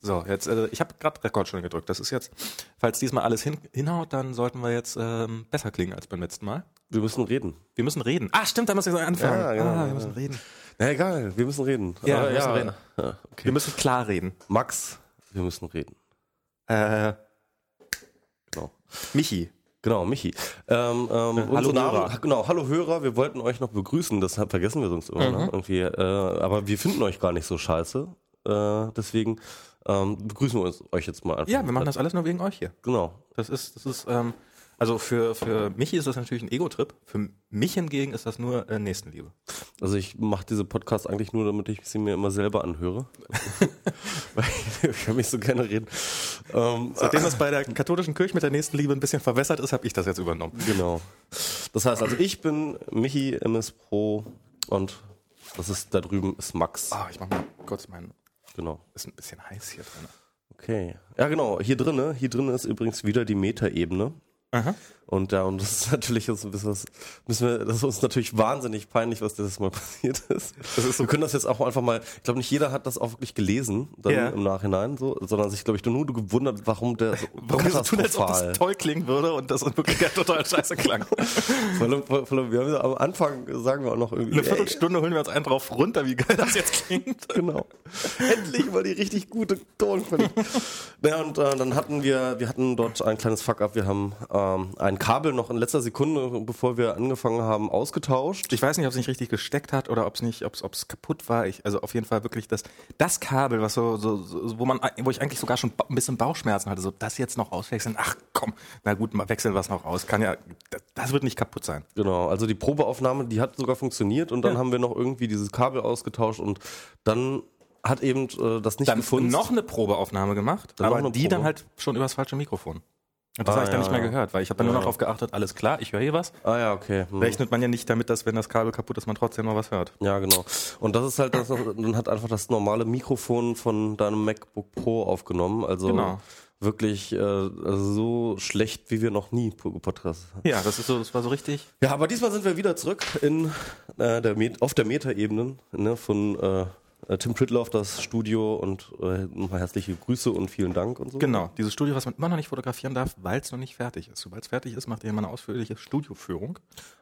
So, jetzt, äh, ich habe gerade Rekord schon gedrückt. Das ist jetzt, falls diesmal alles hin, hinhaut, dann sollten wir jetzt ähm, besser klingen als beim letzten Mal. Wir müssen reden. Wir müssen reden. Ah, stimmt, da müssen wir anfangen. Ja, genau, ah, wir ja. müssen reden. Na egal, wir müssen reden. Ja, Aber wir müssen reden. Ja, Wir okay. müssen klar reden. Max, wir müssen reden. Äh, Genau. Michi. Genau, Michi. Ähm, ähm, hallo unsere Namen, Hörer. Genau, hallo Hörer, wir wollten euch noch begrüßen, das vergessen wir sonst immer, Mhm. ne? Irgendwie, äh, aber wir finden euch gar nicht so scheiße. Äh, deswegen ähm, begrüßen wir uns, euch jetzt mal einfach. Ja, wir machen das alles nur wegen euch hier. Genau. Das ist, das ist, ähm, also für, für Michi ist das natürlich ein Ego-Trip. Für mich hingegen ist das nur äh, Nächstenliebe. Also ich mache diese Podcasts eigentlich nur, damit ich sie mir immer selber anhöre. Weil ich, kann mich so gerne reden. Ähm, Seitdem das bei der katholischen Kirche mit der Nächstenliebe ein bisschen verwässert ist, habe ich das jetzt übernommen. Genau. Das heißt also, ich bin Michi MS Pro und das ist da drüben ist Max. Ah, ich mach mal kurz meinen. Genau. Ist ein bisschen heiß hier drin. Okay. Ja, genau. Hier drinne, hier drinne ist übrigens wieder die Metaebene. Aha. Und ja, und das ist natürlich jetzt ein bisschen was, müssen wir, das ist uns natürlich wahnsinnig peinlich, was dieses Mal passiert ist. Ist so, wir können das jetzt auch einfach mal, ich glaube nicht jeder hat das auch wirklich gelesen, dann Ja. im Nachhinein so, sondern sich, glaube ich, nur gewundert, warum der so Warum wir so tun, als ob das toll klingen würde und das in Wirklichkeit total scheiße klang. Vor allem, wir haben ja am Anfang, sagen wir auch noch irgendwie, Eine Viertelstunde holen wir uns einen drauf runter, wie geil das jetzt klingt. Genau. Endlich mal die richtig gute Tonqualität. naja, und äh, dann hatten wir, wir hatten dort ein kleines Fuck-up. Wir haben ähm, ein Kabel noch in letzter Sekunde, bevor wir angefangen haben, ausgetauscht. Ich weiß nicht, ob es nicht richtig gesteckt hat oder ob es nicht, ob es kaputt war. Ich, also auf jeden Fall wirklich das, das Kabel, was so, so, so, wo man, wo ich eigentlich sogar schon ein bisschen Bauchschmerzen hatte, so das jetzt noch auswechseln. Ach komm, na gut, mal wechseln wir es noch aus. Kann ja, das, wird nicht kaputt sein. Genau, also die Probeaufnahme, die hat sogar funktioniert und dann Ja. haben wir noch irgendwie dieses Kabel ausgetauscht und dann hat eben äh, das nicht Dann gefunden. noch eine Probeaufnahme gemacht, Dann aber die Probe. dann halt schon übers falsche Mikrofon. Das Ah, habe ich dann ja, nicht mehr ja. gehört, weil ich habe dann nur noch darauf geachtet, alles klar, ich höre hier was. Ah ja, okay. Hm. Rechnet man ja nicht damit, dass wenn das Kabel kaputt ist, man trotzdem noch was hört. Ja, genau. Und das ist halt, das, dann hat einfach das normale Mikrofon von deinem MacBook Pro aufgenommen. Also Genau. wirklich äh, also so schlecht, wie wir noch nie Podcasts hatten. Ja, das ist so, das war so richtig. Ja, aber diesmal sind wir wieder zurück in äh, der Met auf der Meta-Ebene ne, von äh, Tim Pritloff, das Studio und äh, nochmal herzliche Grüße und vielen Dank und so. Genau, dieses Studio, was man immer noch nicht fotografieren darf, weil es noch nicht fertig ist. Sobald es fertig ist, macht ihr immer eine ausführliche Studioführung.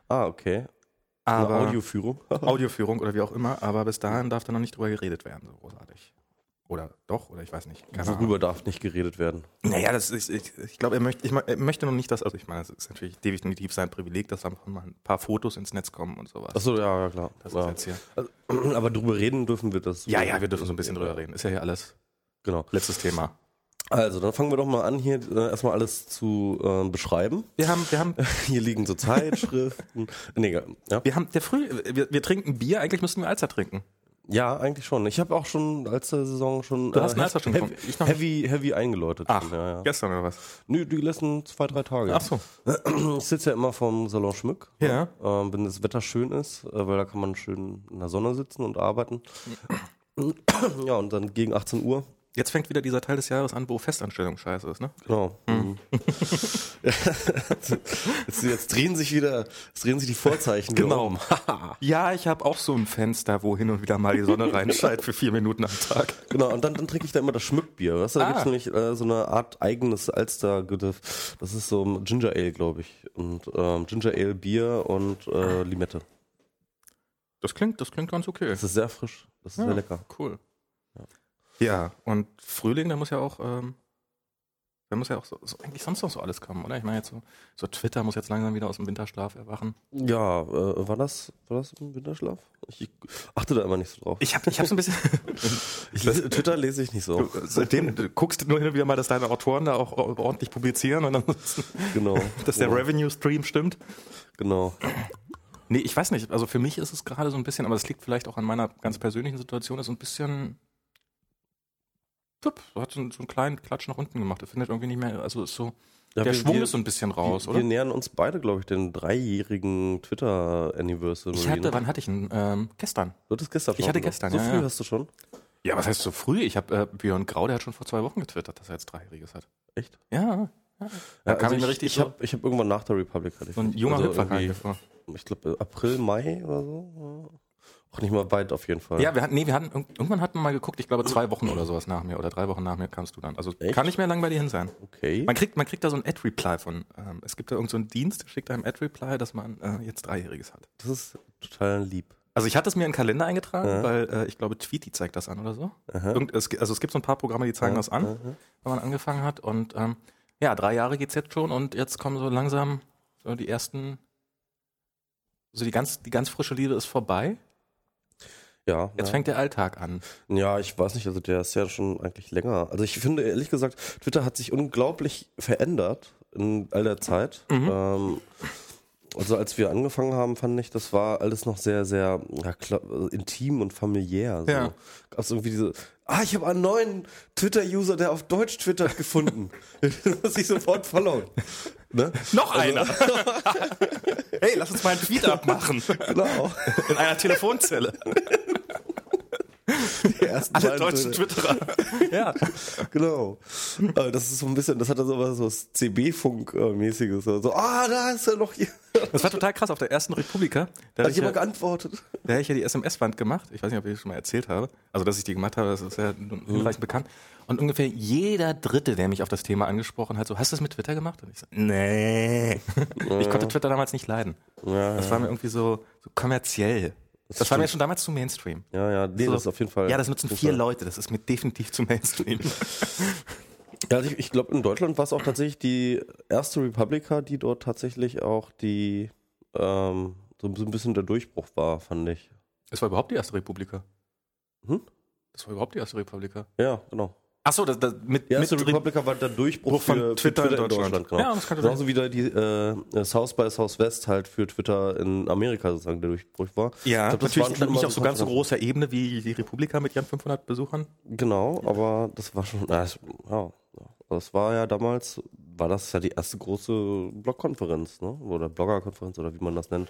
Ah, okay. Eine Aber Audioführung. Audioführung oder wie auch immer, aber bis dahin darf da noch nicht drüber geredet werden, so großartig. Oder doch, oder ich weiß nicht. Keine Ahnung. Worüber darf nicht geredet werden? Naja, das ist, ich, ich glaube, er möchte, ich, er möchte noch nicht, dass, also ich meine, das ist natürlich definitiv sein Privileg, dass einfach mal ein paar Fotos ins Netz kommen und sowas. Achso, ja, ja, klar. das ja. ist jetzt hier. Also, aber drüber reden dürfen wir das. Ja, ja, wir dürfen so ein bisschen drüber reden. Ist ja hier alles Genau. letztes Thema. Also, dann fangen wir doch mal an, hier äh, erstmal alles zu äh, beschreiben. Wir haben, wir haben, Hier liegen so Zeitschriften. nee, ja. wir haben, der früh, wir, wir trinken Bier, eigentlich müssten wir Alster trinken. Ja, eigentlich schon. Ich habe auch schon als der Saison schon, Du hast einen hev- Alster schon heavy. Ich noch heavy, heavy eingeläutet. Ach, ja, ja. gestern oder was? Nö, die letzten zwei, drei Tage. Ach so. Ich sitze ja immer vom Salon Schmück, Ja. ähm, wenn das Wetter schön ist, äh, weil da kann man schön in der Sonne sitzen und arbeiten. Ja, und dann gegen 18 Uhr. Jetzt fängt wieder dieser Teil des Jahres an, wo Festanstellung scheiße ist, ne? Genau. Mhm. jetzt, jetzt drehen sich wieder, jetzt drehen sich die Vorzeichen Genau. um. Ja, ich habe auch so ein Fenster, wo hin und wieder mal die Sonne reinscheint für vier Minuten am Tag. Genau, und dann, dann trinke ich da immer das Schmückbier. Weißt du, da Ah. gibt's nämlich äh, so eine Art eigenes Alster. Das ist so Ginger Ale, glaube ich. Und ähm, Ginger Ale, Bier und äh, Limette. Das klingt, das klingt ganz okay. Das ist sehr frisch. Das ist sehr lecker. Cool. Ja, und Frühling, da muss ja auch, ähm, da muss ja auch so, so eigentlich sonst noch so alles kommen, oder? Ich meine jetzt so, so Twitter muss jetzt langsam wieder aus dem Winterschlaf erwachen. Ja, äh, war das, war das im Winterschlaf? Ich achte da immer nicht so drauf. Ich habe ich hab so ein bisschen, Ich lese, Twitter lese ich nicht so. du, seitdem du guckst nur hin und wieder mal, dass deine Autoren da auch ordentlich publizieren und dann, Genau. dass der Ja, Revenue-Stream stimmt. Genau. Nee, ich weiß nicht. Also für mich ist es gerade so ein bisschen, aber das liegt vielleicht auch an meiner ganz persönlichen Situation, ist so ein bisschen. Tup, hat so einen, so einen kleinen Klatsch nach unten gemacht. Er findet irgendwie nicht mehr, also ist so. Ja, der wir- Schwung wir- ist so ein bisschen raus, wir, oder? Wir nähern uns beide, glaube ich, den dreijährigen Twitter-Anniversary. Ich hatte, ne? wann hatte ich ihn? Ähm, gestern. Du hattest gestern Ich hatte gestern, So ja, früh ja. hast du schon? Ja, was heißt so früh? Ich habe äh, Björn Grau, der hat schon vor zwei Wochen getwittert, dass er jetzt Dreijähriges hat. Echt? Ja. Da Ja, kam also ich mir ich, richtig ich so, habe hab irgendwann nach der Republic hatte ich so ein junger also Hüpfer kam ich vor. ich glaube April, Mai oder so. Auch nicht mal weit auf jeden Fall. Ja, wir hatten, nee, wir hatten, irgendwann hatten wir mal geguckt, ich glaube zwei Wochen oder sowas nach mir oder drei Wochen nach mir kamst du dann. Also Echt? kann nicht mehr lang bei dir hin sein. Okay. Man kriegt, man kriegt da so ein Ad-Reply von, ähm, es gibt da irgendeinen so einen Dienst, der schickt einem Ad-Reply, dass man äh, jetzt Dreijähriges hat. Das ist total lieb. Also ich hatte es mir in den Kalender eingetragen, weil äh, ich glaube Tweety zeigt das an oder so. Irgend, es, also es gibt so ein paar Programme, die zeigen das an, wenn man angefangen hat. Und ähm, ja, drei Jahre geht's jetzt schon und jetzt kommen so langsam so die ersten, so die ganz, die ganz frische Liebe ist vorbei. Ja. Jetzt ja. fängt der Alltag an. Ja, ich weiß nicht, also der ist ja schon eigentlich länger. Also ich finde ehrlich gesagt, Twitter hat sich unglaublich verändert in all der Zeit. Mhm. Ähm, also als wir angefangen haben, fand ich, das war alles noch sehr, sehr ja, klar, intim und familiär. So. Ja. Gab es irgendwie diese, ah, ich habe einen neuen Twitter-User, der auf Deutsch twittert, gefunden. Den muss ich sofort followen. Ne? Noch einer! hey, lass uns mal einen Tweet abmachen. Genau. In einer Telefonzelle. Die ersten Alle deutschen Twitter- Twitterer. ja. Genau. Das ist so ein bisschen, das hat dann so was so CB-Funk-mäßiges. So, ah, da ist er noch hier. Das war total krass auf der ersten Republika. Da Hat ich, ja, jemand geantwortet? da hab ich ja die SMS-Wand gemacht. Ich weiß nicht, ob ich das schon mal erzählt habe. Also, dass ich die gemacht habe, das ist ja nun hinreichend bekannt. Und ungefähr jeder Dritte, der mich auf das Thema angesprochen hat, so, hast du das mit Twitter gemacht? Und ich so, nee. ich konnte Twitter damals nicht leiden. Das war mir irgendwie so, so kommerziell. Das, war mir schon damals zu Mainstream. Ja, ja, nee, So. das ist auf jeden Fall. Ja, das nutzen vier Leute. Das ist mir definitiv zu Mainstream. Ja, also ich, ich glaube, in Deutschland war es auch tatsächlich die erste Republika, die dort tatsächlich auch die, ähm, so ein bisschen der Durchbruch war, fand ich. Das war überhaupt die erste Republika. Hm? Das war überhaupt die erste Republika. Ja, genau. Ach so, das, das mit, Die erste mit Republika war der Durchbruch Bruch von für, Twitter für in Twitter in Deutschland. Deutschland. genau. Ja, das kann Genauso wie da die äh, South by Southwest halt für Twitter in Amerika sozusagen der Durchbruch war. Ja, glaub, das natürlich nicht auf so ganz so großer Ebene wie die Republika mit ihren 500 Besuchern. Genau, aber das war schon, na, ja, ja. das war ja damals, war das ja die erste große Blogkonferenz, ne? Oder Bloggerkonferenz oder wie man das nennt.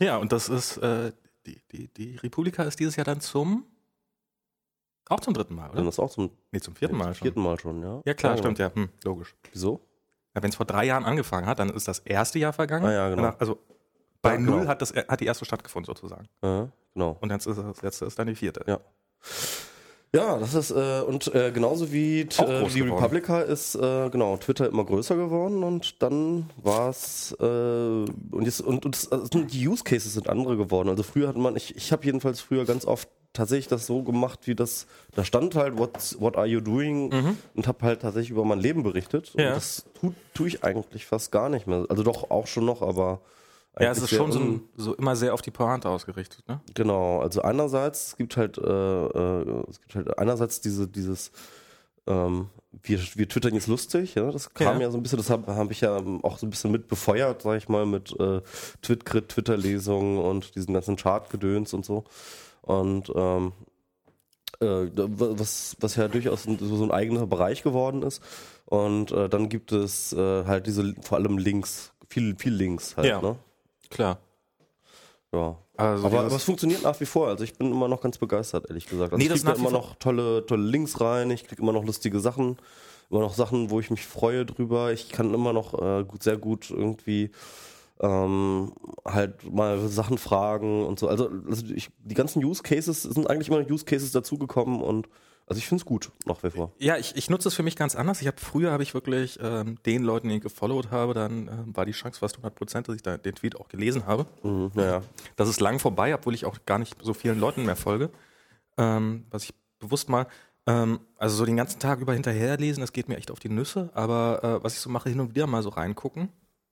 Ja, und das ist, äh, die, die, die Republika ist dieses Jahr dann zum, auch zum dritten Mal, Dann oder? das auch zum Nee, zum vierten Mal schon. vierten Mal schon, ja. Ja, klar, Ja, stimmt, ja, hm, logisch. Wieso? Ja, Wenn es vor drei Jahren angefangen hat, dann ist das erste Jahr vergangen. Ah, ja, genau. Danach, also bei Ja, genau. Null hat, das, hat die erste stattgefunden sozusagen. Ja, genau. Und jetzt ist das letzte ist dann die vierte. Ja. Ja, das ist, äh, und äh, genauso wie äh, die. Republika ist, äh, genau, Twitter immer größer geworden und dann war es, äh, und, jetzt, und, und es- also die Use Cases sind andere geworden. Also früher hat man, ich, ich habe jedenfalls früher ganz oft tatsächlich das so gemacht, wie das, da stand halt, what's, what are you doing? Und habe halt tatsächlich über mein Leben berichtet. Mhm. Ja. Und das tu, tue ich eigentlich fast gar nicht mehr. Also doch auch schon noch, aber Ja, es ist schon so, ein, so immer sehr auf die Pointe ausgerichtet, ne? Genau, also einerseits, es gibt halt, äh, äh, es gibt halt einerseits diese, dieses, ähm, wir, wir twittern jetzt lustig, ja, das kam Ja. ja, so ein bisschen, das habe hab ich ja auch so ein bisschen mit befeuert, sag ich mal, mit äh, Twitter-Lesungen und diesen ganzen Chartgedöns und so. Und ähm, äh, was, was ja durchaus so ein eigener Bereich geworden ist. Und äh, dann gibt es äh, halt diese, vor allem Links, viel, viel Links halt, Ja. ne? Klar. Ja. Also aber, aber es funktioniert nach wie vor. Also ich bin immer noch ganz begeistert, ehrlich gesagt. Also Nee, ich kriege immer noch tolle, tolle Links rein. Ich kriege immer noch lustige Sachen. Immer noch Sachen, wo ich mich freue drüber. Ich kann immer noch äh, gut, sehr gut irgendwie ähm, halt mal Sachen fragen und so. Also, also ich, die ganzen Use Cases es sind eigentlich immer Use Cases dazugekommen und also ich finde es gut nach wie vor. Ja, ich, ich nutze es für mich ganz anders. Ich habe früher habe ich wirklich ähm, den Leuten, die ich gefollowt habe, dann ähm, war die Chance fast 100 Prozent, dass ich da den Tweet auch gelesen habe. Mhm, naja. Das ist lang vorbei, obwohl ich auch gar nicht so vielen Leuten mehr folge. Ähm, was ich bewusst mal, ähm, also so den ganzen Tag über hinterherlesen, das geht mir echt auf die Nüsse. Aber äh, was ich so mache, hin und wieder mal so reingucken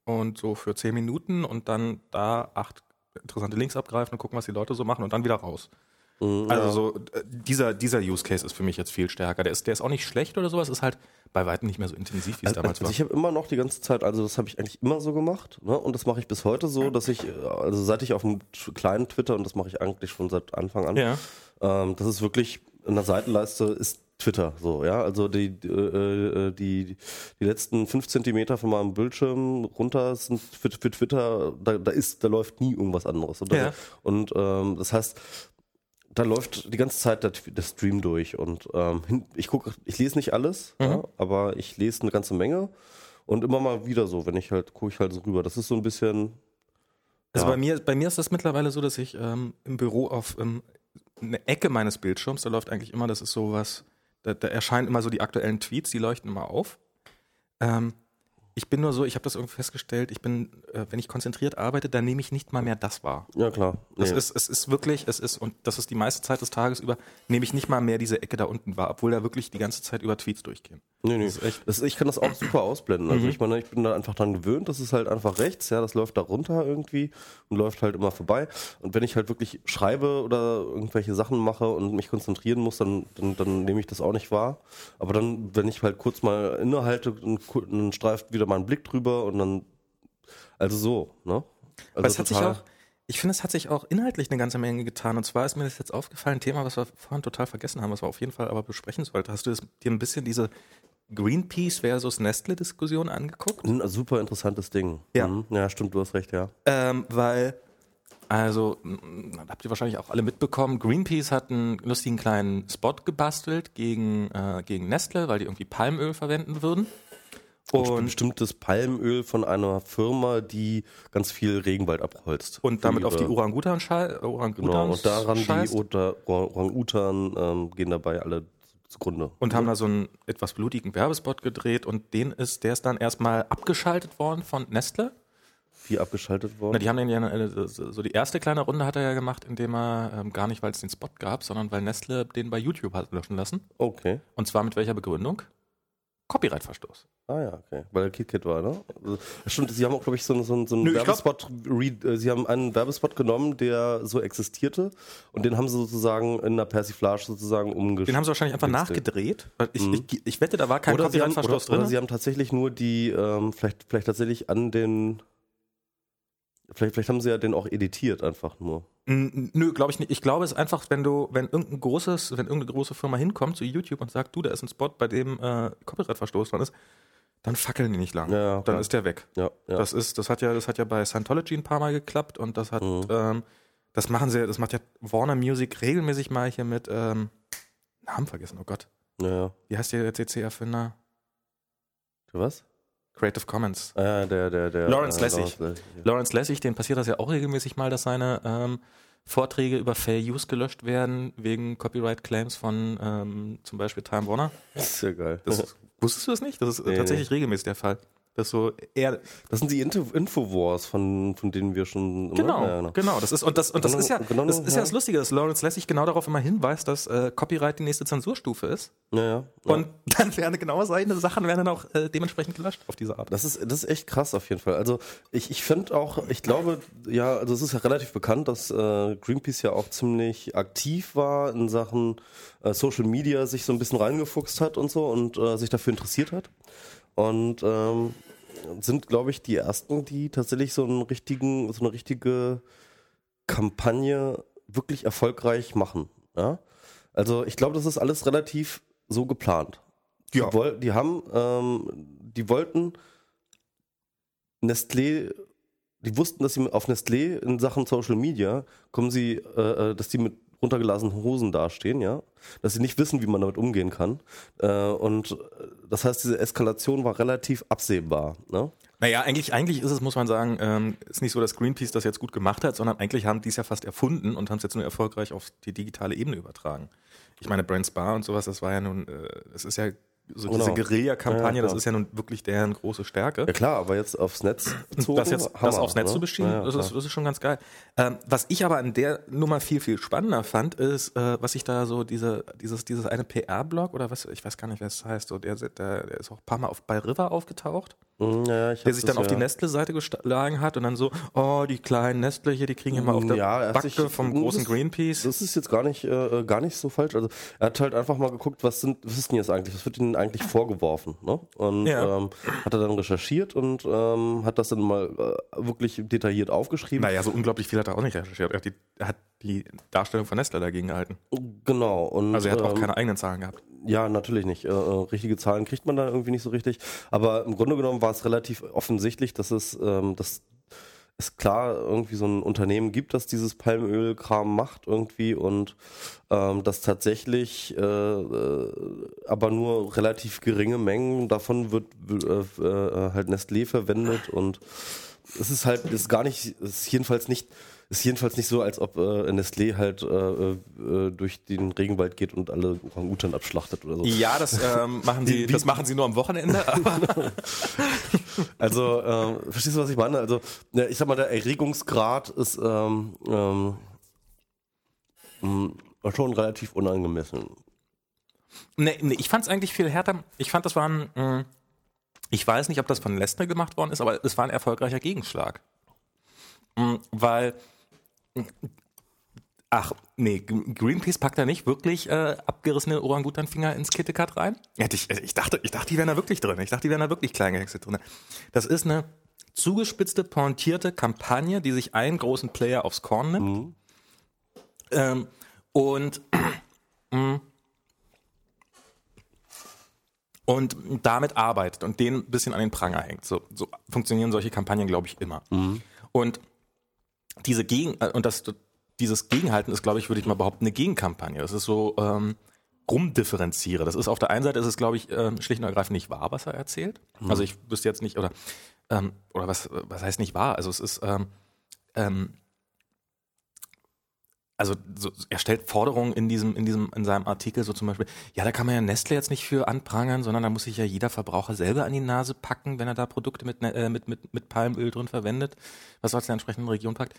und so für 10 Minuten und dann da acht interessante Links abgreifen und gucken, was die Leute so machen und dann wieder raus. Also so äh, dieser dieser Use Case ist für mich jetzt viel stärker. Der ist der ist auch nicht schlecht oder sowas, ist halt bei weitem nicht mehr so intensiv wie es damals Also war. ich habe immer noch die ganze Zeit, also das habe ich eigentlich immer so gemacht, ne? Und das mache ich bis heute so, dass ich, äh, also seit ich auf dem t- kleinen Twitter, und das mache ich eigentlich schon seit Anfang an, Ja. ähm, das ist wirklich in der Seitenleiste ist Twitter so, ja. Also die, äh, äh, die, die letzten fünf Zentimeter von meinem Bildschirm runter sind für, für Twitter, da, da ist, da läuft nie irgendwas anderes. Und, da- Ja. und ähm, das heißt, da läuft die ganze Zeit der, der Stream durch und ähm, ich gucke, ich lese nicht alles, ja, aber ich lese eine ganze Menge und immer mal wieder so, wenn ich halt gucke ich halt so rüber. Das ist so ein bisschen Also Ja. bei mir, bei mir ist das mittlerweile so, dass ich ähm, im Büro auf ähm, eine Ecke meines Bildschirms, da läuft eigentlich immer, das ist sowas, da, da erscheinen immer so die aktuellen Tweets, die leuchten immer auf. Ähm, ich bin nur so, ich habe das irgendwie festgestellt, ich bin, äh, wenn ich konzentriert arbeite, dann nehme ich nicht mal mehr das wahr. Ja, klar. Das Nee. ist, es ist wirklich, es ist, und das ist die meiste Zeit des Tages über, nehme ich nicht mal mehr diese Ecke da unten wahr, obwohl da wirklich die ganze Zeit über Tweets durchgehen. Nee, nee. Das ich kann das auch super ausblenden. Also Mhm. ich meine, ich bin da einfach dran gewöhnt, das ist halt einfach rechts, ja, das läuft da runter irgendwie und läuft halt immer vorbei. Und wenn ich halt wirklich schreibe oder irgendwelche Sachen mache und mich konzentrieren muss, dann, dann, dann nehme ich das auch nicht wahr. Aber dann, wenn ich halt kurz mal innehalte, dann, streift wieder mal ein Blick drüber und dann, also so, ne? Also Aber es hat sich auch, ich finde, es hat sich auch inhaltlich eine ganze Menge getan. Und zwar ist mir das jetzt aufgefallen, ein Thema, was wir vorhin total vergessen haben, was wir auf jeden Fall aber besprechen sollten. Hast du das, dir ein bisschen diese Greenpeace versus Nestle-Diskussion angeguckt? Ein super interessantes Ding. Ja. Mhm. Ja, stimmt, du hast recht, ja. Ähm, weil, also, habt ihr wahrscheinlich auch alle mitbekommen, Greenpeace hat einen lustigen kleinen Spot gebastelt gegen, äh, gegen Nestle, weil die irgendwie Palmöl verwenden würden. Und, bestimmtes Palmöl von einer Firma, die ganz viel Regenwald abholzt. und damit Für auf die ihre- Orangutan schei- Genau, und daran scheißt. die Orang-Utan ähm, gehen dabei alle zugrunde. und haben da so einen etwas blutigen Werbespot gedreht und den ist, der ist dann erstmal abgeschaltet worden von Nestle. Wie abgeschaltet Na, worden? die haben den ja, äh, so die erste kleine Runde hat er ja gemacht, indem er ähm, gar nicht, weil es den Spot gab, sondern weil Nestle den bei YouTube hat löschen lassen. Okay. Und zwar mit welcher Begründung? Copyright-Verstoß. Ah ja, okay. Weil der KitKat war, ne? Also, stimmt, sie haben auch, glaube ich, so, einen- so, einen- Nö, Werbespot, äh, sie haben einen Werbespot genommen, der so existierte und den haben sie sozusagen in einer Persiflage sozusagen umgeschrieben. Den haben sie wahrscheinlich einfach nachgedreht. Ich, ich, ich wette, da war kein Mhm. oder oder, Copyright-Verstoß oder drin. sie haben tatsächlich nur die, ähm, vielleicht, vielleicht tatsächlich an den, vielleicht, vielleicht haben sie ja den auch editiert einfach nur. N- Nö, glaube ich nicht. Ich glaube, es ist einfach, wenn du, wenn irgendein großes, wenn irgendeine große Firma hinkommt zu YouTube und sagt, du, da ist ein Spot, bei dem äh, Copyright-Verstoß dran ist, dann fackeln die nicht lang. Ja, ja, dann ist der weg. Ja, ja. Das ist, das hat ja, das hat ja bei Scientology ein paar Mal geklappt und das hat, Mhm. ähm, das machen sie, das macht ja Warner Music regelmäßig mal hier mit, ähm, Namen vergessen, oh Gott. ja. Wie heißt der CC-Erfinder? Was? Creative Commons. Ah, der, der, der. Lawrence äh, Lessig. Lawrence Lessig, ja. Lawrence Lessig, den passiert das ja auch regelmäßig mal, dass seine ähm, Vorträge über Fair Use gelöscht werden wegen Copyright-Claims von ähm, zum Beispiel Time Warner. Das ist ja geil. Das, wusstest du das nicht? Das ist äh, Nee, tatsächlich regelmäßig der Fall. Das so eher Das sind die Info Infowars, von, von denen wir schon. genau, Ja, genau. Das ist und das und das Genau, ist ja genau, das ist ja ja. das Lustige, dass Lawrence Lessig genau darauf immer hinweist, dass äh, Copyright die nächste Zensurstufe ist ja, ja. und dann werden genau seine Sachen werden dann auch äh, dementsprechend gelöscht auf diese Art. Das ist, das ist echt krass auf jeden Fall. Also ich, ich finde auch, ich glaube, ja, also es ist ja relativ bekannt, dass äh, Greenpeace ja auch ziemlich aktiv war in Sachen äh, Social Media, sich so ein bisschen reingefuchst hat und so und äh, sich dafür interessiert hat. Und ähm, sind, glaube ich, die ersten, die tatsächlich so einen richtigen, so eine richtige Kampagne wirklich erfolgreich machen. Ja? Also ich glaube, das ist alles relativ so geplant. Die, Ja. woll, die haben, ähm, die wollten Nestlé, die wussten, dass sie auf Nestlé in Sachen Social Media kommen sie, äh, äh, dass die mit runtergelasenen Hosen dastehen, ja, dass sie nicht wissen, wie man damit umgehen kann. Äh, und äh, das heißt, diese Eskalation war relativ absehbar. Ne? Naja, eigentlich, eigentlich ist es, muss man sagen, ähm, ist nicht so, dass Greenpeace das jetzt gut gemacht hat, sondern eigentlich haben die es ja fast erfunden und haben es jetzt nur erfolgreich auf die digitale Ebene übertragen. Ich meine, Brand Spa und sowas, das war ja nun, äh, ist ja so diese Genau. Guerilla-Kampagne, Ja, das ist ja nun wirklich deren große Stärke. Ja klar, aber jetzt aufs Netz bezogen, das jetzt das Hammer, aufs Netz ne? zu beschieben, Ja, das, ist, das ist schon ganz geil. Ähm, was ich aber an der Nummer viel, viel spannender fand, ist, äh, was ich da so, diese, dieses, dieses eine PR-Blog oder was, ich weiß gar nicht, wer es heißt, so, der, der, der ist auch ein paar Mal auf, bei River aufgetaucht. Mhm, ja, der sich das dann auf die ja- Nestle-Seite geschlagen hat und dann so, oh, die kleinen Nestle hier, die kriegen immer auf der Ja, Backe sich- vom das- großen Greenpeace. Das ist jetzt gar nicht, äh, gar nicht so falsch. Also er hat halt einfach mal geguckt, was sind, was ist denn jetzt eigentlich, was wird ihnen eigentlich vorgeworfen, ne? Und ähm, hat er dann recherchiert und ähm, hat das dann mal äh, wirklich detailliert aufgeschrieben. naja, so unglaublich viel hat er auch nicht recherchiert. Er hat die, er hat die Darstellung von Nestle dagegen gehalten. Genau. Und, Also er hat auch ähm, keine eigenen Zahlen gehabt. Ja, natürlich nicht. Äh, äh, richtige Zahlen kriegt man da irgendwie nicht so richtig. Aber im Grunde genommen war es relativ offensichtlich, dass es, ähm, dass es klar irgendwie so ein Unternehmen gibt, das dieses Palmölkram macht irgendwie und ähm, dass tatsächlich äh, äh, aber nur relativ geringe Mengen davon wird äh, äh, halt Nestlé verwendet und es ist halt, ist gar nicht, ist jedenfalls nicht, ist jedenfalls nicht so, als ob äh, Nestlé halt äh, äh, durch den Regenwald geht und alle Orang-Utan abschlachtet oder so. Ja, das ähm, machen sie, das machen sie nur am Wochenende. Also, ähm, verstehst du, was ich meine? Also, ich sag mal, der Erregungsgrad ist ähm, ähm, mh, schon relativ unangemessen. nee, nee, ich fand es eigentlich viel härter. Ich fand, das war ein, mh, ich weiß nicht, ob das von Lesnar gemacht worden ist, aber es war ein erfolgreicher Gegenschlag. Mh, weil, ach, nee, Greenpeace packt da nicht wirklich äh, abgerissene Orangutanfinger ins KitKat rein. Ich, ich dachte, ich dachte, die wären da wirklich drin. Ich dachte, die wären da wirklich klein gehäckselt drin. Das ist eine zugespitzte, pointierte Kampagne, die sich einen großen Player aufs Korn nimmt. Ähm, und mh, und damit arbeitet und den ein bisschen an den Pranger hängt. So, so funktionieren solche Kampagnen, glaube ich, immer. Und diese Gegen äh, und das dieses Gegenhalten ist, glaube ich, würde ich mal behaupten, eine Gegenkampagne. Das ist so ähm, rumdifferenziere. Das ist auf der einen Seite ist es, glaube ich, ähm, schlicht und ergreifend nicht wahr, was er erzählt. Also ich wüsste jetzt nicht oder ähm, oder was was heißt nicht wahr? Also es ist ähm, ähm, also so, er stellt Forderungen in diesem, in diesem, in seinem Artikel, so zum Beispiel, ja, da kann man ja Nestle jetzt nicht für anprangern, sondern da muss sich ja jeder Verbraucher selber an die Nase packen, wenn er da Produkte mit, Ne- äh, mit, mit, mit Palmöl drin verwendet, was aus der entsprechenden Region packt.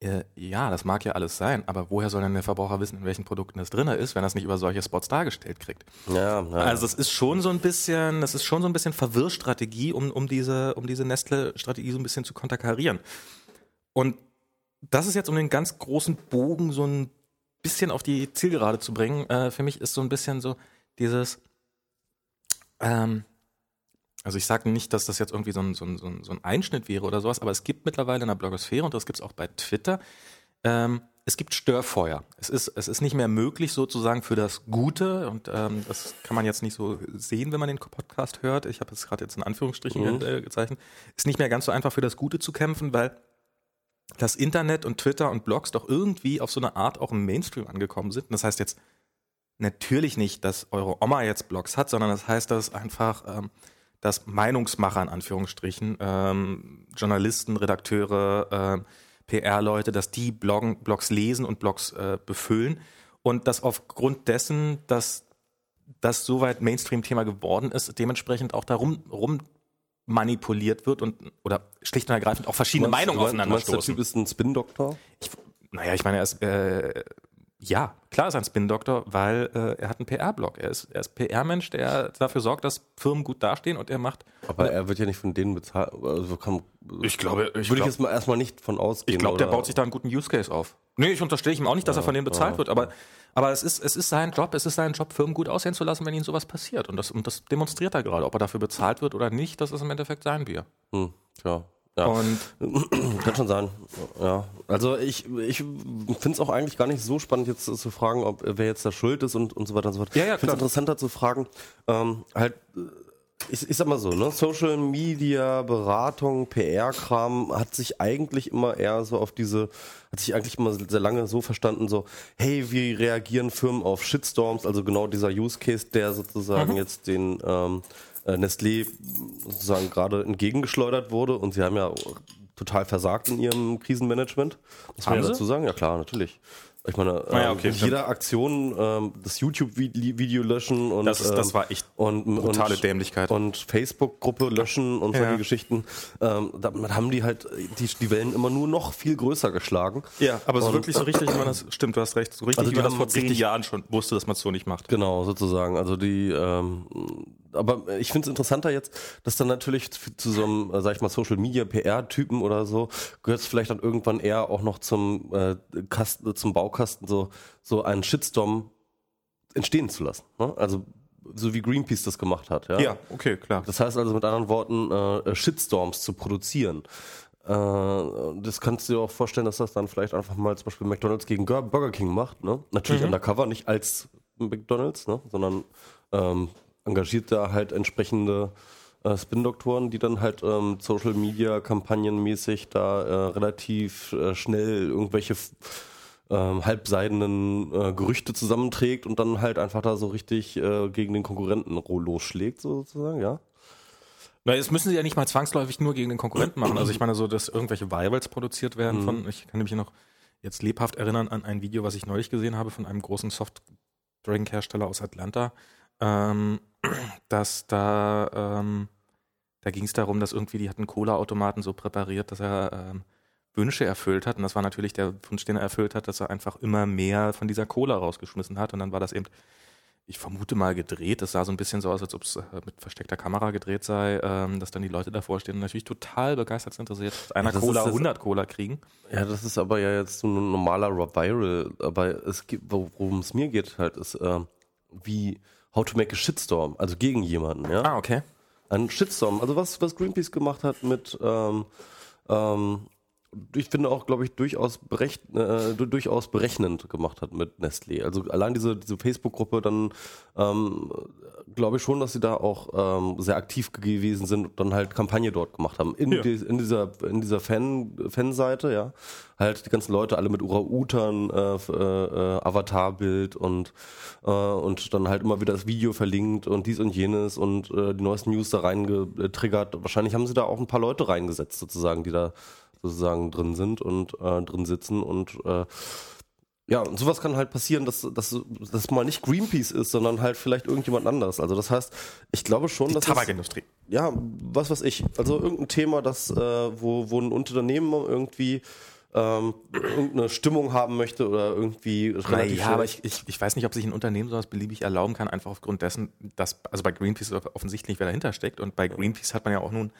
Äh, ja, das mag ja alles sein, aber woher soll denn der Verbraucher wissen, in welchen Produkten es drin ist, wenn er es nicht über solche Spots dargestellt kriegt? Ja, ja. Also es ist schon so ein bisschen, das ist schon so ein bisschen Verwirrstrategie, um, um diese, um diese Nestle-Strategie so ein bisschen zu konterkarieren. Und das ist jetzt, um den ganz großen Bogen so ein bisschen auf die Zielgerade zu bringen, äh, für mich ist so ein bisschen so dieses, ähm, also ich sage nicht, dass das jetzt irgendwie so ein, so, ein, so ein Einschnitt wäre oder sowas, aber es gibt mittlerweile in der Blogosphäre, und das gibt es auch bei Twitter, ähm, es gibt Störfeuer. Es ist, es ist nicht mehr möglich sozusagen für das Gute, und ähm, das kann man jetzt nicht so sehen, wenn man den Podcast hört. Ich habe es gerade jetzt in Anführungsstrichen Mhm. äh, gezeichnet. Ist nicht mehr ganz so einfach für das Gute zu kämpfen, weil das Internet und Twitter und Blogs doch irgendwie auf so eine Art auch im Mainstream angekommen sind. Und das heißt jetzt natürlich nicht, dass eure Oma jetzt Blogs hat, sondern das heißt, dass einfach ähm, dass Meinungsmacher in Anführungsstrichen, ähm, Journalisten, Redakteure, ähm, PR-Leute, dass die Bloggen, Blogs lesen und Blogs äh, befüllen und dass aufgrund dessen, dass das soweit Mainstream-Thema geworden ist, dementsprechend auch darum rum manipuliert wird und oder schlicht und ergreifend auch verschiedene Meinst- Meinungen du aufeinander meinst, der. Typ ist ein Spin-Doktor? Ich, naja, ich meine, er ist, äh, ja, klar ist er ein Spin-Doktor, weil äh, er hat einen PR-Blog. Er ist, er ist PR-Mensch, der dafür sorgt, dass Firmen gut dastehen und er macht. Aber er wird ja nicht von denen bezahlt. Also kann, Ich glaube, ich würde ich glaub- jetzt mal erstmal nicht von ausgehen. Ich glaube, der baut sich da einen guten Use Case auf. Nee, ich unterstelle ihm auch nicht, dass er von denen bezahlt wird, aber, aber es, ist, es ist sein Job, es ist sein Job, Firmen gut aussehen zu lassen, wenn ihnen sowas passiert. Und das, und das demonstriert er gerade. Ob er dafür bezahlt wird oder nicht, das ist im Endeffekt sein Bier. Hm, tja. Ja, Und kann schon sein. Ja, also ich, ich finde es auch eigentlich gar nicht so spannend, jetzt zu fragen, ob wer jetzt da schuld ist und, und so weiter und so fort. Ja, ja, ich finde es interessanter zu fragen, ähm, halt, äh, ich, ich sag mal so, ne, Social Media, Beratung, PR-Kram hat sich eigentlich immer eher so auf diese, hat sich eigentlich immer sehr lange so verstanden, so, hey, wie reagieren Firmen auf Shitstorms, also genau dieser Use Case, der sozusagen jetzt den ähm, äh, Nestlé sozusagen gerade entgegengeschleudert wurde und sie haben ja total versagt in ihrem Krisenmanagement. Muss man ja sie? dazu sagen, ja klar, natürlich. Ich meine, Ah ja, ähm, okay, mit jeder Aktion ähm, das YouTube-Video löschen und Das ist- das ähm, war echt und, brutale und, Dämlichkeit. und Facebook-Gruppe löschen und solche Ja. Geschichten. Ähm, damit haben die halt die, die Wellen immer nur noch viel größer geschlagen. ja, aber so Und- wirklich so richtig, man das, stimmt, du hast recht, so richtig, Also wie man das vor zehn Jahren schon wusste, dass man es so nicht macht. Genau, sozusagen. Also die, ähm, aber ich finde es interessanter jetzt, dass dann natürlich zu so einem, äh, sag ich mal, Social Media PR-Typen oder so, gehört es vielleicht dann irgendwann eher auch noch zum äh, Kasten, zum Baukasten so, so einen Shitstorm entstehen zu lassen. Ne? Also so wie Greenpeace das gemacht hat. Ja, Ja, okay, klar. Das heißt also mit anderen Worten, äh, Shitstorms zu produzieren. Äh, das kannst du dir auch vorstellen, dass das dann vielleicht einfach mal zum Beispiel McDonalds gegen Burger King macht. Ne? Natürlich undercover, nicht als McDonalds, ne? sondern ähm, engagiert da halt entsprechende äh, Spin-Doktoren, die dann halt ähm, Social Media kampagnenmäßig da äh, relativ äh, schnell irgendwelche ähm, halbseidenen äh, Gerüchte zusammenträgt und dann halt einfach da so richtig äh, gegen den Konkurrenten losschlägt, so sozusagen, ja. Na, jetzt müssen sie ja nicht mal zwangsläufig nur gegen den Konkurrenten machen. Also ich meine so, dass irgendwelche Virals produziert werden von, ich kann mich noch jetzt lebhaft erinnern an ein Video, was ich neulich gesehen habe von einem großen Softdrink-Hersteller aus Atlanta, ähm, dass da, ähm, da ging es darum, dass irgendwie, die hatten Cola-Automaten so präpariert, dass er ähm, Wünsche erfüllt hat. Und das war natürlich der Wunsch, den er erfüllt hat, dass er einfach immer mehr von dieser Cola rausgeschmissen hat. Und dann war das eben, ich vermute mal gedreht. Das sah so ein bisschen so aus, als ob es äh, mit versteckter Kamera gedreht sei, ähm, dass dann die Leute davor stehen und natürlich total begeistert sind, dass sie jetzt einer Ja, Cola das- 100 Cola kriegen. Ja, das ist aber ja jetzt so ein normaler Viral. Aber es gibt, worum es mir geht, halt, ist ähm, wie How to make a Shitstorm, also gegen jemanden, ja. Ah, okay. Ein Shitstorm, also was, was Greenpeace gemacht hat mit, ähm, ähm, ich finde auch, glaube ich, durchaus, berecht, äh, du- durchaus berechnend gemacht hat mit Nestlé. Also allein diese, diese Facebook-Gruppe, dann ähm, glaube ich schon, dass sie da auch ähm, sehr aktiv gewesen sind und dann halt Kampagne dort gemacht haben. In, Ja. die, in dieser, in dieser Fan, Fanseite, ja. Halt die ganzen Leute alle mit Ura-Utern, äh, äh, äh, Avatarbild und, äh, und dann halt immer wieder das Video verlinkt und dies und jenes und äh, die neuesten News da reingetriggert. Wahrscheinlich haben sie da auch ein paar Leute reingesetzt, sozusagen, die da sozusagen drin sind und äh, drin sitzen und äh, ja, und sowas kann halt passieren, dass das mal nicht Greenpeace ist, sondern halt vielleicht irgendjemand anderes. Also das heißt, ich glaube schon, Die dass Tabakindustrie. ja, was weiß ich. Also irgendein Thema, das, äh, wo, wo ein Unternehmen irgendwie ähm, irgendeine Stimmung haben möchte oder irgendwie relativ Ja, aber ich, ich, ich weiß nicht, ob sich ein Unternehmen sowas beliebig erlauben kann, einfach aufgrund dessen, dass, also bei Greenpeace offensichtlich, wer dahinter steckt. Und bei Greenpeace hat man ja auch nun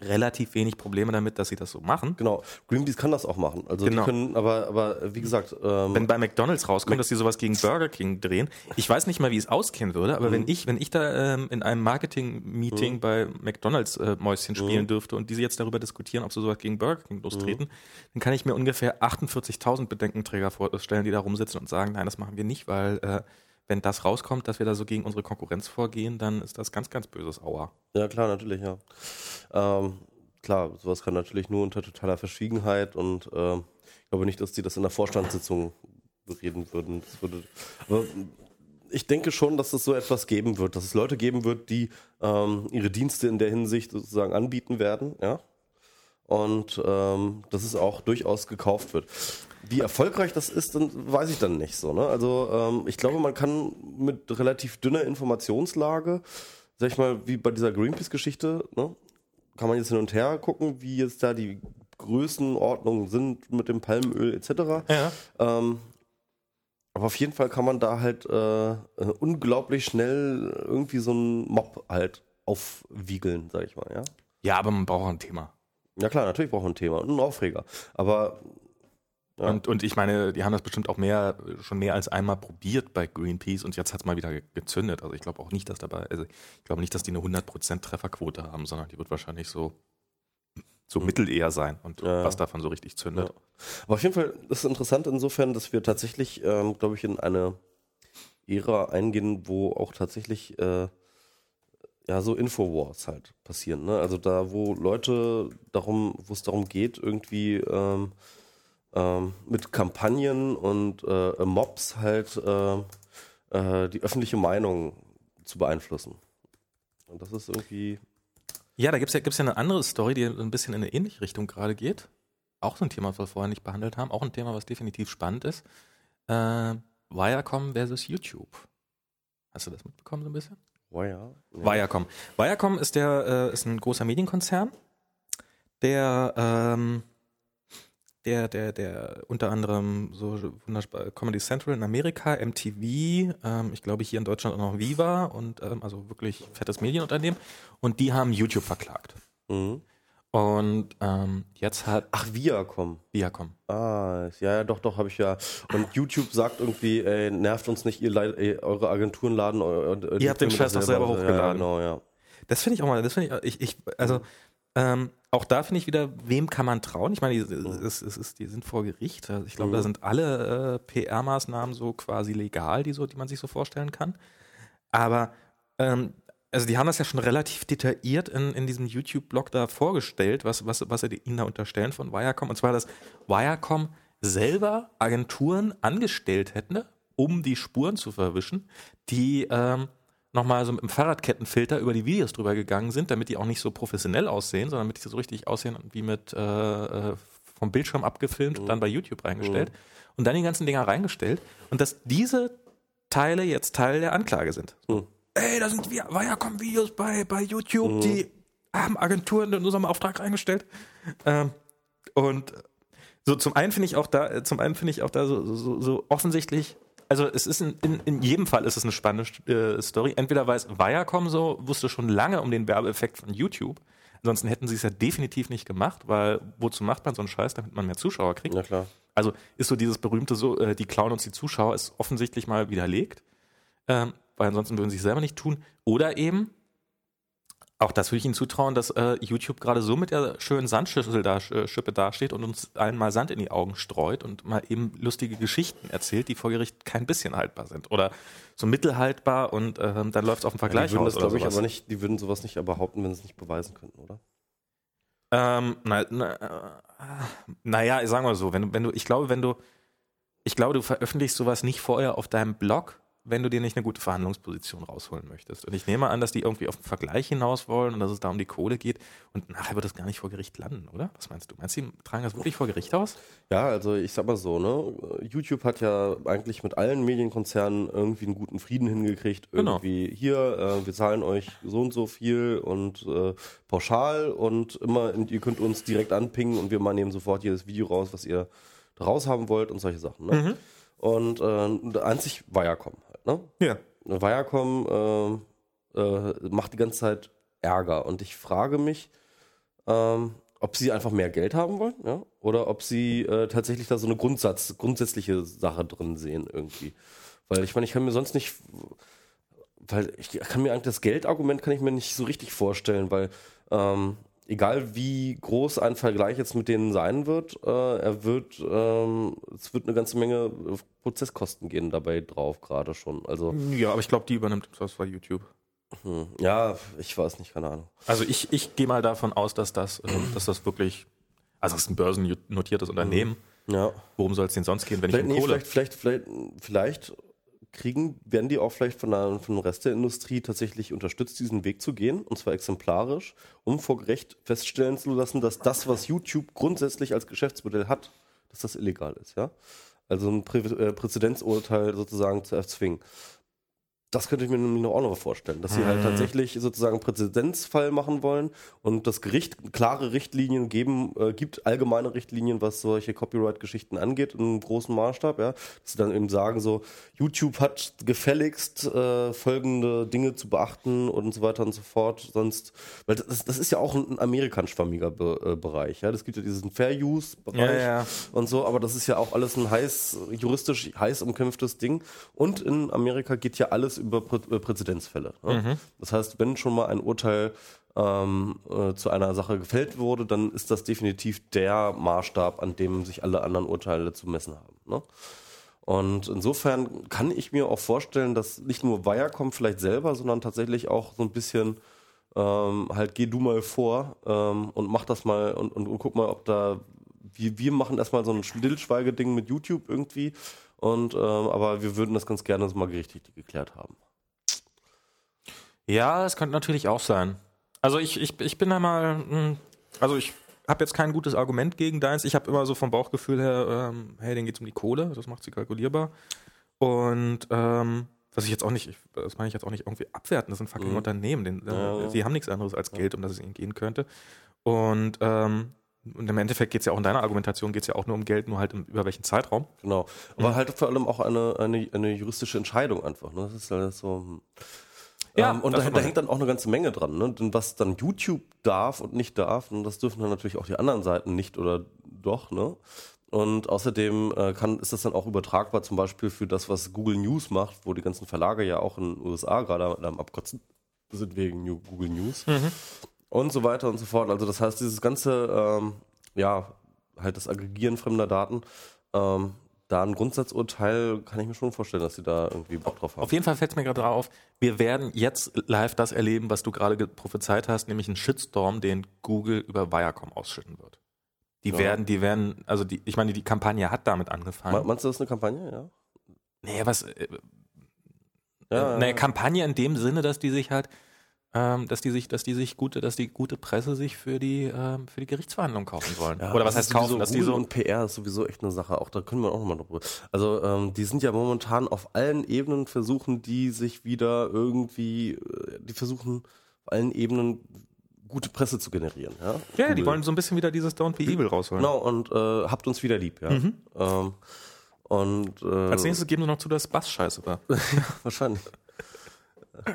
relativ wenig Probleme damit, dass sie das so machen. Genau, Greenpeace kann das auch machen. Also Genau. die können, aber, aber wie gesagt, ähm, Wenn bei McDonalds rauskommt, dass die sowas gegen Burger King drehen, ich weiß nicht mal, wie es auskennen würde, aber wenn ich, wenn ich da ähm, in einem Marketing-Meeting bei McDonalds äh, Mäuschen spielen dürfte und diese jetzt darüber diskutieren, ob sie sowas gegen Burger King lostreten, dann kann ich mir ungefähr 48.000 Bedenkenträger vorstellen, die da rumsitzen und sagen, nein, das machen wir nicht, weil äh, wenn das rauskommt, dass wir da so gegen unsere Konkurrenz vorgehen, dann ist das ganz, ganz böses Aua. Ja, klar, natürlich, ja. Ähm, klar, sowas kann natürlich nur unter totaler Verschwiegenheit und ähm, ich glaube nicht, dass die das in der Vorstandssitzung bereden würden. Würde, aber ich denke schon, dass es so etwas geben wird, dass es Leute geben wird, die ähm, ihre Dienste in der Hinsicht sozusagen anbieten werden, ja. Und ähm, dass es auch durchaus gekauft wird. Wie erfolgreich das ist, dann weiß ich dann nicht so. Ne? Also ähm, ich glaube, man kann mit relativ dünner Informationslage, sag ich mal, wie bei dieser Greenpeace-Geschichte, ne, kann man jetzt hin und her gucken, wie jetzt da die Größenordnungen sind mit dem Palmöl etc. Ja. Ähm, aber auf jeden Fall kann man da halt äh, unglaublich schnell irgendwie so einen Mob halt aufwiegeln, sag ich mal, ja. Ja, aber man braucht auch ein Thema. Ja klar, natürlich braucht man ein Thema und einen Aufreger. Aber Ja. Und, und ich meine, die haben das bestimmt auch mehr, schon mehr als einmal probiert bei Greenpeace und jetzt hat es mal wieder ge- gezündet. Also ich glaube auch nicht, dass dabei, also ich glaube nicht, dass die eine 100% Trefferquote haben, sondern die wird wahrscheinlich so, so mittel eher sein und Ja. was davon so richtig zündet. Ja. Aber auf jeden Fall ist es interessant insofern, dass wir tatsächlich, ähm, glaube ich, in eine Ära eingehen, wo auch tatsächlich äh, ja so Infowars halt passieren. Ne? Also da, wo Leute darum, wo es darum geht, irgendwie ähm, ähm, mit Kampagnen und äh, Mobs halt äh, äh, die öffentliche Meinung zu beeinflussen. Und das ist irgendwie Ja, da gibt's ja, gibt's ja eine andere Story, die ein bisschen in eine ähnliche Richtung gerade geht. Auch so ein Thema, was wir vorher nicht behandelt haben. Auch ein Thema, was definitiv spannend ist. Äh, Viacom versus YouTube. Hast du das mitbekommen so ein bisschen? ja. ja. Viacom. Viacom ist der äh, ist ein großer Medienkonzern, der ähm, der der der unter anderem so wunderbar Comedy Central in Amerika, MTV, ähm, ich glaube hier in Deutschland auch noch Viva und ähm, also wirklich fettes Medienunternehmen und die haben YouTube verklagt. Mhm. Und ähm, jetzt hat Ach, Viacom. Viacom. Ah, ja, ja, doch, doch, habe ich ja. Und YouTube sagt irgendwie, ey, nervt uns nicht, ihr, leid- ey, eure Agenturen laden eu, eu, Ihr habt den Scheiß doch selber Ja, hochgeladen. genau, ja. Das finde ich auch mal, das finde ich, ich, ich, also ähm, auch da finde ich wieder, wem kann man trauen? Ich meine, die, es, es ist, die sind vor Gericht. Also ich glaube, da sind alle äh, PR-Maßnahmen so quasi legal, die so, die man sich so vorstellen kann. Aber ähm, also die haben das ja schon relativ detailliert in, in diesem YouTube-Blog da vorgestellt, was, was, was sie ihnen da unterstellen von Viacom. Und zwar, dass Viacom selber Agenturen angestellt hätte, um die Spuren zu verwischen, die ähm, nochmal so mit dem Fahrradkettenfilter über die Videos drüber gegangen sind, damit die auch nicht so professionell aussehen, sondern damit die so richtig aussehen wie mit äh, äh vom Bildschirm abgefilmt und dann bei YouTube reingestellt und dann die ganzen Dinger reingestellt und dass diese Teile jetzt Teil der Anklage sind. So, Ey, da sind wir, Viacom-Videos bei, bei YouTube, die haben Agenturen in unserem Auftrag reingestellt. Ähm, und so zum einen finde ich auch da, zum einen finde ich auch da so, so, so offensichtlich, also es ist in, in, in jedem Fall ist es eine spannende äh, Story. Entweder weiß Viacom so, wusste schon lange um den Werbeeffekt von YouTube. Ansonsten hätten sie es ja definitiv nicht gemacht, weil wozu macht man so einen Scheiß, damit man mehr Zuschauer kriegt? Na klar. Also ist so dieses berühmte so, äh, die klauen uns die Zuschauer, ist offensichtlich mal widerlegt. Ähm, weil ansonsten würden sie es selber nicht tun. Oder eben, auch das würde ich Ihnen zutrauen, dass äh, YouTube gerade so mit der schönen Sandschüssel da, äh, Schippe dasteht und uns allen mal Sand in die Augen streut und mal eben lustige Geschichten erzählt, die vor Gericht kein bisschen haltbar sind. Oder so mittelhaltbar und äh, dann läuft es auf dem Vergleich ja, die würden aus. das, glaube ich, aber nicht, die würden sowas nicht behaupten, wenn sie es nicht beweisen könnten, oder? Ähm, na, na, äh, naja, sagen wir so, wenn, wenn du, ich glaube, wenn du, ich glaube, du veröffentlichst sowas nicht vorher auf deinem Blog, wenn du dir nicht eine gute Verhandlungsposition rausholen möchtest. Und ich nehme an, dass die irgendwie auf den Vergleich hinaus wollen und dass es da um die Kohle geht und nachher wird das gar nicht vor Gericht landen, oder? Was meinst du? Meinst du, die tragen das wirklich vor Gericht aus? Ja, also ich sag mal so, ne? YouTube hat ja eigentlich mit allen Medienkonzernen irgendwie einen guten Frieden hingekriegt. Genau. Irgendwie hier, äh, wir zahlen euch so und so viel und äh, pauschal und immer, ihr könnt uns direkt anpingen und wir mal nehmen sofort jedes Video raus, was ihr raus haben wollt und solche Sachen. Ne? Mhm. Und äh, einzig Viacom ne? Ja. Viacom äh, äh, macht die ganze Zeit Ärger. Und ich frage mich, ähm, ob sie einfach mehr Geld haben wollen, ja? Oder ob sie äh, tatsächlich da so eine Grundsatz, grundsätzliche Sache drin sehen irgendwie. Weil ich meine, ich kann mir sonst nicht, weil ich kann mir eigentlich das Geldargument kann ich mir nicht so richtig vorstellen, weil ähm, egal wie groß ein Vergleich jetzt mit denen sein wird, äh, er wird, ähm, es wird eine ganze Menge Prozesskosten gehen dabei drauf gerade schon. Also Ja, aber ich glaube, die übernimmt das bei YouTube. hm, ja, ich weiß nicht, keine Ahnung. Also ich, ich gehe mal davon aus, dass das, äh, dass das wirklich, also es ist ein börsennotiertes Unternehmen. Ja. Worum soll es denn sonst gehen, wenn Vielleicht, ich um nee, Kohle? vielleicht, vielleicht, vielleicht, vielleicht kriegen, werden die auch vielleicht von, der, von dem Rest der Industrie tatsächlich unterstützt, diesen Weg zu gehen, und zwar exemplarisch, um vor Gericht feststellen zu lassen, dass das, was YouTube grundsätzlich als Geschäftsmodell hat, dass das illegal ist, ja. Also ein Prä äh, Präzedenzurteil sozusagen zu erzwingen. Das könnte ich mir nämlich noch auch noch vorstellen, dass sie halt tatsächlich sozusagen einen Präzedenzfall machen wollen und das Gericht klare Richtlinien geben, äh, gibt allgemeine Richtlinien, was solche Copyright-Geschichten angeht, in einem großen Maßstab, ja. Dass sie dann eben sagen, so, YouTube hat gefälligst äh, folgende Dinge zu beachten und so weiter und so fort. Sonst, weil das, das ist ja auch ein, amerikanisch-farmiger Be äh, Bereich, ja. Das gibt ja diesen Fair-Use-Bereich Ja, ja. und so, aber das ist ja auch alles ein heiß, juristisch heiß umkämpftes Ding. Und in Amerika geht ja alles über Prä äh, Präzedenzfälle. Ne? Das heißt, wenn schon mal ein Urteil ähm, äh, zu einer Sache gefällt wurde, dann ist das definitiv der Maßstab, an dem sich alle anderen Urteile zu messen haben. Ne? Und insofern kann ich mir auch vorstellen, dass nicht nur Viacom vielleicht selber, sondern tatsächlich auch so ein bisschen ähm, halt geh du mal vor ähm, und mach das mal und, und, und guck mal, ob da wir, wir machen erstmal so ein Stillschweigeding mit YouTube irgendwie und ähm, aber wir würden das ganz gerne mal gerichtlich geklärt haben. Ja, es könnte natürlich auch sein. Also ich, ich, ich bin da mal, mh, also ich habe jetzt kein gutes Argument gegen deins. Ich habe immer so vom Bauchgefühl her, ähm, hey, denen geht's um die Kohle, das macht sie kalkulierbar. Und ähm, was ich jetzt auch nicht, ich, das meine ich jetzt auch nicht irgendwie abwerten, das sind fucking Mhm. Unternehmen, den, äh, Ja, die haben nichts anderes als Geld, um das es ihnen gehen könnte. Und, ähm, und im Endeffekt geht's ja auch in deiner Argumentation geht's ja auch nur um Geld, nur halt im, über welchen Zeitraum. Genau. Aber halt vor allem auch eine, eine, eine juristische Entscheidung einfach. Ne? Das ist halt so. hm. Ja, ähm, und da, da hängt dann auch eine ganze Menge dran. Ne? Denn was dann YouTube darf und nicht darf, und das dürfen dann natürlich auch die anderen Seiten nicht oder doch. Ne? Und außerdem äh, kann, ist das dann auch übertragbar zum Beispiel für das, was Google News macht, wo die ganzen Verlage ja auch in den USA gerade am Abkotzen sind wegen New- Google News und so weiter und so fort. Also das heißt, dieses ganze, ähm, ja, halt das Aggregieren fremder Daten, ähm, da ein Grundsatzurteil kann ich mir schon vorstellen, dass sie da irgendwie Bock drauf haben. Auf jeden Fall fällt es mir gerade auf, wir werden jetzt live das erleben, was du gerade ge- prophezeit hast, nämlich einen Shitstorm, den Google über Viacom ausschütten wird. Die Ja. werden, die werden, also die, ich meine, die Kampagne hat damit angefangen. Me- Meinst du, das ist eine Kampagne? Ja. nee, was, äh, ja, eine Kampagne in dem Sinne, dass die sich halt ähm, dass die sich, dass die sich gute, dass die gute Presse sich für die ähm, für die Gerichtsverhandlung kaufen wollen. Ja, Oder was heißt kaufen? Dass die so und PR ist sowieso echt eine Sache. Auch da können wir auch nochmal drüber. Also ähm, die sind ja momentan auf allen Ebenen versuchen, die sich wieder irgendwie, äh, die versuchen auf allen Ebenen gute Presse zu generieren. Ja, ja die wollen so ein bisschen wieder dieses Don't Be Evil rausholen. Genau und äh, habt uns wieder lieb. Ja. Mhm. Ähm, und äh, als nächstes geben sie noch zu, dass Bass scheiße war. Wahrscheinlich.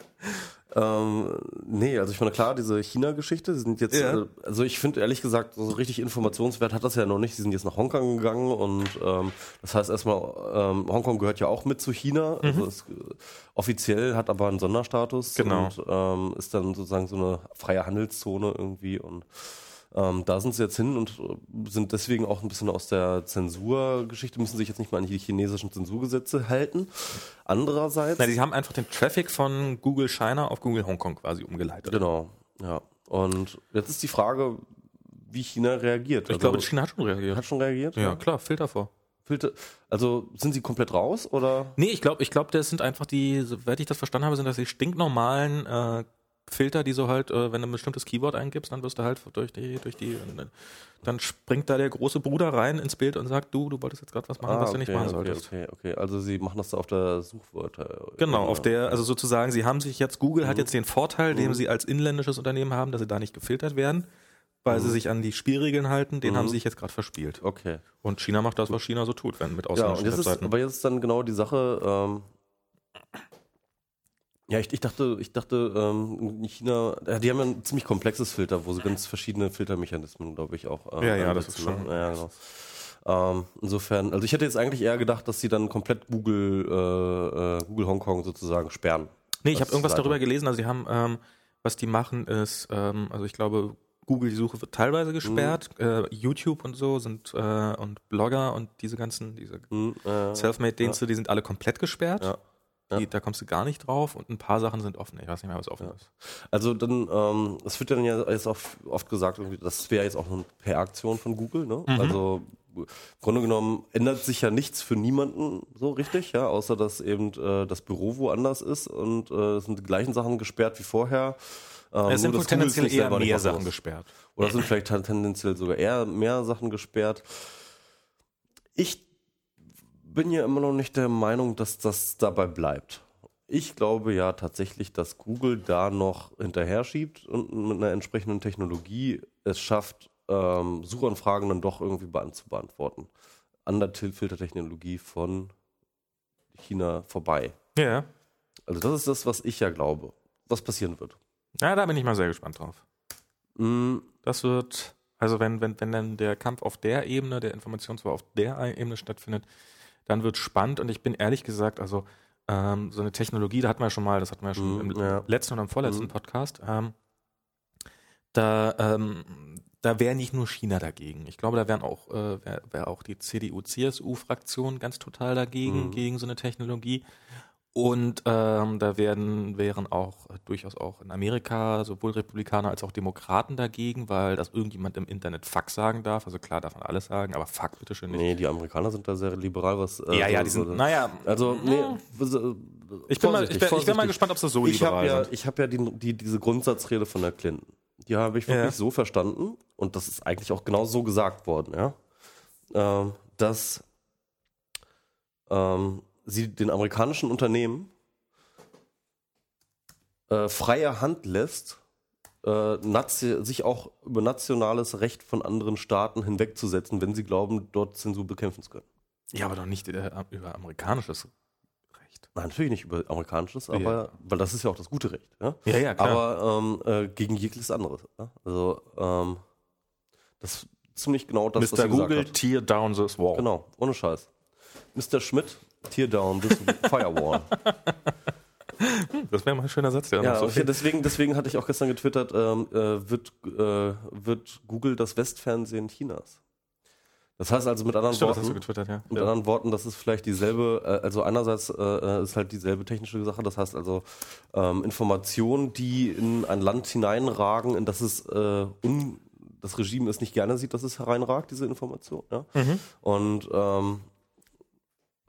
Ähm, nee, also ich meine, klar, diese China-Geschichte, sind jetzt, ja. äh, also ich finde ehrlich gesagt, so richtig Informationswert hat das ja noch nicht. Sie sind jetzt nach Hongkong gegangen und ähm, das heißt erstmal, ähm, Hongkong gehört ja auch mit zu China. Mhm. Also es, äh, offiziell hat aber einen Sonderstatus genau. und ähm, ist dann sozusagen so eine freie Handelszone irgendwie und ähm, da sind sie jetzt hin und äh, sind deswegen auch ein bisschen aus der Zensurgeschichte, müssen sich jetzt nicht mal an die chinesischen Zensurgesetze halten. Andererseits. Na, die haben einfach den Traffic von Google China auf Google Hongkong quasi umgeleitet. Genau, ja. Und jetzt ist die Frage, wie China reagiert. Ich also, glaube, China hat schon reagiert. Hat schon reagiert? Ja, ja. klar, Filter vor. Filter, also sind sie komplett raus oder? Nee, ich glaube, ich glaube, das sind einfach die, soweit ich das verstanden habe, sind das die stinknormalen äh, Filter, die so halt, äh, wenn du ein bestimmtes Keyword eingibst, dann wirst du halt durch die, durch die, dann springt da der große Bruder rein ins Bild und sagt, du, du wolltest jetzt gerade was machen, ah, was okay, du nicht machen solltest. Okay, okay, also sie machen das auf der Suchwörter. Genau, auf der, also sozusagen, sie haben sich jetzt, Google mhm. hat jetzt den Vorteil, mhm. den sie als inländisches Unternehmen haben, dass sie da nicht gefiltert werden, weil mhm. sie sich an die Spielregeln halten, den haben mhm. sie sich jetzt gerade verspielt. Okay. Und China macht das, was China so tut, wenn mit ausländischen ja, ist, Aber jetzt ist dann genau die Sache, ähm, ja, ich, ich dachte, ich dachte, ähm, China, die haben ja ein ziemlich komplexes Filter, wo sie ganz verschiedene Filtermechanismen, glaube ich, auch. Äh, ja, ja, das ist schon. Ja, genau. Ähm, insofern, also ich hätte jetzt eigentlich eher gedacht, dass sie dann komplett Google, äh, äh, Google Hongkong sozusagen sperren. Nee, ich habe irgendwas darüber gelesen, also sie haben, ähm, was die machen ist, ähm, also ich glaube, Google, die Suche wird teilweise gesperrt, mhm. äh, YouTube und so sind äh, und Blogger und diese ganzen, diese mhm, äh, Selfmade-Dienste, ja. die sind alle komplett gesperrt. Ja. Die, da kommst du gar nicht drauf und ein paar Sachen sind offen. Ich weiß nicht mehr, was offen ja. ist. Also dann, ähm, es wird dann ja jetzt auch oft gesagt, das wäre jetzt auch eine PR-Aktion von Google. Ne? Mhm. Also im Grunde genommen ändert sich ja nichts für niemanden so richtig, ja, außer dass eben äh, das Büro woanders ist und äh, es sind die gleichen Sachen gesperrt wie vorher. Ähm, es sind tendenziell eher mehr Sachen gesperrt. Oder sind vielleicht tendenziell sogar eher mehr Sachen gesperrt. Ich bin ja immer noch nicht der Meinung, dass das dabei bleibt. Ich glaube ja tatsächlich, dass Google da noch hinterher schiebt und mit einer entsprechenden Technologie es schafft, ähm, Suchanfragen dann doch irgendwie zu beantworten. An der Filtertechnologie von China vorbei. Ja. Also das ist das, was ich ja glaube, was passieren wird. Ja, da bin ich mal sehr gespannt drauf. Mm. Das wird, also wenn, wenn, wenn dann der Kampf auf der Ebene, der Information zwar auf der Ebene stattfindet, dann wird spannend und ich bin ehrlich gesagt, also ähm, so eine Technologie, da hatten wir schon mal, das hatten wir ja schon mhm, im ja. letzten und im vorletzten mhm. Podcast, ähm, da, ähm, da wäre nicht nur China dagegen. Ich glaube, da wären auch, äh, wäre wär auch die CDU-CSU-Fraktion ganz total dagegen, mhm. gegen so eine Technologie. Und ähm, da werden, wären auch äh, durchaus auch in Amerika sowohl Republikaner als auch Demokraten dagegen, weil das irgendjemand im Internet Fuck sagen darf. Also klar darf man alles sagen, aber Fuck bitte schön nicht. Nee, die Amerikaner sind da sehr liberal, was. Äh, ja, ja, die sind, naja. Also, nee, ich bin, mal, ich, bin, ich bin mal gespannt, ob das so ich liberal ja, Ich habe ja die, die, diese Grundsatzrede von der Clinton. Die habe ich wirklich ja. so verstanden und das ist eigentlich auch genau so gesagt worden, ja. Ähm, dass ähm, sie den amerikanischen Unternehmen äh, freie Hand lässt, äh, sich auch über nationales Recht von anderen Staaten hinwegzusetzen, wenn sie glauben, dort Zensur bekämpfen zu können. Ja, aber doch nicht äh, über amerikanisches Recht. Nein, natürlich nicht über amerikanisches, aber ja. weil das ist ja auch das gute Recht. Ja, ja, ja klar. Aber ähm, äh, gegen jegliches anderes. Ja? Also ähm, das ist ziemlich genau das, Mr. was Google, hat. tear down this wall. Genau, ohne Scheiß. Mr. Schmidt, tear down this firewall. Das wäre mal ein schöner Satz. Ja, so okay, deswegen, deswegen hatte ich auch gestern getwittert, ähm, äh, wird, äh, wird Google das Westfernsehen Chinas. Das heißt also mit anderen Stimmt, Worten, das ja. mit ja. anderen Worten, das ist vielleicht dieselbe, äh, also einerseits äh, äh, ist halt dieselbe technische Sache, das heißt also ähm, Informationen, die in ein Land hineinragen, in das es äh, un, das Regime es nicht gerne sieht, dass es hereinragt, diese Information. Ja? Mhm. Und ähm,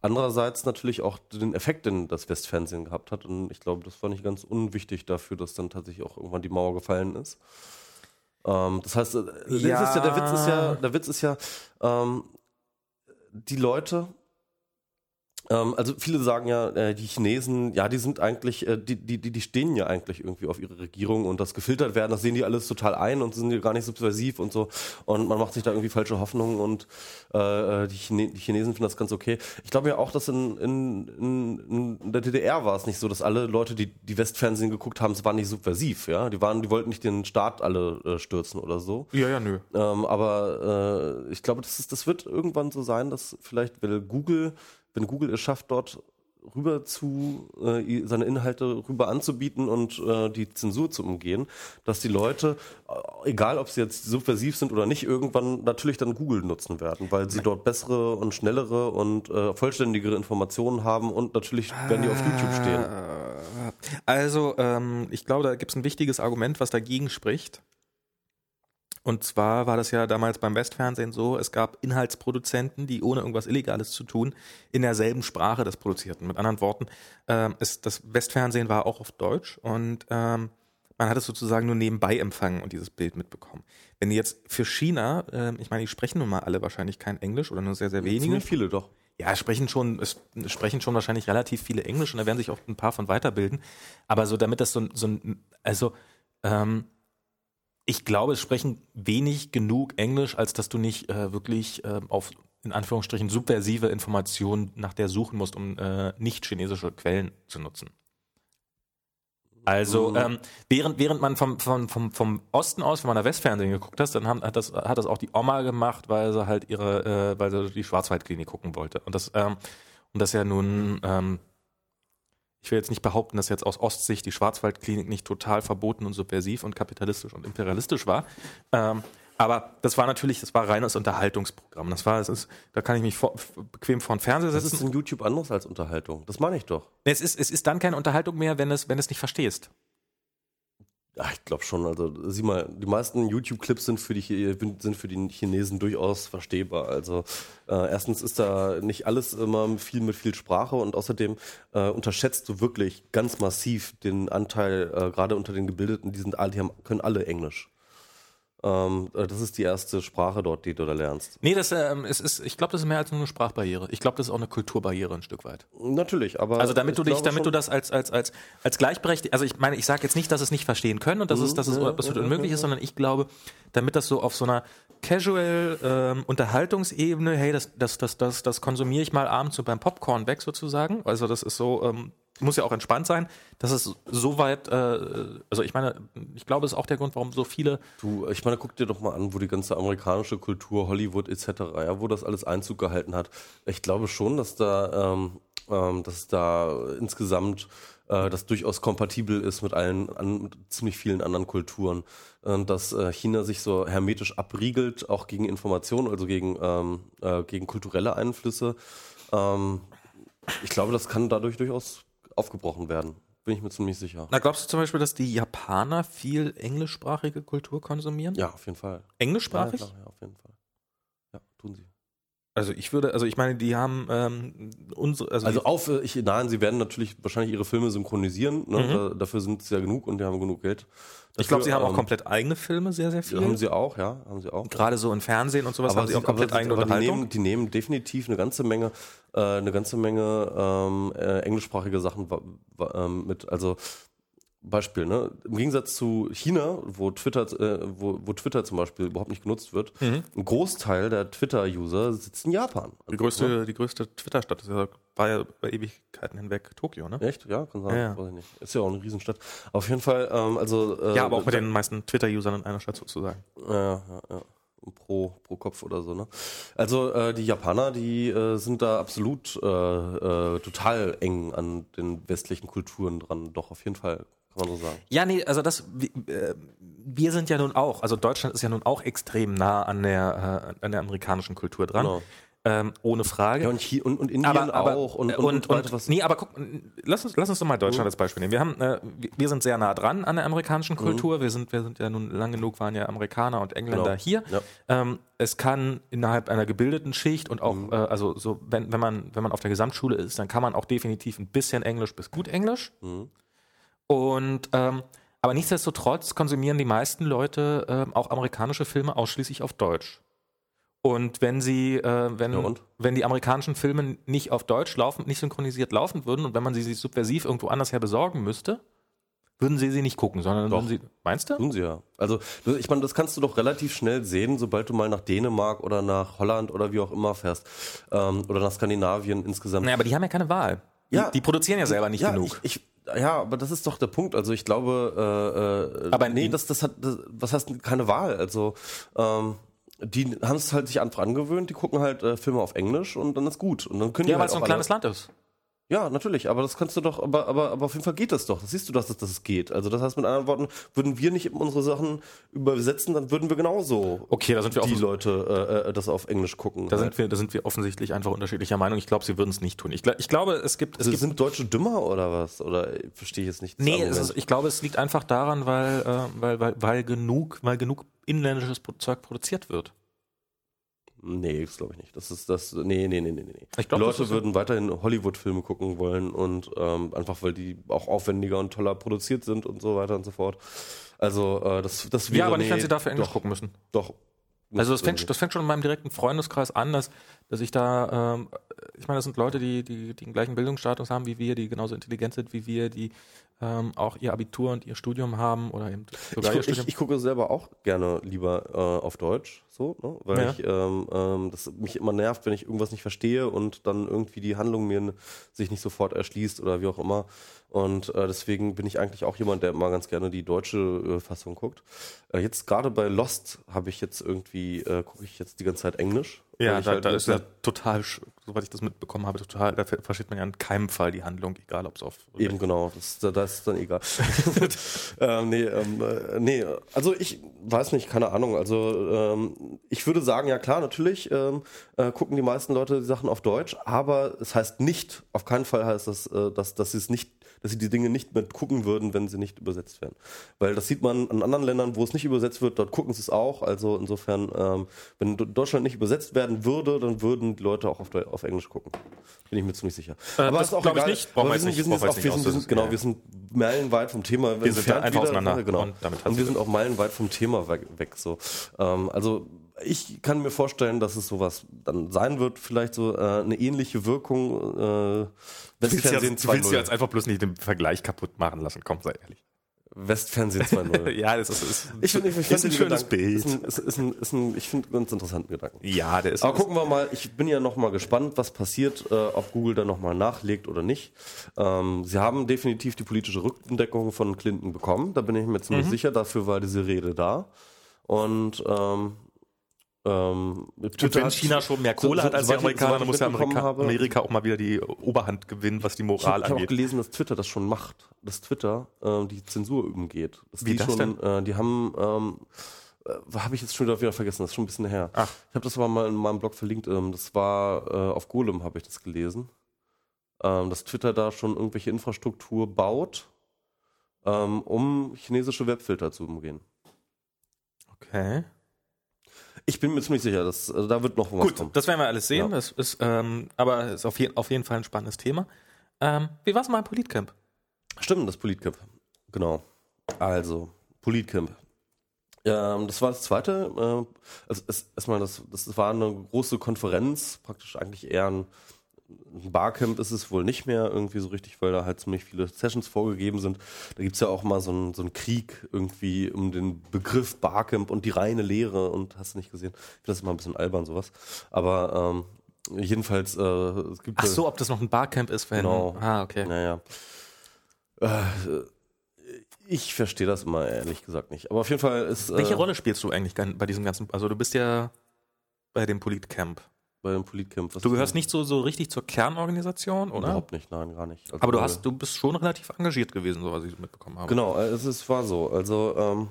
andererseits natürlich auch den Effekt, den das Westfernsehen gehabt hat. Und ich glaube, das war nicht ganz unwichtig dafür, dass dann tatsächlich auch irgendwann die Mauer gefallen ist. Ähm, das heißt, äh, Ja. Ja, der Witz ist ja, der Witz ist ja, ähm, die Leute, also viele sagen ja, äh, die Chinesen, ja, die sind eigentlich, äh, die, die, die stehen ja eigentlich irgendwie auf ihre Regierung und das gefiltert werden, das sehen die alles total ein und sind ja gar nicht subversiv und so. Und man macht sich da irgendwie falsche Hoffnungen und äh, die, Chine die Chinesen finden das ganz okay. Ich glaube ja auch, dass in, in, in, in der DDR war es nicht so, dass alle Leute, die die Westfernsehen geguckt haben, es war nicht subversiv, ja. Die waren, die wollten nicht den Staat alle äh, stürzen oder so. Ja, ja, nö. Ähm, aber äh, ich glaube, das, ist, das wird irgendwann so sein, dass vielleicht, wenn Google, wenn Google es schafft, dort rüber zu äh, seine Inhalte rüber anzubieten und äh, die Zensur zu umgehen, dass die Leute, äh, egal ob sie jetzt subversiv sind oder nicht, irgendwann natürlich dann Google nutzen werden, weil sie dort bessere und schnellere und äh, vollständigere Informationen haben und natürlich werden die auf YouTube stehen. Also, ähm, ich glaube, da gibt es ein wichtiges Argument, was dagegen spricht. Und zwar war das ja damals beim Westfernsehen so, es gab Inhaltsproduzenten, die ohne irgendwas Illegales zu tun in derselben Sprache das produzierten. Mit anderen Worten, ähm, ist, das Westfernsehen war auch auf Deutsch und ähm, man hat es sozusagen nur nebenbei empfangen und dieses Bild mitbekommen. Wenn jetzt für China, ähm, ich meine, die sprechen nun mal alle wahrscheinlich kein Englisch oder nur sehr, sehr wenige. Ziemlich viele doch. Ja, es sprechen schon, es sprechen schon wahrscheinlich relativ viele Englisch und da werden sich auch ein paar von weiterbilden. Aber so, damit das so, ein- so ein, also, ähm, ich glaube, es sprechen wenig genug Englisch, als dass du nicht äh, wirklich ähm, auf, in Anführungsstrichen, subversive Informationen nach der suchen musst, um äh, nicht chinesische Quellen zu nutzen. Also, Mhm. ähm, während, während man vom, vom, vom, vom Osten aus, wenn man da Westfernsehen geguckt hat, dann haben, hat, das, hat das auch die Oma gemacht, weil sie halt ihre, äh, weil sie die Schwarzwaldklinik gucken wollte. Und das, ähm, und das ja nun, ähm, ich will jetzt nicht behaupten, dass jetzt aus Ostsicht die Schwarzwaldklinik nicht total verboten und subversiv und kapitalistisch und imperialistisch war. Ähm, aber das war natürlich, das war reines Unterhaltungsprogramm. Das war, das ist, da kann ich mich vor, bequem vor den Fernseher Das setzen. ist in YouTube anders als Unterhaltung. Das meine ich doch. Es ist, es ist dann keine Unterhaltung mehr, wenn es, wenn es nicht verstehst. Ja, ich glaube schon. Also sieh mal, die meisten YouTube-Clips sind für die sind für die Chinesen durchaus verstehbar. Also äh, erstens ist da nicht alles immer viel mit viel Sprache und außerdem äh, unterschätzt du wirklich ganz massiv den Anteil äh, gerade unter den Gebildeten. Die sind alle, die haben, können alle Englisch. Ähm, äh, das ist die erste Sprache dort, die du da lernst. Nee, das ähm, es ist, ich glaube, das ist mehr als nur eine Sprachbarriere. Ich glaube, das ist auch eine Kulturbarriere ein Stück weit. Natürlich, aber Also damit du dich, damit du das als als als als gleichberechtigt, also ich meine, ich sage jetzt nicht, dass es nicht verstehen können und dass es dass es absolut unmöglich ist, sondern ich glaube, damit das so auf so einer Casual ähm, Unterhaltungsebene, hey, das das das das das konsumiere ich mal abends so beim Popcorn weg sozusagen. Also das ist so ähm, muss ja auch entspannt sein, dass es so weit, äh, also ich meine, ich glaube, das ist auch der Grund, warum so viele Du, ich meine, guck dir doch mal an, wo die ganze amerikanische Kultur, Hollywood etc., ja, wo das alles Einzug gehalten hat. Ich glaube schon, dass da, ähm, ähm, dass da insgesamt äh, das durchaus kompatibel ist mit allen, an, mit ziemlich vielen anderen Kulturen. Und dass äh, China sich so hermetisch abriegelt, auch gegen Informationen, also gegen, ähm, äh, gegen kulturelle Einflüsse. Ähm, ich glaube, das kann dadurch durchaus aufgebrochen werden. Bin ich mir ziemlich sicher. Na, glaubst du zum Beispiel, dass die Japaner viel englischsprachige Kultur konsumieren? Ja, auf jeden Fall. Englischsprachig? Ja, klar, ja, auf jeden Fall. Ja, tun sie. Also ich würde, also ich meine, die haben ähm, unsere, also, Also auf, äh, ich, nein, sie werden natürlich wahrscheinlich ihre Filme synchronisieren. Ne? Da, dafür sind es ja genug und die haben genug Geld. Mhm. ich glaube, sie haben auch ähm, komplett eigene Filme, sehr, sehr viele. Haben sie auch, ja, haben sie auch. Gerade so im Fernsehen und sowas haben sie auch komplett aber, eigene aber die, nehmen, die nehmen definitiv eine ganze Menge, äh, eine ganze Menge ähm, äh, englischsprachige Sachen ähm, mit. Also Beispiel, ne? Im Gegensatz zu China, wo Twitter, äh, wo, wo Twitter zum Beispiel überhaupt nicht genutzt wird, Mhm. ein Großteil der Twitter-User sitzt in Japan. die größte, die größte Twitter-Stadt war ja bei Ewigkeiten hinweg Tokio, ne? Echt? Ja, kann sein. Ja, ja. Ist ja auch eine Riesenstadt. Auf jeden Fall, ähm, also. Äh, Ja, aber auch mit den meisten Twitter-Usern in einer Stadt sozusagen. Ja, ja, ja. Pro, pro Kopf oder so, ne? Also äh, die Japaner, die äh, sind da absolut äh, äh, total eng an den westlichen Kulturen dran. Doch, auf jeden Fall, kann man so sagen. Ja, nee, also das, wir, äh, wir sind ja nun auch, also Deutschland ist ja nun auch extrem nah an der, äh, an der amerikanischen Kultur dran. Genau. Ähm, ohne Frage. Ja, und, hier, und, und Indien aber, aber, auch. Und, und, und, weiter was. nee, aber guck, lass uns, lass uns doch mal Deutschland als Beispiel nehmen. Wir haben, äh, wir- sind sehr nah dran an der amerikanischen Kultur. Wir sind, wir sind ja nun lang genug, waren ja Amerikaner und Engländer Genau. hier. Ja. Ähm, es kann innerhalb einer gebildeten Schicht und auch, Mhm. äh, also so, wenn, wenn man, wenn man auf der Gesamtschule ist, dann kann man auch definitiv ein bisschen Englisch bis gut Englisch. Mhm. Und ähm, aber nichtsdestotrotz konsumieren die meisten Leute ähm, auch amerikanische Filme ausschließlich auf Deutsch. Und wenn sie, äh, wenn, Ja, wenn die amerikanischen Filme nicht auf Deutsch laufen, nicht synchronisiert laufen würden und wenn man sie sich subversiv irgendwo anders her besorgen müsste, würden sie sie nicht gucken, sondern Doch. würden sie. Meinst du? Tun sie ja. Also, ich meine, das kannst du doch relativ schnell sehen, sobald du mal nach Dänemark oder nach Holland oder wie auch immer fährst. Ähm, oder nach Skandinavien insgesamt. Naja, aber die haben ja keine Wahl. Die, Ja. die produzieren ja selber nicht ja, genug. Ich, ich, ja, aber das ist doch der Punkt. Also ich glaube, äh, äh, Aber nee, das, das hat, das, was heißt keine Wahl? Also ähm, die haben es halt sich einfach angewöhnt, die gucken halt äh, Filme auf Englisch und dann ist gut. Und dann können ja, weil halt es so ein kleines Land ist. Ja, natürlich, aber das kannst du doch, aber, aber, aber auf jeden Fall geht das doch. Das siehst du, dass es, dass es geht. Also das heißt mit anderen Worten, würden wir nicht unsere Sachen übersetzen, dann würden wir genauso Okay, da sind wir die Leute äh, äh, das auf Englisch gucken. Da halt. sind wir, da sind wir offensichtlich einfach unterschiedlicher Meinung. Ich glaube, sie würden es nicht tun. Ich, gl- ich glaube, es gibt, es Also gibt sind Deutsche dümmer oder was? Oder verstehe ich jetzt nicht? Nee, ist, ich glaube, es liegt einfach daran, weil, äh, weil, weil, weil genug, weil genug inländisches Zeug produziert wird. Nee, das glaube ich nicht. Das ist das. Nee, nee, nee, nee, nee. Ich glaub, die Leute würden weiterhin Hollywood-Filme gucken wollen und ähm, einfach weil die auch aufwendiger und toller produziert sind und so weiter und so fort. Also äh, das, das wäre Ja, aber nicht, nee, wenn sie dafür Englisch doch, gucken müssen. Doch. Also das fängt, das fängt schon in meinem direkten Freundeskreis an, dass, dass ich da, ähm, ich meine, das sind Leute, die, die, die den gleichen Bildungsstatus haben wie wir, die genauso intelligent sind wie wir, die ähm, auch ihr Abitur und ihr Studium haben oder eben sogar ihr Ich, gu- Studium. ich, ich gucke selber auch gerne lieber äh, auf Deutsch, so, ne? weil Ja. ich ähm, ähm, das mich immer nervt, wenn ich irgendwas nicht verstehe und dann irgendwie die Handlung mir sich nicht sofort erschließt oder wie auch immer. Und äh, deswegen bin ich eigentlich auch jemand, der immer ganz gerne die deutsche äh, Fassung guckt. Äh, jetzt gerade bei Lost habe ich jetzt irgendwie äh, gucke ich jetzt die ganze Zeit Englisch. ja, da, halt da ist ja total, soweit ich das mitbekommen habe, total, da ver- versteht man ja in keinem Fall die Handlung, egal ob es auf Eben genau, das, da- das ist dann egal. ähm, nee, ähm, äh, nee, also ich weiß nicht, keine Ahnung. Also ähm, ich würde sagen, ja klar, natürlich ähm, äh, gucken die meisten Leute die Sachen auf Deutsch, aber es heißt nicht, auf keinen Fall heißt das, äh, dass, dass sie es nicht, dass sie die Dinge nicht mehr gucken würden, wenn sie nicht übersetzt werden. Weil das sieht man an anderen Ländern, wo es nicht übersetzt wird, dort gucken sie es auch. Also insofern, ähm, wenn Deutschland nicht übersetzt werden würde, dann würden die Leute auch auf, Deu- auf Englisch gucken. Bin ich mir ziemlich sicher. Äh, das ich nicht. Brauchen Aber wir jetzt nicht- wir sind, jetzt jetzt auch, wir nicht sind, wir sind, genau, wir sind meilenweit vom Thema. Wir sind einfach auseinander. Genau. Und hat's Und wir sind auch meilenweit vom Thema weg. weg so. Ähm, also ich kann mir vorstellen, dass es sowas dann sein wird, vielleicht so äh, eine ähnliche Wirkung. Äh, Westfernsehen du willst ja 2.0. jetzt einfach bloß nicht den Vergleich kaputt machen lassen, komm, sei ehrlich. Westfernsehen 2.0. Ja, das ist, ist, Ich finde, ich, ich ist find ein schönes Gedanken- Bild. Ist ein, ist, ist ein, ist ein, ich finde ganz interessanten Gedanken. Ja, der ist. Aber gucken wir mal, ich bin ja noch mal gespannt, was passiert, äh, ob Google da noch mal nachlegt oder nicht. Ähm, sie haben definitiv die politische Rückendeckung von Clinton bekommen, da bin ich mir Mhm. ziemlich sicher, dafür war diese Rede da. Und ähm, ähm, Twitter wenn hat- China schon mehr Kohle so- hat als die ich- Amerikaner, ich muss ja Amerika, habe- Amerika auch mal wieder die Oberhand gewinnen, was die Ich Moral habe hab auch angeht. gelesen, dass Twitter das schon macht, dass Twitter äh, die Zensur umgeht. Dass Wie die das schon, denn? Äh, die haben, ähm, äh, habe ich jetzt schon wieder vergessen, das ist schon ein bisschen her. Ach. Ich habe das aber mal in meinem Blog verlinkt. Ähm, das war äh, auf Golem habe ich das gelesen, ähm, dass Twitter da schon irgendwelche Infrastruktur baut, ähm, um chinesische Webfilter zu umgehen. Okay. Ich bin mir ziemlich sicher, dass also da wird noch was Gut, kommen. das werden wir alles sehen. Ja. Das ist, ähm, aber ist auf, je, auf jeden Fall ein spannendes Thema. Ähm, wie war es mal im Politcamp? Stimmt, das Politcamp. Genau. Also, Politcamp. Ähm, das war das zweite. Äh, also erstmal, das, das war eine große Konferenz, praktisch eigentlich eher ein, ein Barcamp ist es wohl nicht mehr irgendwie so richtig, weil da halt ziemlich viele Sessions vorgegeben sind. Da gibt's ja auch mal so einen so einen Krieg irgendwie um den Begriff Barcamp und die reine Lehre und hast du nicht gesehen. Ich finde das immer ein bisschen albern, sowas. Aber ähm, jedenfalls, äh, es gibt Ach so, ob das noch ein Barcamp ist, wenn. Genau. Ah, okay. naja. Äh, ich verstehe das immer ehrlich gesagt nicht. Aber auf jeden Fall ist Welche äh, Rolle spielst du eigentlich bei diesem ganzen? Also du bist ja bei dem Politcamp. Bei dem Politcamp. Du gehörst nicht so, so richtig zur Kernorganisation, oder? Überhaupt nicht, nein, gar nicht. Also, Aber du äh, hast, du bist schon relativ engagiert gewesen, so was ich mitbekommen habe. Genau, äh, es ist, war so. Also, ähm,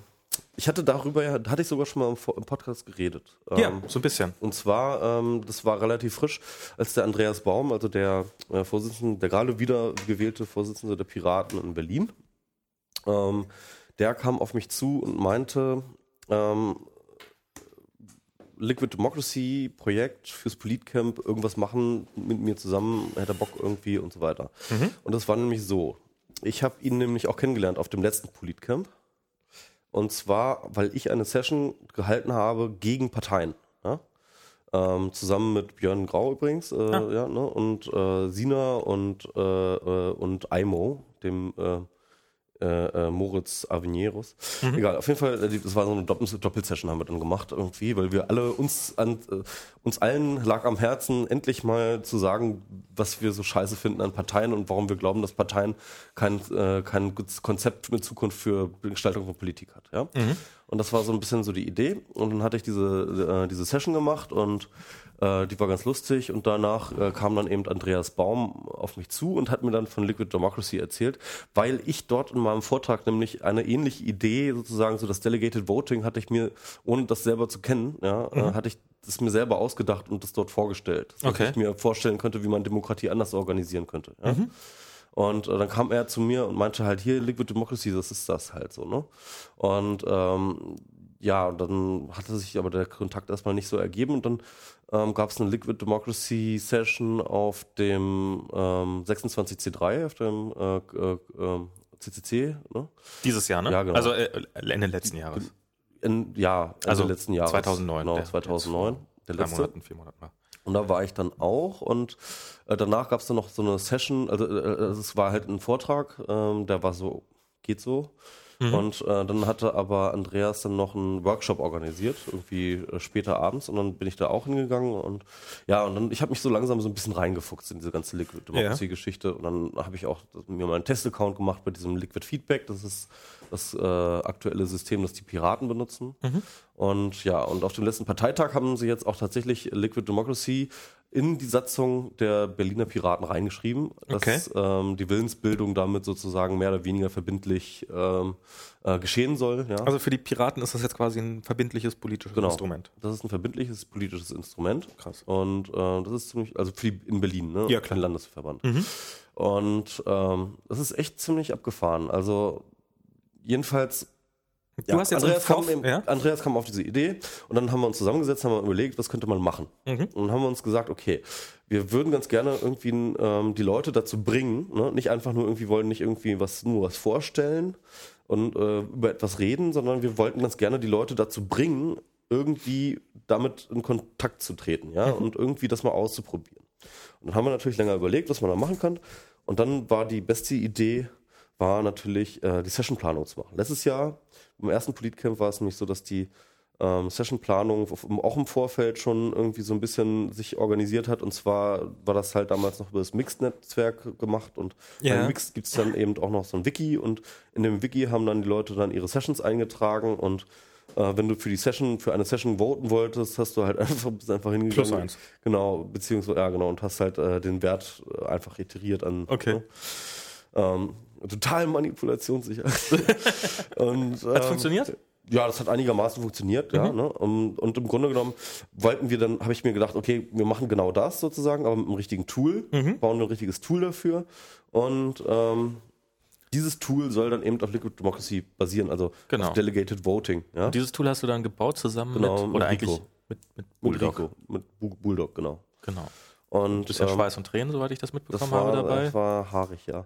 ich hatte darüber ja, hatte ich sogar schon mal im, Podcast geredet. Ja, Ähm, so ein bisschen. und zwar, ähm, das war relativ frisch, als der Andreas Baum, also der äh, Vorsitzende, der gerade wieder gewählte Vorsitzende der Piraten in Berlin, ähm, der kam auf mich zu und meinte, ähm, Liquid Democracy Projekt fürs Politcamp, irgendwas machen mit mir zusammen, hätte Bock irgendwie und so weiter. Und das war nämlich so. Ich habe ihn nämlich auch kennengelernt auf dem letzten Politcamp. Und zwar, weil ich eine Session gehalten habe gegen Parteien. Ja? Ähm, zusammen mit Björn Grau übrigens, äh, ja. ne? und äh, Sina und, äh, äh, und Aimo, dem äh, äh, Moritz Avenierus. Egal, auf jeden Fall, äh, das war so eine Doppel Doppelsession haben wir dann gemacht irgendwie, weil wir alle uns an äh, uns allen lag am Herzen, endlich mal zu sagen, was wir so scheiße finden an Parteien und warum wir glauben, dass Parteien kein, äh, kein gutes Konzept mit Zukunft für die Gestaltung von Politik hat. Ja? Und das war so ein bisschen so die Idee. Und dann hatte ich diese, äh, diese Session gemacht und äh, die war ganz lustig. Und danach äh, kam dann eben Andreas Baum auf mich zu und hat mir dann von Liquid Democracy erzählt, weil ich dort in meinem Vortrag nämlich eine ähnliche Idee, sozusagen so das Delegated Voting, hatte ich mir, ohne das selber zu kennen, ja, äh, hatte ich das mir selber ausgedacht und das dort vorgestellt. Dass Okay. ich mir vorstellen könnte, wie man Demokratie anders organisieren könnte. Ja? Und äh, dann kam er zu mir und meinte halt, hier, Liquid Democracy, das ist das halt so, ne? Und ähm, ja, und dann hatte sich aber der Kontakt erstmal nicht so ergeben und dann ähm, gab es eine Liquid Democracy Session auf dem ähm, 26C3, auf dem äh, äh, äh, CCC, ne? Dieses Jahr, ne? Ja, genau. Also äh, Ende letzten Jahres. In, ja, Ende Also letzten Jahres. 2009, Genau, der- 2009. Der Drei letzte. Monaten, vier Monaten. ja. Und da war ich dann auch und äh, danach gab es dann noch so eine Session, also äh, äh, es war halt ein Vortrag, ähm, der war so, geht so. Und äh, dann hatte aber Andreas dann noch einen Workshop organisiert, irgendwie äh, später abends. Und dann bin ich da auch hingegangen und ja, und dann, ich habe mich so langsam so ein bisschen reingefuchst in diese ganze Liquid Democracy Geschichte und dann habe ich auch mir mal einen Testaccount gemacht bei diesem Liquid Feedback, das ist das äh, aktuelle System, das die Piraten benutzen. Und ja, und auf dem letzten Parteitag haben sie jetzt auch tatsächlich Liquid Democracy in die Satzung der Berliner Piraten reingeschrieben, dass ähm, die Willensbildung damit sozusagen mehr oder weniger verbindlich ähm, äh, geschehen soll. Ja. Also für die Piraten ist das jetzt quasi ein verbindliches politisches Genau. Instrument. Das ist ein verbindliches politisches Instrument. Krass. Und äh, das ist ziemlich, also für die, in Berlin, ne? Ja, klar. Ein Landesverband. Und ähm, das ist echt ziemlich abgefahren. Also jedenfalls Du hast jetzt Andreas, im kam ja? Andreas kam auf diese Idee und dann haben wir uns zusammengesetzt, haben wir überlegt, was könnte man machen. Mhm. Und dann haben wir uns gesagt, okay, wir würden ganz gerne irgendwie ähm, die Leute dazu bringen, ne? nicht einfach nur irgendwie wollen nicht irgendwie was nur was vorstellen und äh, über etwas reden, sondern wir wollten ganz gerne die Leute dazu bringen, irgendwie damit in Kontakt zu treten, ja, Mhm. und irgendwie das mal auszuprobieren. Und dann haben wir natürlich länger überlegt, was man da machen kann. Und dann war die beste Idee, war natürlich äh, die Sessionplanung zu machen. Letztes Jahr, im ersten Politcamp war es nämlich so, dass die ähm, Sessionplanung auch im Vorfeld schon irgendwie so ein bisschen sich organisiert hat. Und zwar war das halt damals noch über das Mixed-Netzwerk gemacht. Und Ja. bei Mixed gibt es dann eben auch noch so ein Wiki. Und in dem Wiki haben dann die Leute dann ihre Sessions eingetragen. Und äh, wenn du für die Session, für eine Session voten wolltest, hast du halt einfach, bist einfach hingegangen. Plus eins. Genau, beziehungsweise, ja genau, und hast halt äh, den Wert äh, einfach iteriert an. Okay. Ne? Ähm, total manipulationssicher. und, Hat ähm, funktioniert? Ja, das hat einigermaßen funktioniert, ja. Mhm. Ne? Und, und im Grunde genommen wollten wir dann, habe ich mir gedacht, okay, wir machen genau das sozusagen, aber mit einem richtigen Tool, Mhm. bauen ein richtiges Tool dafür. Und ähm, dieses Tool soll dann eben auf Liquid Democracy basieren, also Genau. auf Delegated Voting. Ja? Dieses Tool hast du dann gebaut zusammen Genau, mit, mit oder Rico. eigentlich mit, mit mit Bulldog. Rico, mit Bu- Bulldog, genau. Genau. Und Bisschen ähm, Schweiß und Tränen, soweit ich das Das mitbekommen war, habe dabei. das war haarig, ja.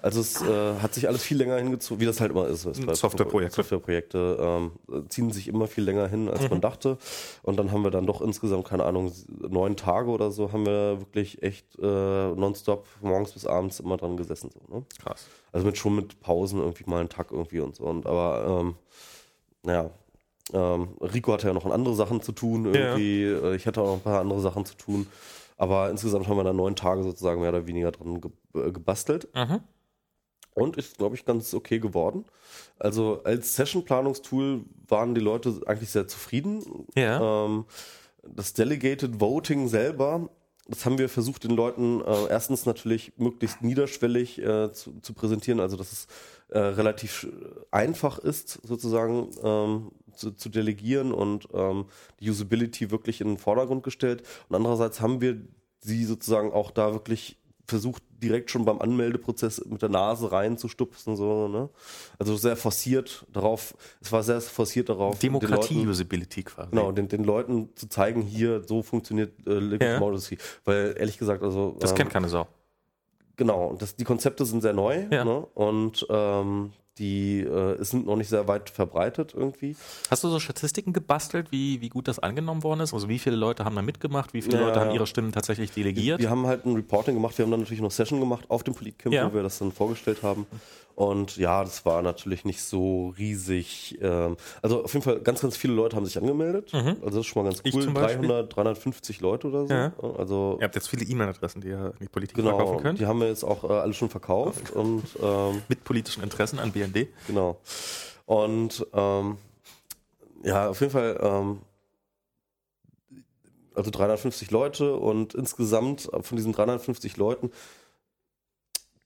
Also es äh, hat sich alles viel länger hingezogen, wie das halt immer ist. Bei- Softwareprojekte. Softwareprojekte ähm, ziehen sich immer viel länger hin, als Mhm. man dachte. Und dann haben wir dann doch insgesamt, keine Ahnung, neun Tage oder so, haben wir wirklich echt äh, nonstop morgens bis abends immer dran gesessen. So, ne? Krass. Also mit schon mit Pausen irgendwie mal einen Tag irgendwie und so. Und aber ähm, naja, ähm, Rico hatte ja noch andere Sachen zu tun irgendwie. Äh, Ich hatte auch noch ein paar andere Sachen zu tun. Aber insgesamt haben wir dann neun Tage sozusagen mehr oder weniger dran ge äh, gebastelt. Mhm. Und ist, glaube ich, ganz okay geworden. Also als Session-Planungstool waren die Leute eigentlich sehr zufrieden. Ja. Ähm, das Delegated Voting selber das haben wir versucht, den Leuten äh, erstens natürlich möglichst niederschwellig äh, zu, zu präsentieren, also dass es äh, relativ einfach ist, sozusagen ähm, zu, zu delegieren und ähm, die Usability wirklich in den Vordergrund gestellt. Und andererseits haben wir sie sozusagen auch da wirklich versucht, direkt schon beim Anmeldeprozess mit der Nase reinzustupsen, so, ne? Also sehr forciert darauf, es war sehr forciert darauf. Demokratie-Usability quasi. Genau, den, den Leuten zu zeigen, hier, so funktioniert äh, Liquid Ja. Modesty. Weil ehrlich gesagt, also. Das ähm, kennt keine Sau. Genau, und das, die Konzepte sind sehr neu Ja. ne? und ähm, die äh, sind noch nicht sehr weit verbreitet irgendwie. Hast du so Statistiken gebastelt, wie, wie gut das angenommen worden ist? Also wie viele Leute haben da mitgemacht? Wie viele Ja, Leute haben ihre Stimmen tatsächlich delegiert? Wir haben halt ein Reporting gemacht, wir haben dann natürlich noch Session gemacht auf dem Politcamp, Ja. wo wir das dann vorgestellt haben. Und ja, das war natürlich nicht so riesig. Ähm, also auf jeden Fall ganz, ganz viele Leute haben sich angemeldet. Also das ist schon mal ganz Mhm. Ich cool. zum Beispiel. 300, 350 Leute oder so. Ja. Also Ihr habt jetzt viele E-Mail-Adressen, die ihr in die Politik genau, verkaufen könnt. die haben wir jetzt auch äh, alle schon verkauft und ähm, Mit politischen Interessen an BND. Genau. Und ähm, ja, auf jeden Fall, ähm, also 350 Leute und insgesamt von diesen 350 Leuten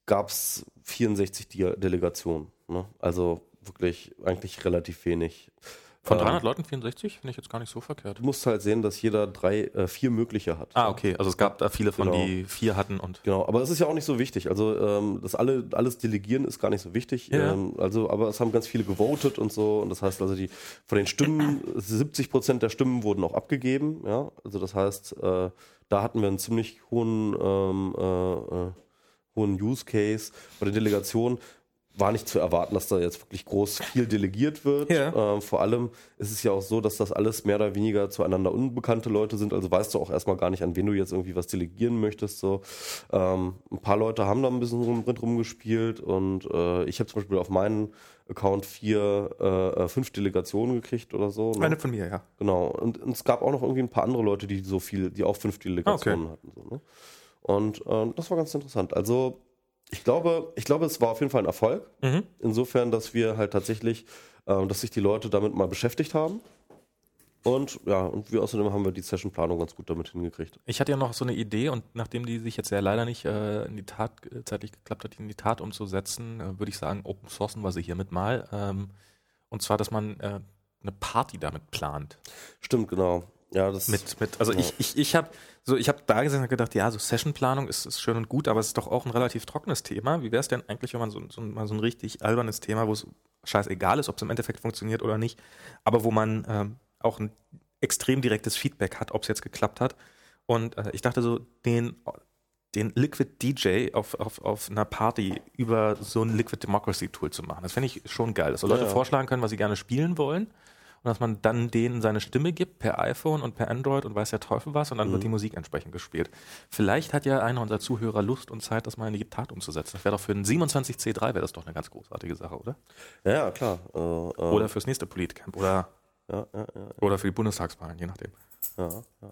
gab es 64 Dia- Delegationen. Ne? Also wirklich eigentlich relativ wenig. Von Ähm, 300 Leuten 64? Finde ich jetzt gar nicht so verkehrt. Du musst halt sehen, dass jeder drei, äh, vier mögliche hat. Ah, okay. Also es gab da viele von, Genau. die vier hatten und. Genau, aber es ist ja auch nicht so wichtig. Also ähm, das alle alles delegieren ist gar nicht so wichtig. Ja. Ähm, also, aber es haben ganz viele gewotet und so. Und das heißt also die von den Stimmen 70 Prozent der Stimmen wurden auch abgegeben. Ja, also das heißt, äh, da hatten wir einen ziemlich hohen ähm, äh, äh, hohen Use Case bei der Delegation. War nicht zu erwarten, dass da jetzt wirklich groß viel delegiert wird. Ja. Ähm, vor allem ist es ja auch so, dass das alles mehr oder weniger zueinander unbekannte Leute sind. Also weißt du auch erstmal gar nicht, an wen du jetzt irgendwie was delegieren möchtest. So. Ähm, ein paar Leute haben da ein bisschen rum, rumgespielt und äh, ich habe zum Beispiel auf meinen Account vier, äh, äh, fünf Delegationen gekriegt oder so. ne? Eine von mir, ja. Genau. Und, und es gab auch noch irgendwie ein paar andere Leute, die so viel, die auch fünf Delegationen hatten. So, ne? Und ähm, das war ganz interessant. Also ich glaube, ich glaube, es war auf jeden Fall ein Erfolg. Mhm. Insofern, dass wir halt tatsächlich, ähm, dass sich die Leute damit mal beschäftigt haben. Und ja, und wir außerdem haben wir die Sessionplanung ganz gut damit hingekriegt. Ich hatte ja noch so eine Idee und nachdem die sich jetzt ja leider nicht äh, in die Tat äh, zeitlich geklappt hat, die in die Tat umzusetzen, äh, würde ich sagen, Open Sourcen wir sie hiermit mal. Ähm, und zwar, dass man äh, eine Party damit plant. Stimmt, genau. Ja, das Mit, mit, also Ja. ich, ich, ich habe so, ich habe da gesessen und gedacht, ja, so Sessionplanung ist, ist schön und gut, aber es ist doch auch ein relativ trockenes Thema. Wie wäre es denn eigentlich, wenn man so, so, mal so ein richtig albernes Thema, wo es scheißegal ist, ob es im Endeffekt funktioniert oder nicht, aber wo man ähm, auch ein extrem direktes Feedback hat, ob es jetzt geklappt hat. Und äh, ich dachte so, den, den Liquid DJ auf, auf, auf einer Party über so ein Liquid Democracy Tool zu machen. Das fände ich schon geil, dass so Leute Ja, ja. vorschlagen können, was sie gerne spielen wollen. Und dass man dann denen seine Stimme gibt per iPhone und per Android und weiß der Teufel was und dann Mhm. wird die Musik entsprechend gespielt. Vielleicht hat ja einer unserer Zuhörer Lust und Zeit, das mal in die Tat umzusetzen. Das wäre doch für einen 27C3 wäre das doch eine ganz großartige Sache, oder? ja, klar. Äh, äh, Oder fürs nächste Politcamp oder, ja, ja, ja, oder für die Bundestagswahlen, je nachdem. ja, ja.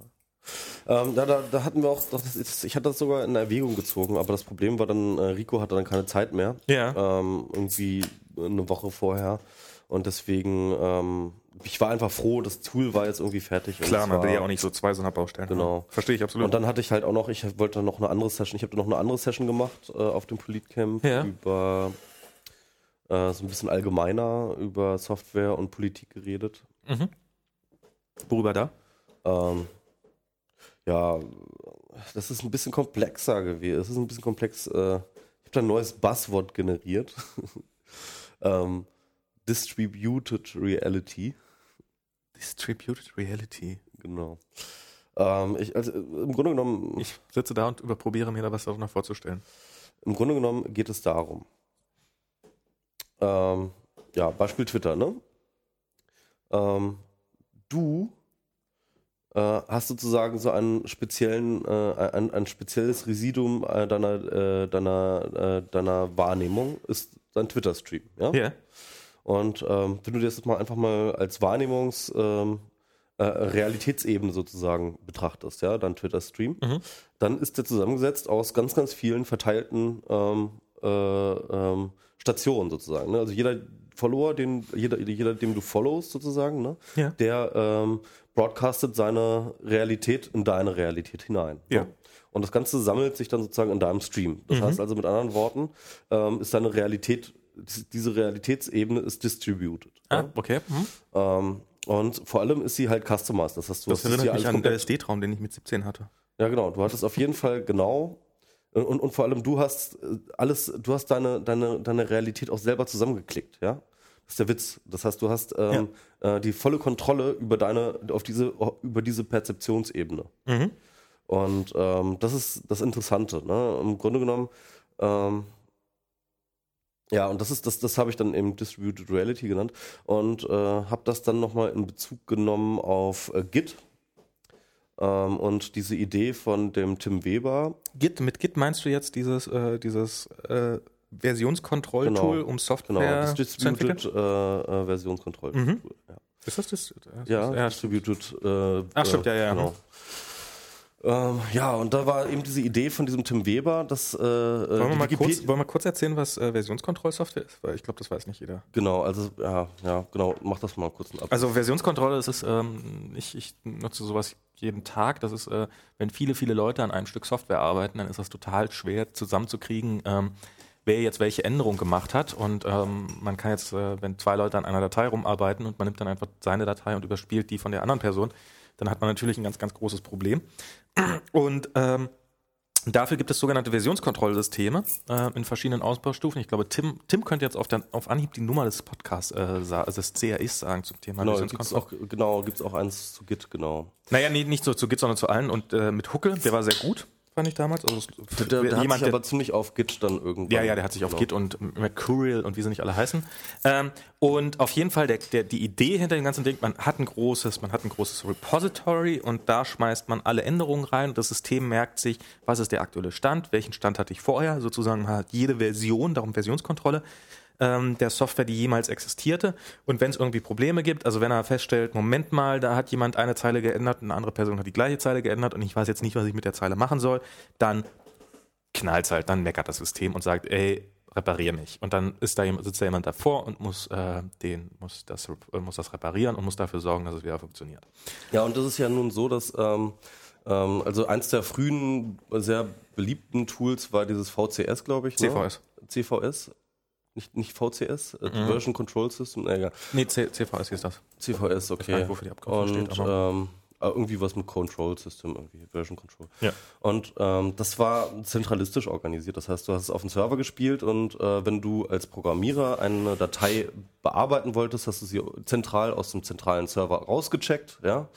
Ähm, da, da, da hatten wir auch, ist, ich hatte das sogar in Erwägung gezogen, aber das Problem war dann, äh, Rico hatte dann keine Zeit mehr. Ja. ähm, irgendwie eine Woche vorher. Und deswegen, ähm, ich war einfach froh, das Tool war jetzt irgendwie fertig. Klar, man will ja auch nicht so zwei so einer Baustellen. Genau. Verstehe ich absolut. Und dann hatte ich halt auch noch, ich wollte noch eine andere Session, ich habe noch eine andere Session gemacht äh, auf dem Politcamp Ja. über äh, so ein bisschen allgemeiner über Software und Politik geredet. mhm. Worüber da? Ähm, ja, das ist ein bisschen komplexer gewesen. Es ist ein bisschen komplex. Äh, ich habe da ein neues Buzzword generiert. ähm, Distributed Reality. Distributed Reality. Genau. Ähm, ich, also, Im Grunde genommen, Ich sitze da und überprobiere mir da was darunter vorzustellen. im Grunde genommen geht es darum. Ähm, ja, Beispiel Twitter, ne? Ähm, du äh, hast sozusagen so einen speziellen, äh, ein, ein spezielles Residuum äh, deiner, äh, deiner, äh, deiner Wahrnehmung ist dein Twitter-Stream, ja? Ja. Und ähm, wenn du das mal einfach mal als Wahrnehmungs ähm, äh, Realitätsebene sozusagen betrachtest, ja, dein Twitter-Stream, Mhm. dann ist der zusammengesetzt aus ganz, ganz vielen verteilten ähm, äh, ähm, Stationen sozusagen. Ne? Also jeder Follower, den jeder, jeder, dem du followst sozusagen, ne? Ja. der ähm, broadcastet seine Realität in deine Realität hinein. Ja. Ne? Und das Ganze sammelt sich dann sozusagen in deinem Stream. Das heißt also mit anderen Worten, ähm, ist deine Realität, diese Realitätsebene ist distributed. Ah, okay. Hm. Ähm, und vor allem ist sie halt customized. Das heißt, du Das hast erinnert mich an den LSD-Traum, den ich mit 17 hatte. ja, genau. Du hattest auf jeden Fall genau. Und, und vor allem, du hast äh, alles, du hast deine, deine, deine Realität auch selber zusammengeklickt, ja? Das ist der Witz. Das heißt, du hast ähm, äh, die volle Kontrolle über deine, auf diese, über diese Perzeptionsebene. Mhm. Und ähm, das ist das Interessante, ne? Im Grunde genommen, ähm, ja, und das ist, das, das habe ich dann eben Distributed Reality genannt und äh, habe das dann nochmal in Bezug genommen auf äh, Git. Ähm, und diese Idee von dem Tim Weber, Git, mit Git meinst du jetzt dieses, äh, dieses äh, Versionskontrolltool, Genau. um Software genau, das zu entwickeln? Distributed äh, äh, Versionskontroll. Mhm. Ja, Ist das das? ja, ja. Distributed. Äh, Ach, stimmt, ja, ja. Genau. Ähm, ja, und da war eben diese Idee von diesem Tim Weber, dass äh, Wollen wir, mal Wikipedia- kurz, wollen wir kurz erzählen, was äh, Versionskontrollsoftware ist? Weil ich glaube, das weiß nicht jeder. Genau, also ja, ja, genau, mach das mal kurz ab. Also Versionskontrolle, das ist, ähm, ich, ich nutze sowas jeden Tag. Das ist, äh, wenn viele, viele Leute an einem Stück Software arbeiten, dann ist das total schwer zusammenzukriegen, ähm, wer jetzt welche Änderung gemacht hat. Und ähm, man kann jetzt, äh, wenn zwei Leute an einer Datei rumarbeiten und man nimmt dann einfach seine Datei und überspielt die von der anderen Person, dann hat man natürlich ein ganz, ganz großes Problem. Und ähm, Dafür gibt es sogenannte Versionskontrollsysteme äh, in verschiedenen Ausbaustufen. Ich glaube, Tim, Tim könnte jetzt auf, der, auf Anhieb die Nummer des Podcasts, äh, also des CRIs sagen zum Thema genau, gibt's Versionskontrolle. auch, genau, gibt's auch eins zu Git, genau. Naja, nee, nicht so zu Git, sondern zu allen. Und äh, mit Huckel, der war sehr gut, fand ich damals. Also, Der, der hat jemand, sich der, aber ziemlich auf Git dann irgendwann. ja, ja, der hat sich auf genau. Git und Mercurial und wie sie nicht alle heißen. Ähm, und auf jeden Fall der, der, die Idee hinter dem ganzen Ding, man hat ein großes, man hat ein großes Repository und da schmeißt man alle Änderungen rein. Das System merkt sich, was ist der aktuelle Stand, welchen Stand hatte ich vorher, sozusagen hat jede Version, darum Versionskontrolle ähm, der Software, die jemals existierte. Und wenn es irgendwie Probleme gibt, also wenn er feststellt, Moment mal, da hat jemand eine Zeile geändert, eine andere Person hat die gleiche Zeile geändert und ich weiß jetzt nicht, was ich mit der Zeile machen soll, dann knallt halt, dann meckert das System und sagt, ey, reparier mich. Und dann ist da sitzt da jemand davor und muss, äh, den, muss, das, äh, muss das reparieren und muss dafür sorgen, dass es wieder funktioniert. Ja, und das ist ja nun so, dass ähm, ähm, also eins der frühen, sehr beliebten Tools war dieses VCS, glaube ich. Ne? CVS. CVS. Nicht, nicht VCS, äh, Mhm. Version Control System, äh, egal. Nee, C CVS hieß das. CVS, okay. nicht, wofür die Abkürzung und steht, aber- ähm, äh, irgendwie was mit Control System, irgendwie Version Control. Ja. Und ähm, das war zentralistisch organisiert. Das heißt, du hast es auf dem Server gespielt und äh, wenn du als Programmierer eine Datei bearbeiten wolltest, hast du sie zentral aus dem zentralen Server rausgecheckt, ja,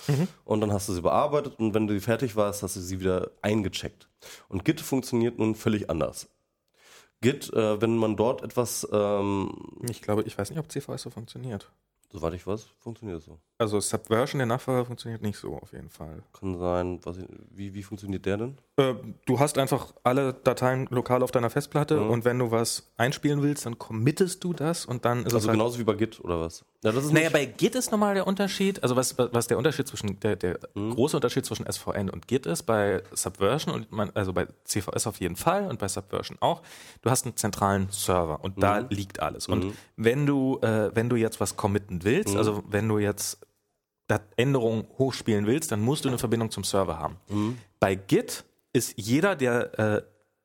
und dann hast du sie bearbeitet und wenn du sie fertig warst, hast du sie wieder eingecheckt. Und Git funktioniert nun völlig anders. Git, äh, wenn man dort etwas, ähm, Ich glaube, ich weiß nicht, ob CVS so funktioniert. Soweit ich weiß, funktioniert es so. Also Subversion, der Nachfolger, funktioniert nicht so auf jeden Fall. Kann sein, was, wie, wie funktioniert der denn? Äh, du hast einfach alle Dateien lokal auf deiner Festplatte Mhm. und wenn du was einspielen willst, dann committest du das und dann ist es Also halt genauso wie bei Git oder was? Ja, das ist Naja, bei Git ist nochmal der Unterschied, also was, was der Unterschied zwischen, der, der Mhm. große Unterschied zwischen SVN und Git ist, bei Subversion und man, also bei CVS auf jeden Fall und bei Subversion auch, du hast einen zentralen Server und da Mhm. liegt alles. Und wenn du, äh, wenn du jetzt was committen willst, Mhm. also wenn du jetzt Änderungen hochspielen willst, dann musst du eine Verbindung zum Server haben. Mhm. Bei Git ist jeder, der äh,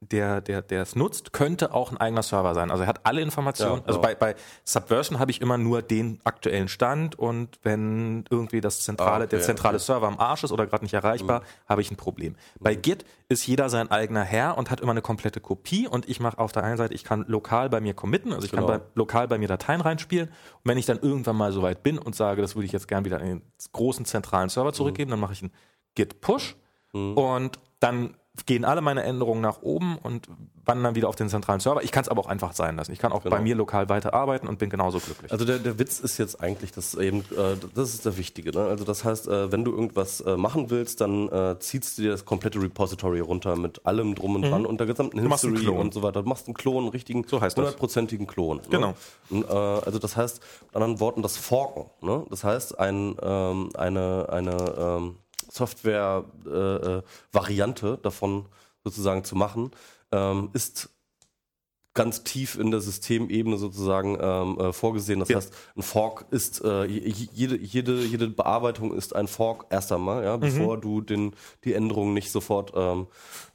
der, der, der es nutzt, könnte auch ein eigener Server sein. Also er hat alle Informationen. Ja, also bei, bei Subversion habe ich immer nur den aktuellen Stand und wenn irgendwie das zentrale, Ah, okay, der zentrale okay. Mhm. Server am Arsch ist oder gerade nicht erreichbar, habe ich ein Problem. Bei Git ist jeder sein eigener Herr und hat immer eine komplette Kopie und ich mache auf der einen Seite, ich kann lokal bei mir committen, also ich Genau. kann bei, lokal bei mir Dateien reinspielen und wenn ich dann irgendwann mal so weit bin und sage, das würde ich jetzt gern wieder in den großen zentralen Server Mhm. zurückgeben, dann mache ich einen Git Push und dann gehen alle meine Änderungen nach oben und wandern wieder auf den zentralen Server. Ich kann es aber auch einfach sein lassen. Ich kann auch Genau. bei mir lokal weiterarbeiten und bin genauso glücklich. Also der, der Witz ist jetzt eigentlich, dass eben, äh, das ist der Wichtige. Ne? Also das heißt, äh, wenn du irgendwas äh, machen willst, dann äh, ziehst du dir das komplette Repository runter mit allem drum und dran und der gesamten Mhm. History und so weiter. Du machst einen Klon, einen richtigen, So hundertprozentigen Klon. Ne? Genau. Und, äh, also das heißt, mit anderen Worten, das Forken. Ne? Das heißt, ein, ähm, eine, eine ähm, Software-Variante davon sozusagen zu machen, ähm, ist ganz tief in der Systemebene sozusagen ähm, äh, vorgesehen. Das Ja. heißt, ein Fork ist äh, jede, jede, jede Bearbeitung ist ein Fork erst einmal, ja, bevor du den, die Änderungen nicht sofort ähm,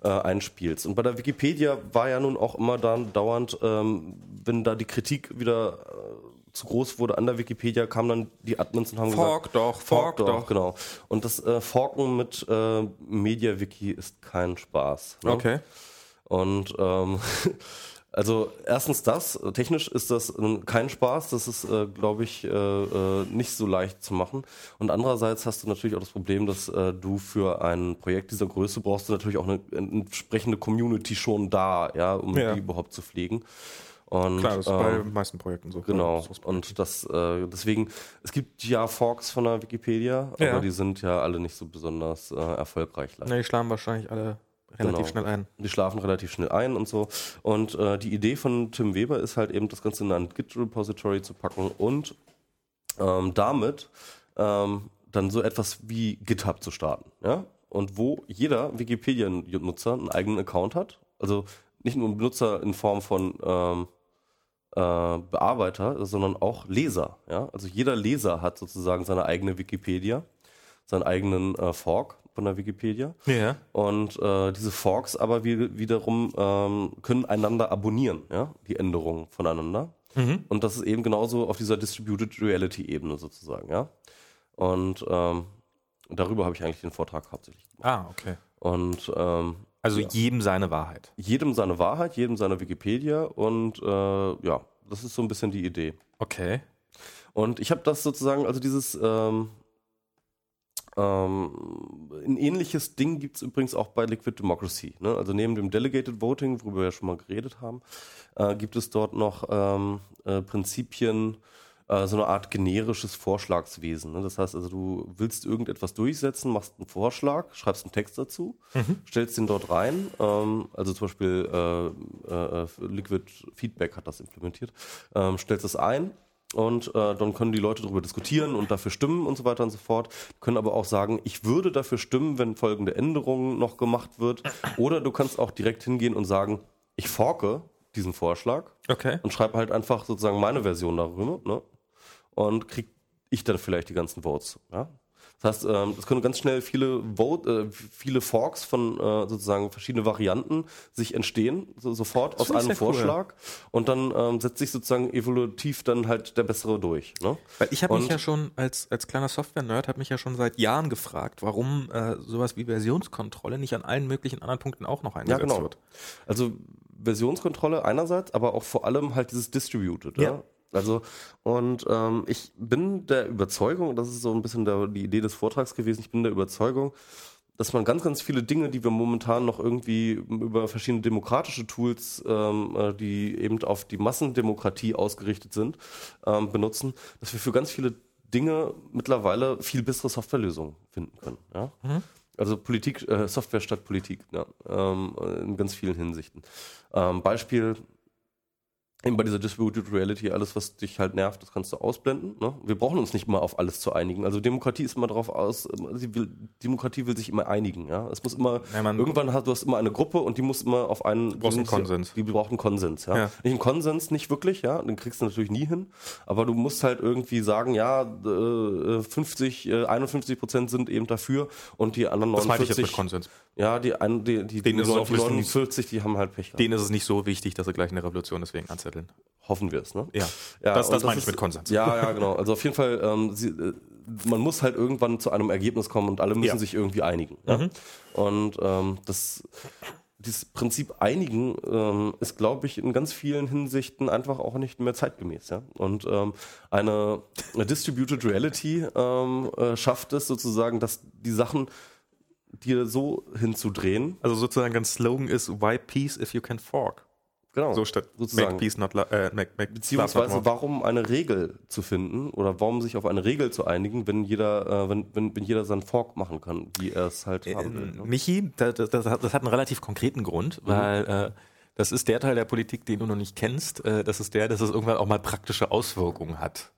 äh, einspielst. Und bei der Wikipedia war ja nun auch immer dann dauernd, ähm, wenn da die Kritik wieder äh, zu groß wurde an der Wikipedia, kamen dann die Admins und haben Fork gesagt, doch, Fork doch. genau. Und das äh, Forken mit äh, MediaWiki ist kein Spaß. Ne? Okay. Und ähm, also erstens das, äh, technisch ist das kein Spaß, das ist, äh, glaube ich, äh, äh, nicht so leicht zu machen. Und andererseits hast du natürlich auch das Problem, dass äh, du für ein Projekt dieser Größe brauchst du natürlich auch eine entsprechende Community schon da, ja, um Ja. die überhaupt zu pflegen. Und, Klar, das ist ähm, bei den meisten Projekten so. Genau. So ist- Und das, äh, deswegen, es gibt ja Forks von der Wikipedia, Ja. aber die sind ja alle nicht so besonders äh, erfolgreich leider. Ne, die schlagen wahrscheinlich alle relativ Genau. schnell ein. Die schlafen relativ schnell ein und so. Und äh, die Idee von Tim Weber ist halt eben, das Ganze in ein Git-Repository zu packen und ähm, damit ähm, dann so etwas wie GitHub zu starten. Ja? Und wo jeder Wikipedia-Nutzer einen eigenen Account hat. Also nicht nur ein Benutzer in Form von ähm, äh, Bearbeiter, sondern auch Leser. Ja? Also jeder Leser hat sozusagen seine eigene Wikipedia, seinen eigenen äh, Fork von der Wikipedia. Ja. Und äh, diese Forks aber wie, wiederum ähm, können einander abonnieren, ja, die Änderungen voneinander. Mhm. Und das ist eben genauso auf dieser Distributed Reality Ebene sozusagen, ja. Und ähm, darüber habe ich eigentlich den Vortrag hauptsächlich gemacht. Ah, okay. Und ähm, Also jedem seine Wahrheit. jedem seine Wahrheit, jedem seine Wikipedia und äh, ja, das ist so ein bisschen die Idee. Okay. Und ich habe das sozusagen, also dieses ähm, ähm, ein ähnliches Ding gibt es übrigens auch bei Liquid Democracy. Ne? Also neben dem Delegated Voting, worüber wir ja schon mal geredet haben, äh, gibt es dort noch ähm, äh, Prinzipien, äh, so eine Art generisches Vorschlagswesen. Ne? Das heißt also, du willst irgendetwas durchsetzen, machst einen Vorschlag, schreibst einen Text dazu, stellst den dort rein. Ähm, also zum Beispiel äh, äh, Liquid Feedback hat das implementiert. Ähm, stellst es ein und äh, dann können die Leute darüber diskutieren und dafür stimmen und so weiter und so fort. Können aber auch sagen, ich würde dafür stimmen, wenn folgende Änderungen noch gemacht wird. Oder du kannst auch direkt hingehen und sagen, ich forke diesen Vorschlag Okay. und schreibe halt einfach sozusagen meine Version darüber ne? Und krieg ich dann vielleicht die ganzen Votes. Ja? Das heißt, ähm, es können ganz schnell viele Vote, äh, viele Forks von äh, sozusagen verschiedene Varianten sich entstehen, so, sofort aus finde ich einem sehr cool. Vorschlag. Und dann ähm, setzt sich sozusagen evolutiv dann halt der bessere durch. Ne? Weil ich habe mich ja schon als, als kleiner Software-Nerd, habe mich ja schon seit Jahren gefragt, warum äh, sowas wie Versionskontrolle nicht an allen möglichen anderen Punkten auch noch Ja, eingesetzt genau. wird. Also Versionskontrolle einerseits, aber auch vor allem halt dieses Distributed. Ja. Ja. Also, und ähm, ich bin der Überzeugung, das ist so ein bisschen der, die Idee des Vortrags gewesen, ich bin der Überzeugung, dass man ganz, ganz viele Dinge, die wir momentan noch irgendwie über verschiedene demokratische Tools, ähm, äh, die eben auf die Massendemokratie ausgerichtet sind, ähm, benutzen, dass wir für ganz viele Dinge mittlerweile viel bessere Softwarelösungen finden können. Ja? Also Politik, äh, Software statt Politik, ja, ähm, in ganz vielen Hinsichten. Ähm, Beispiel, eben bei dieser Distributed Reality, alles, was dich halt nervt, das kannst du ausblenden. Ne? Wir brauchen uns nicht mal auf alles zu einigen. Also Demokratie ist immer darauf aus, äh, sie will, Demokratie will sich immer einigen. Ja? Es muss immer, Ja, irgendwann hast du hast immer eine Gruppe und die muss immer auf einen, brauchst die einen Konsens. Die braucht einen Konsens, ja. Ja. Nicht einen Konsens, nicht wirklich, ja, den kriegst du natürlich nie hin, aber du musst halt irgendwie sagen, ja, äh, 50, äh, 51 Prozent sind eben dafür und die anderen Das meinte ich 49, jetzt mit Konsens. Ja, die, ein, die, die, die, ist es auch 49, die haben halt Pech gehabt. Denen ist es nicht so wichtig, dass sie gleich eine Revolution deswegen anzetteln. Hoffen wir es, ne? Ja, Ja, das, das meine ich mit Konsens. Ja, ja, genau. Also auf jeden Fall, ähm, sie, äh, man muss halt irgendwann zu einem Ergebnis kommen und alle müssen Ja. sich irgendwie einigen. Ja? Und ähm, das dieses Prinzip einigen ähm, ist, glaube ich, in ganz vielen Hinsichten einfach auch nicht mehr zeitgemäß. Ja? Und ähm, eine, eine Distributed Reality ähm, äh, schafft es sozusagen, dass die Sachen dir so hinzudrehen. Also sozusagen ein Slogan ist, why peace if you can fork? Genau. So statt sozusagen. make peace not äh, make, make Beziehungsweise not warum eine Regel zu finden oder warum sich auf eine Regel zu einigen, wenn jeder, äh, wenn, wenn, wenn jeder seinen Fork machen kann, wie er es halt haben will. Äh, Ne? Michi, das, das, das, hat, einen relativ konkreten Grund, weil äh, das ist der Teil der Politik, den du noch nicht kennst. Äh, das ist der, dass es irgendwann auch mal praktische Auswirkungen hat.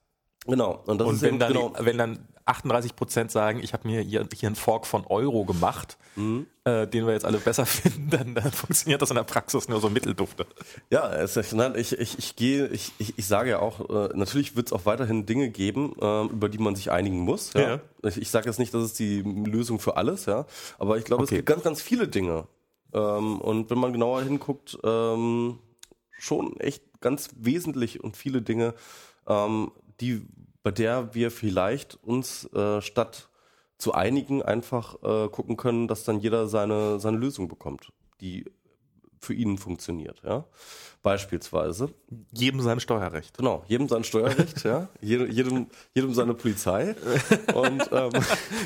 Genau. Und, und wenn, eben, dann, genau. wenn dann 38 Prozent sagen, ich habe mir hier, hier einen Fork von Euro gemacht, Mhm. äh, den wir jetzt alle besser finden, dann, dann funktioniert das in der Praxis nur so mitteldufte. Ja, es ist, ich, ich, ich gehe, ich, ich, ich sage ja auch, äh, natürlich wird es auch weiterhin Dinge geben, äh, über die man sich einigen muss. Ja? Ja. Ich, ich sage jetzt nicht, das ist die Lösung für alles, ja, aber ich glaube, Okay. es gibt ganz, ganz viele Dinge. Ähm, und wenn man genauer hinguckt, ähm, schon echt ganz wesentlich und viele Dinge, ähm, die, bei der wir vielleicht uns äh, statt zu einigen einfach äh, gucken können, dass dann jeder seine, seine Lösung bekommt, die für ihn funktioniert, ja. Beispielsweise. Jedem sein Steuerrecht. Genau, jedem sein Steuerrecht, ja. Jedem, jedem, jedem seine Polizei. Und ähm,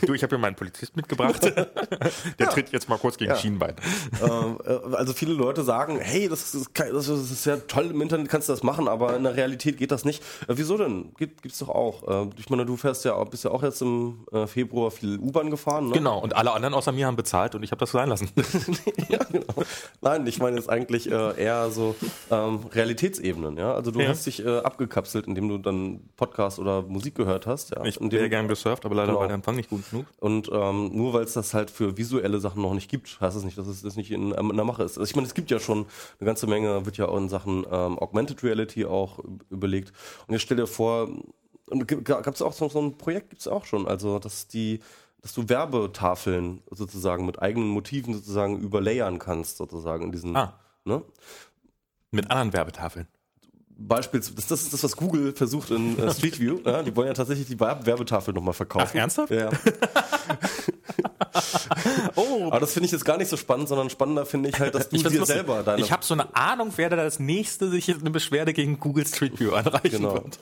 Du, ich habe hier meinen Polizist mitgebracht. Der tritt jetzt mal kurz gegen Ja. Schienbein. ähm, äh, also viele Leute sagen, hey, das ist, das ist ja toll, im Internet kannst du das machen, aber in der Realität geht das nicht. Äh, wieso denn? Gibt, gibt's doch auch. Äh, ich meine, du fährst ja, bist ja auch jetzt im Februar viel U-Bahn gefahren, ne? Genau, und alle anderen außer mir haben bezahlt und ich habe das sein lassen. ja, genau. Nein, ich meine jetzt eigentlich äh, eher so ähm, Realitätsebenen, ja. Also du Ja. hast dich äh, abgekapselt, indem du dann Podcast oder Musik gehört hast, ja. Ich wäre gern gesurft, aber leider Genau. war der Empfang nicht gut genug. Und ähm, nur weil es das halt für visuelle Sachen noch nicht gibt, heißt es nicht, dass es das nicht in, in der Mache ist. Also ich meine, es gibt ja schon eine ganze Menge, wird ja auch in Sachen ähm, Augmented Reality auch überlegt. Und jetzt stell dir vor, gab es auch so, so ein Projekt, gibt es auch schon, also dass die dass du Werbetafeln sozusagen mit eigenen Motiven sozusagen überlayern kannst, sozusagen in diesen, Ah. ne? Mit anderen Werbetafeln. Beispielsweise, das, das ist das, was Google versucht in äh, Street View. ja, die wollen ja tatsächlich die Werb- Werbetafel nochmal verkaufen. Ach, ernsthaft? Ja. Oh, Aber das finde ich jetzt gar nicht so spannend, sondern spannender finde ich halt, dass du ich, dir selber deine. ich habe so eine Ahnung, wer da das nächste sich jetzt eine Beschwerde gegen Google Street View anreichen Genau. wird.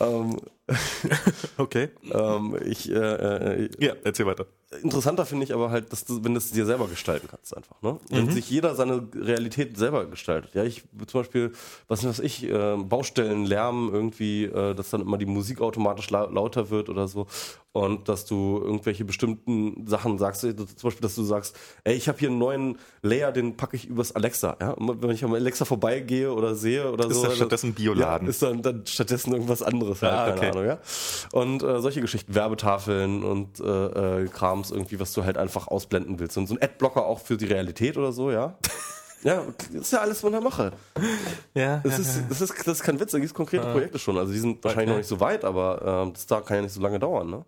ähm, Okay. ähm, ich, äh, äh, Ja, erzähl weiter. Interessanter finde ich aber halt, dass du, wenn du es dir selber gestalten kannst, einfach. Ne? Wenn sich jeder seine Realität selber gestaltet. Ja, ich zum Beispiel, was weiß ich, äh, Baustellen, Lärm irgendwie, äh, dass dann immer die Musik automatisch lau lauter wird oder so. Und dass du irgendwelche bestimmten Sachen sagst, äh, zum Beispiel, dass du sagst, ey, ich habe hier einen neuen Layer, den packe ich übers Alexa. Ja? Und wenn ich am Alexa vorbeigehe oder sehe oder Ist so. das dann- stattdessen ein Bioladen? Ja, ist dann, dann stattdessen irgendwas anderes, halt, Ah, keine okay. Ahnung, ja. Und äh, solche Geschichten, Werbetafeln und äh, äh, Krams irgendwie, was du halt einfach ausblenden willst. Und so ein Adblocker auch für die Realität oder so, ja. ja, das ist ja alles von der Mache. Ja, Das ist, das ist, das ist kein Witz, da gibt es konkrete Projekte schon. Also die sind wahrscheinlich Okay. noch nicht so weit, aber ähm, das da kann ja nicht so lange dauern, ne?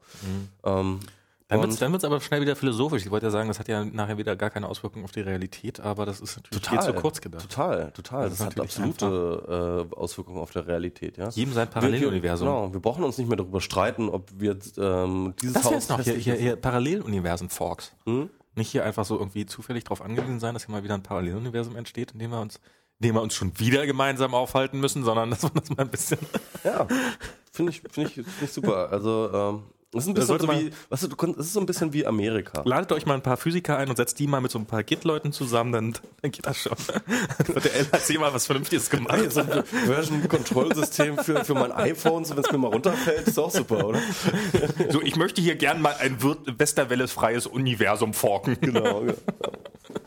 Ähm, Dann wird es aber schnell wieder philosophisch. Ich wollte ja sagen, das hat ja nachher wieder gar keine Auswirkung auf die Realität, aber das ist natürlich viel zu kurz gedacht. Total, total. Das Das, hat absolute äh, Auswirkungen auf der Realität, ja. Jedem sein Wir- Paralleluniversum. Wir, genau, wir brauchen uns nicht mehr darüber streiten, ob wir ähm, dieses Das Haus wär's noch, hier, hier, hier Paralleluniversen-Forks. Hm? Nicht hier einfach so irgendwie zufällig drauf angewiesen sein, dass hier mal wieder ein Paralleluniversum entsteht, in dem wir uns, in dem wir uns schon wieder gemeinsam aufhalten müssen, sondern dass man das mal ein bisschen. Ja, finde ich, finde ich, find ich super. Also, ähm, das ist ein bisschen so wie, weißt du, das ist so ein bisschen wie Amerika. Ladet euch mal ein paar Physiker ein und setzt die mal mit so ein paar Git-Leuten zusammen, dann, dann geht das schon. Dann wird der LHC mal was Vernünftiges gemacht. So ein Version-Control-System für, für mein iPhone, so wenn es mir mal runterfällt, ist auch super, oder? So, ich möchte hier gern mal ein Wir- Westerwelles-freies Universum forken. Genau. ja.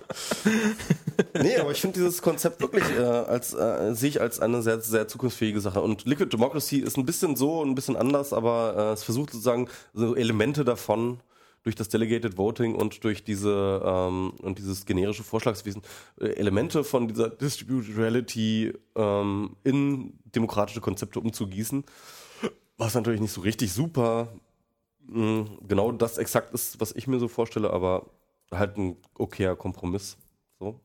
nee, aber ich finde dieses Konzept wirklich äh, als äh, sehe ich als eine sehr sehr zukunftsfähige Sache. Und Liquid Democracy ist ein bisschen so und ein bisschen anders, aber äh, es versucht sozusagen so Elemente davon durch das Delegated Voting und durch diese ähm, und dieses generische Vorschlagswesen äh, Elemente von dieser Distributed Reality ähm, in demokratische Konzepte umzugießen, was natürlich nicht so richtig super mh, genau das exakt ist, was ich mir so vorstelle, aber halt ein okayer Kompromiss. So.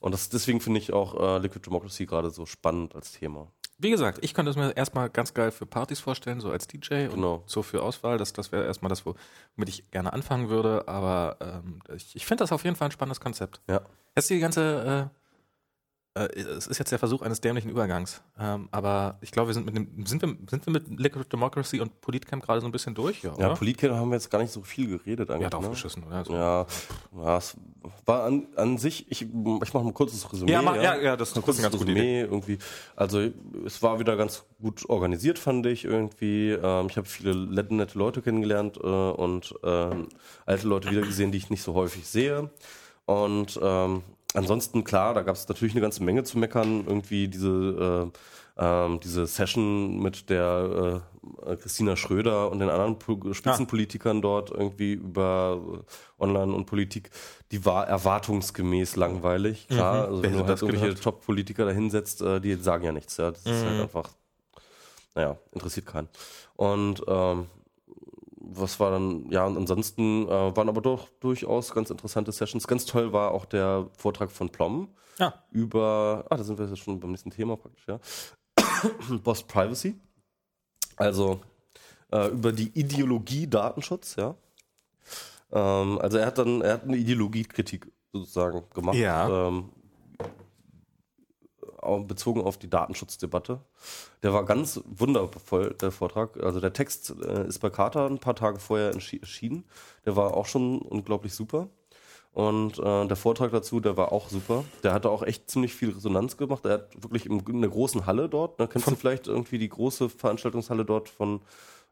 Und das, deswegen finde ich auch äh, Liquid Democracy gerade so spannend als Thema. Wie gesagt, ich könnte es mir erstmal ganz geil für Partys vorstellen, so als DJ und Genau. so für Auswahl. Das, das wäre erstmal das, womit ich gerne anfangen würde. Aber ähm, ich, ich finde das auf jeden Fall ein spannendes Konzept. Ja. Jetzt die ganze, äh, äh, es ist jetzt der Versuch eines dämlichen Übergangs. Ähm, aber ich glaube, wir sind mit dem, sind wir, sind wir mit Liquid Democracy und Politcamp gerade so ein bisschen durch, ja, Ja? Politker haben wir jetzt gar nicht so viel geredet eigentlich. Ja, drauf ne? geschissen, oder? So. Ja, ja, es war an, an sich, ich, ich mache ein kurzes Resümee. Ja, mach- ja, ja, das ist ein kurzes ganz gute Resümee irgendwie. Also es war wieder ganz gut organisiert, fand ich irgendwie. Ähm, ich habe viele nette, nette Leute kennengelernt äh, und ähm, alte Leute wieder gesehen, die ich nicht so häufig sehe. Und ähm, ansonsten, klar, da gab es natürlich eine ganze Menge zu meckern. Irgendwie diese äh, ähm, diese Session mit der äh, Christina Schröder und den anderen po Spitzenpolitikern ah. dort irgendwie über äh, Online und Politik, die war erwartungsgemäß langweilig. Klar, mhm. also wenn du halt irgendwelche Top-Politiker da hinsetzt, äh, die sagen ja nichts. Ja, das mhm. ist halt mhm. einfach, naja, interessiert keinen. Und ähm, was war dann, ja, und ansonsten äh, waren aber doch durchaus ganz interessante Sessions. Ganz toll war auch der Vortrag von Plom ja. über, ah, da sind wir jetzt schon beim nächsten Thema praktisch, ja. Boss Privacy. Also äh, über die Ideologie Datenschutz, ja. Ähm, also er hat dann, er hat eine Ideologiekritik sozusagen gemacht. Ja. Ähm, bezogen auf die Datenschutzdebatte. Der war ganz wundervoll, der Vortrag. Also der Text äh, ist bei Carter ein paar Tage vorher erschienen. Der war auch schon unglaublich super. Und äh, der Vortrag dazu, der war auch super. Der hatte auch echt ziemlich viel Resonanz gemacht. Er hat wirklich in der großen Halle dort, da kennst von du vielleicht irgendwie die große Veranstaltungshalle dort von,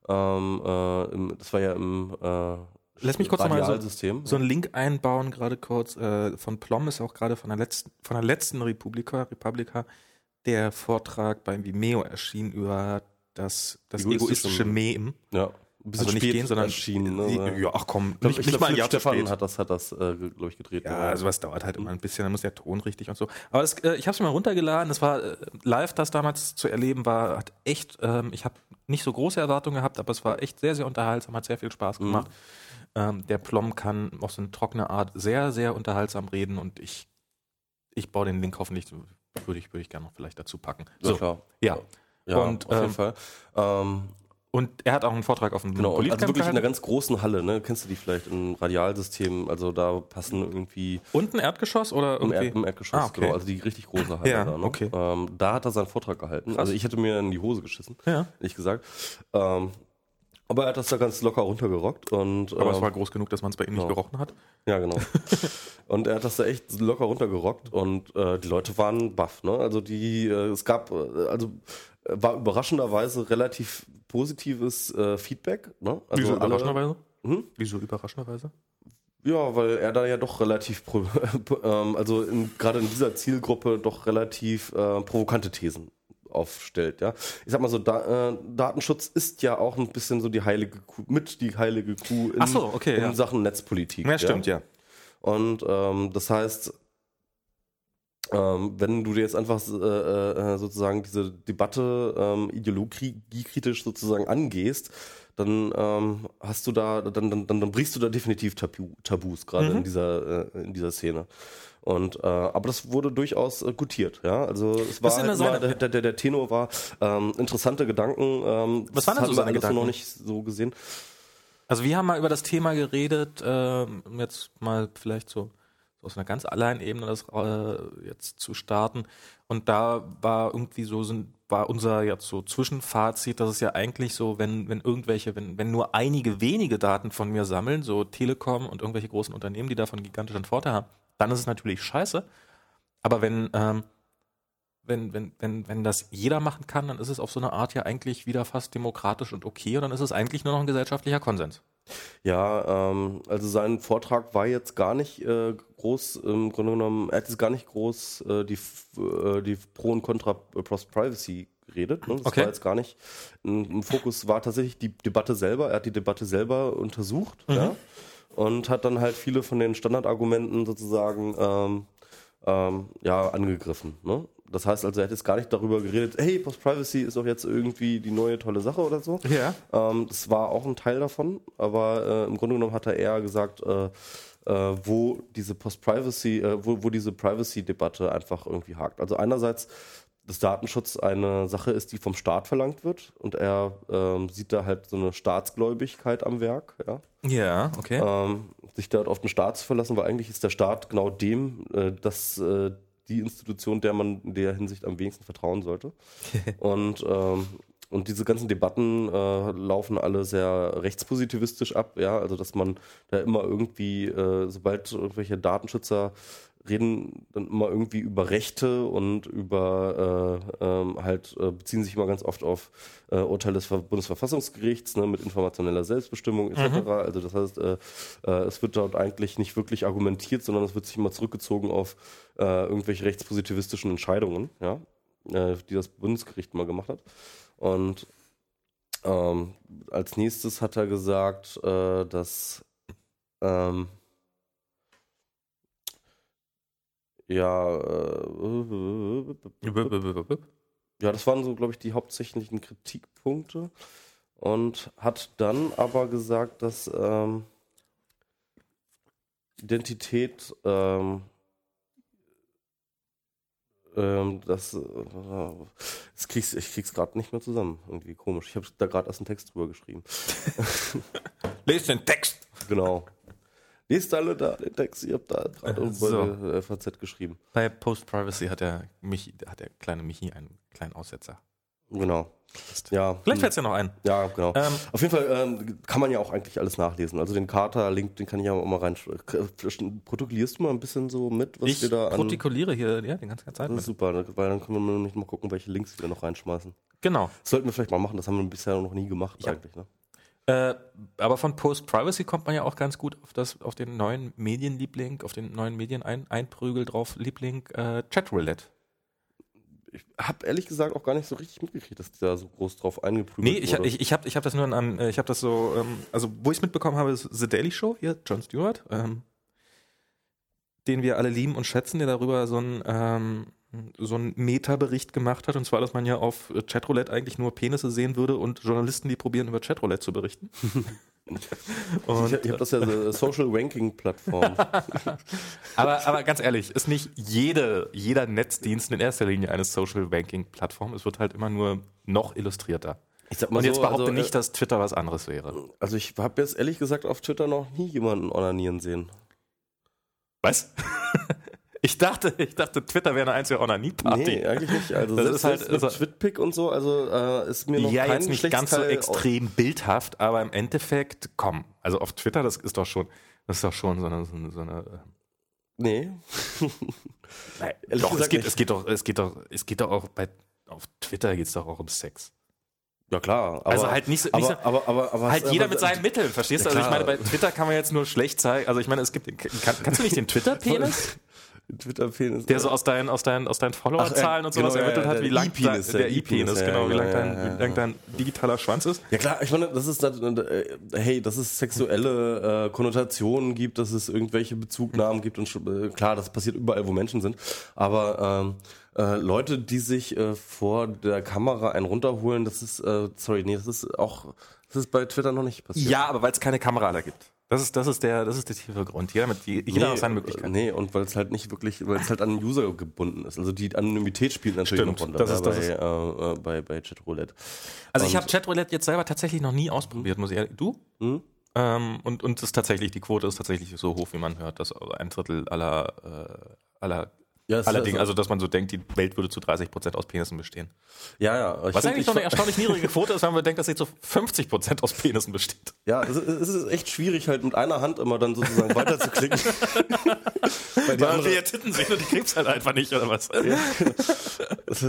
ähm, äh, im, das war ja im äh, Lass mich kurz nochmal so, so einen Link einbauen, gerade kurz. Äh, von Plom ist auch gerade von der letzten, von der letzten Republika, Republika der Vortrag beim Vimeo erschienen über das, das egoistische Mem. Ja. Ein bisschen also nicht gehen, sondern erschienen. Ne? Ja, ach komm, ich nicht, nicht mal ein Jahr Stefan spät. hat das, hat das, äh, glaube ich, gedreht. Ja, also was dauert halt immer ein bisschen, dann muss der Ton richtig und so. Aber das, äh, ich habe es mir mal runtergeladen. Das war äh, live, das damals zu erleben war, hat echt. Ähm, ich habe nicht so große Erwartungen gehabt, aber es war echt sehr, sehr unterhaltsam, hat sehr viel Spaß mhm. gemacht. Mhm. Ähm, der Plom kann auf so eine trockene Art sehr, sehr unterhaltsam reden und ich, ich baue den Link hoffentlich, würde ich, würde ich gerne noch vielleicht dazu packen. So, ja, klar. Ja. ja und, auf jeden ähm, Fall. Ähm, und er hat auch einen Vortrag auf dem genau, Also wirklich gehalten. in einer ganz großen Halle, ne? Kennst du die vielleicht im Radialsystem? Also da passen irgendwie. Unten Erdgeschoss oder irgendwie? Im, Erd im Erdgeschoss, ah, okay. genau. Also die richtig große Halle ja, da, ne? okay. Ähm, da hat er seinen Vortrag gehalten. Krass. Also ich hätte mir in die Hose geschissen, ja. ehrlich gesagt. Ähm, aber er hat das da ganz locker runtergerockt und. Aber ähm, es war groß genug, dass man es bei ihm genau. nicht gerochen hat. Ja, genau. und er hat das da echt locker runtergerockt und äh, die Leute waren baff, ne? Also die, äh, es gab, äh, also äh, war überraschenderweise relativ positives äh, Feedback, ne? Also Wieso überraschenderweise? Hm? Wieso überraschenderweise? Ja, weil er da ja doch relativ, ähm, also gerade in dieser Zielgruppe doch relativ äh, provokante Thesen aufstellt. Ja, ich sag mal so, da, äh, Datenschutz ist ja auch ein bisschen so die heilige Kuh, mit die heilige Kuh in, so, okay, in ja. Sachen Netzpolitik. Ja, stimmt, ja. Und ähm, das heißt, ähm, wenn du dir jetzt einfach äh, äh, sozusagen diese Debatte ähm, ideologiekritisch sozusagen angehst, dann ähm, hast du da, dann, dann, dann, dann brichst du da definitiv Tabu, Tabus gerade mhm. in dieser äh, in dieser Szene. Und äh, aber das wurde durchaus äh, gutiert, ja. Also es war halt immer, der, der, der Tenor war ähm, interessante Gedanken. Ähm, Was waren das so seine Gedanken? noch nicht so gesehen. Also wir haben mal über das Thema geredet, äh, um jetzt mal vielleicht so, so aus einer ganz allein Ebene das äh, jetzt zu starten. Und da war irgendwie so sind war unser jetzt so Zwischenfazit, dass es ja eigentlich so, wenn, wenn irgendwelche, wenn, wenn nur einige wenige Daten von mir sammeln, so Telekom und irgendwelche großen Unternehmen, die davon gigantischen Vorteil haben, dann ist es natürlich scheiße. Aber wenn, ähm, wenn, wenn, wenn, wenn das jeder machen kann, dann ist es auf so eine Art ja eigentlich wieder fast demokratisch und okay und dann ist es eigentlich nur noch ein gesellschaftlicher Konsens. Ja, ähm, also sein Vortrag war jetzt gar nicht äh, groß, im Grunde genommen, er hat jetzt gar nicht groß äh, die, äh, die Pro und Contra Post Privacy geredet. Ne? Das okay. war jetzt gar nicht. Im Fokus war tatsächlich die Debatte selber. Er hat die Debatte selber untersucht. Mhm. Ja? Und hat dann halt viele von den Standardargumenten sozusagen ähm, ähm, ja, angegriffen. Ne? Das heißt also, er hat jetzt gar nicht darüber geredet, hey, Post-Privacy ist doch jetzt irgendwie die neue tolle Sache oder so. Ja. Ähm, das war auch ein Teil davon, aber äh, im Grunde genommen hat er eher gesagt, äh, äh, wo diese Post-Privacy, äh, wo, wo diese Privacy-Debatte einfach irgendwie hakt. Also einerseits dass Datenschutz eine Sache ist, die vom Staat verlangt wird und er ähm, sieht da halt so eine Staatsgläubigkeit am Werk. Ja, ja okay. Ähm, sich dort auf den Staat zu verlassen, weil eigentlich ist der Staat genau dem, äh, dass äh, die Institution, der man in der Hinsicht am wenigsten vertrauen sollte. und ähm, und diese ganzen Debatten äh, laufen alle sehr rechtspositivistisch ab, ja, also dass man da immer irgendwie, äh, sobald irgendwelche Datenschützer reden dann immer irgendwie über Rechte und über äh, ähm, halt äh, beziehen sich immer ganz oft auf äh, Urteile des Bundesverfassungsgerichts ne, mit informationeller Selbstbestimmung etc. Mhm. Also das heißt, äh, äh, es wird dort eigentlich nicht wirklich argumentiert, sondern es wird sich immer zurückgezogen auf äh, irgendwelche rechtspositivistischen Entscheidungen. Ja, äh, die das Bundesgericht mal gemacht hat. Und ähm, als nächstes hat er gesagt, äh, dass ähm, ja, äh, ja, das waren so, glaube ich, die hauptsächlichen Kritikpunkte. Und hat dann aber gesagt, dass ähm, Identität ähm, ähm, das, äh, das krieg's, ich krieg's gerade nicht mehr zusammen. Irgendwie komisch. Ich habe da gerade erst einen Text drüber geschrieben. Lest den Text! Genau. Lest alle da den Text. Ich habe da gerade Äh, so. FAZ geschrieben. Bei Post Privacy hat der Michi, hat der kleine Michi einen kleinen Aussetzer. Genau. Ja. Vielleicht fällt es ja noch ein. Ja, genau. Ähm, Auf jeden Fall ähm, kann man ja auch eigentlich alles nachlesen. Also den Kater-Link, den kann ich ja auch mal rein. Protokollierst du mal ein bisschen so mit, was ich wir da an. protokolliere hier ja, die ganze Zeit Das mit. ist super, ne? weil dann können wir nämlich mal gucken, welche Links wir noch reinschmeißen. Genau. Das sollten wir vielleicht mal machen, das haben wir bisher noch nie gemacht Ja. eigentlich. Ne? Äh, aber von Post Privacy kommt man ja auch ganz gut auf das, auf den neuen Medienliebling, auf den neuen Medien ein, Einprügel drauf Liebling äh, Chatroulette. Ich habe ehrlich gesagt auch gar nicht so richtig mitgekriegt, dass da so groß drauf eingeprügelt Nee, ich, wurde. ich, ich habe ich hab das nur an, äh, ich habe das so, ähm, also wo ich es mitbekommen habe, ist The Daily Show, hier, Jon Stewart, ähm, den wir alle lieben und schätzen, der darüber so ein, ähm, so ein Meta-Bericht gemacht hat, und zwar, dass man ja auf äh, Chatroulette eigentlich nur Penisse sehen würde und Journalisten, die probieren, über Chatroulette zu berichten. und, ich, ich habe das ja so eine Social Ranking Plattform. aber, aber ganz ehrlich, ist nicht jede, jeder Netzdienst in erster Linie eine Social Banking Plattform. Es wird halt immer nur noch illustrierter. Ich sag Und jetzt behaupte also, nicht, dass Twitter was anderes wäre. äh, Also ich habe jetzt ehrlich gesagt auf Twitter noch nie jemanden onanieren sehen. Was? ich dachte, ich dachte, Twitter wäre eine einzige Onanie-Party. Nee, eigentlich nicht. Also Das ist halt- also- Twitpic und so, also äh, ist mir noch ja, kein jetzt nicht ganz so extrem bildhaft, aber im Endeffekt, komm, also auf Twitter, das ist doch schon, das ist doch schon so eine, so eine, eine Nee. Nein, doch, es geht, nicht. es geht doch, es geht doch, es geht doch auch bei, auf Twitter geht es doch auch um Sex. Ja klar. Aber, Also halt nicht so- aber, nicht so- aber, aber, aber, Halt aber, jeder mit seinen Mitteln, verstehst du? Ja, Also ich meine, bei Twitter kann man jetzt nur schlecht zeigen, also ich meine, es gibt, kann, kannst du nicht den Twitter-Penis? Twitter-Penis. Der so aus deinen, aus deinen, aus deinen Follower-Zahlen äh, und sowas genau, ermittelt ja, hat, der wie lang E-Penis, der E-Penis, ja, genau, wie lang ja, dein, ja, wie lang dein digitaler Schwanz ist. Ja klar, ich meine, das ist äh, hey, dass es sexuelle äh, Konnotationen gibt, dass es irgendwelche Bezugnahmen gibt und äh, klar, das passiert überall, wo Menschen sind. Aber ähm, äh, Leute, die sich äh, vor der Kamera einen runterholen, das ist, äh, sorry, nee, das ist auch, das ist bei Twitter noch nicht passiert. Ja, aber weil es keine Kamera da gibt. Das ist, das ist der, das ist der tiefe Grund. Jeder mit, jeder hat seine Möglichkeiten. Nee, und weil es halt nicht wirklich, weil es halt an den User gebunden ist. Also die Anonymität spielt natürlich Stimmt, noch runter das ist- das bei, ist- äh, äh, bei, bei Chatroulette. Also ich Und- habe Chatroulette jetzt selber tatsächlich noch nie ausprobiert, muss ich ehrlich. Du? Hm? Ähm, und und ist tatsächlich die Quote ist tatsächlich so hoch, wie man hört, dass ein Drittel aller äh, aller Ja, es aller ist- Dinge, also dass man so denkt, die Welt würde zu 30 Prozent aus Penissen bestehen. Ja, ja. Ich Was find- eigentlich ich noch eine erstaunlich niedrige Quote ist, wenn man denkt, dass sie zu 50 Prozent aus Penissen besteht. Ja, es, es ist echt schwierig, halt mit einer Hand immer dann sozusagen weiterzuklicken. Weil die Weil andere, wir Titten sehen und die kriegt's halt einfach nicht, oder was? ist,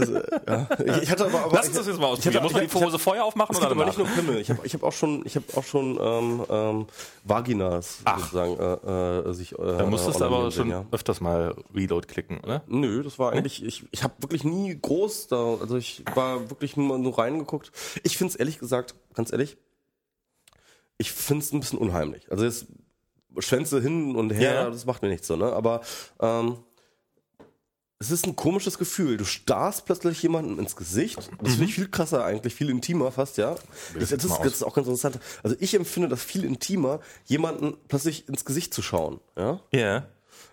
ja. ich, ich hatte aber, aber Lass uns das jetzt mal ausprobieren. Muss man die Hose vorher aufmachen oder aber nicht nur Pimmel. Ich habe ich hab auch schon, ich habe auch schon ähm, ähm, Vaginas Ach. sozusagen äh, äh, sich. Äh, Da musstest du aber schon sehen, ja. öfters mal Reload klicken, oder? Nö, das war eigentlich, ich, ich habe wirklich nie groß da, also ich war wirklich nur, nur reingeguckt. Ich find's ehrlich gesagt, ganz ehrlich, ich find's ein bisschen unheimlich. Also jetzt Schwänze hin und her, Ja. das macht mir nichts so, ne? Aber ähm, es ist ein komisches Gefühl. Du starrst plötzlich jemanden ins Gesicht. Das finde ich viel krasser eigentlich, viel intimer fast, ja. das Das, ist, das ist auch ganz interessant. Also ich empfinde das viel intimer, jemanden plötzlich ins Gesicht zu schauen, ja. Ja.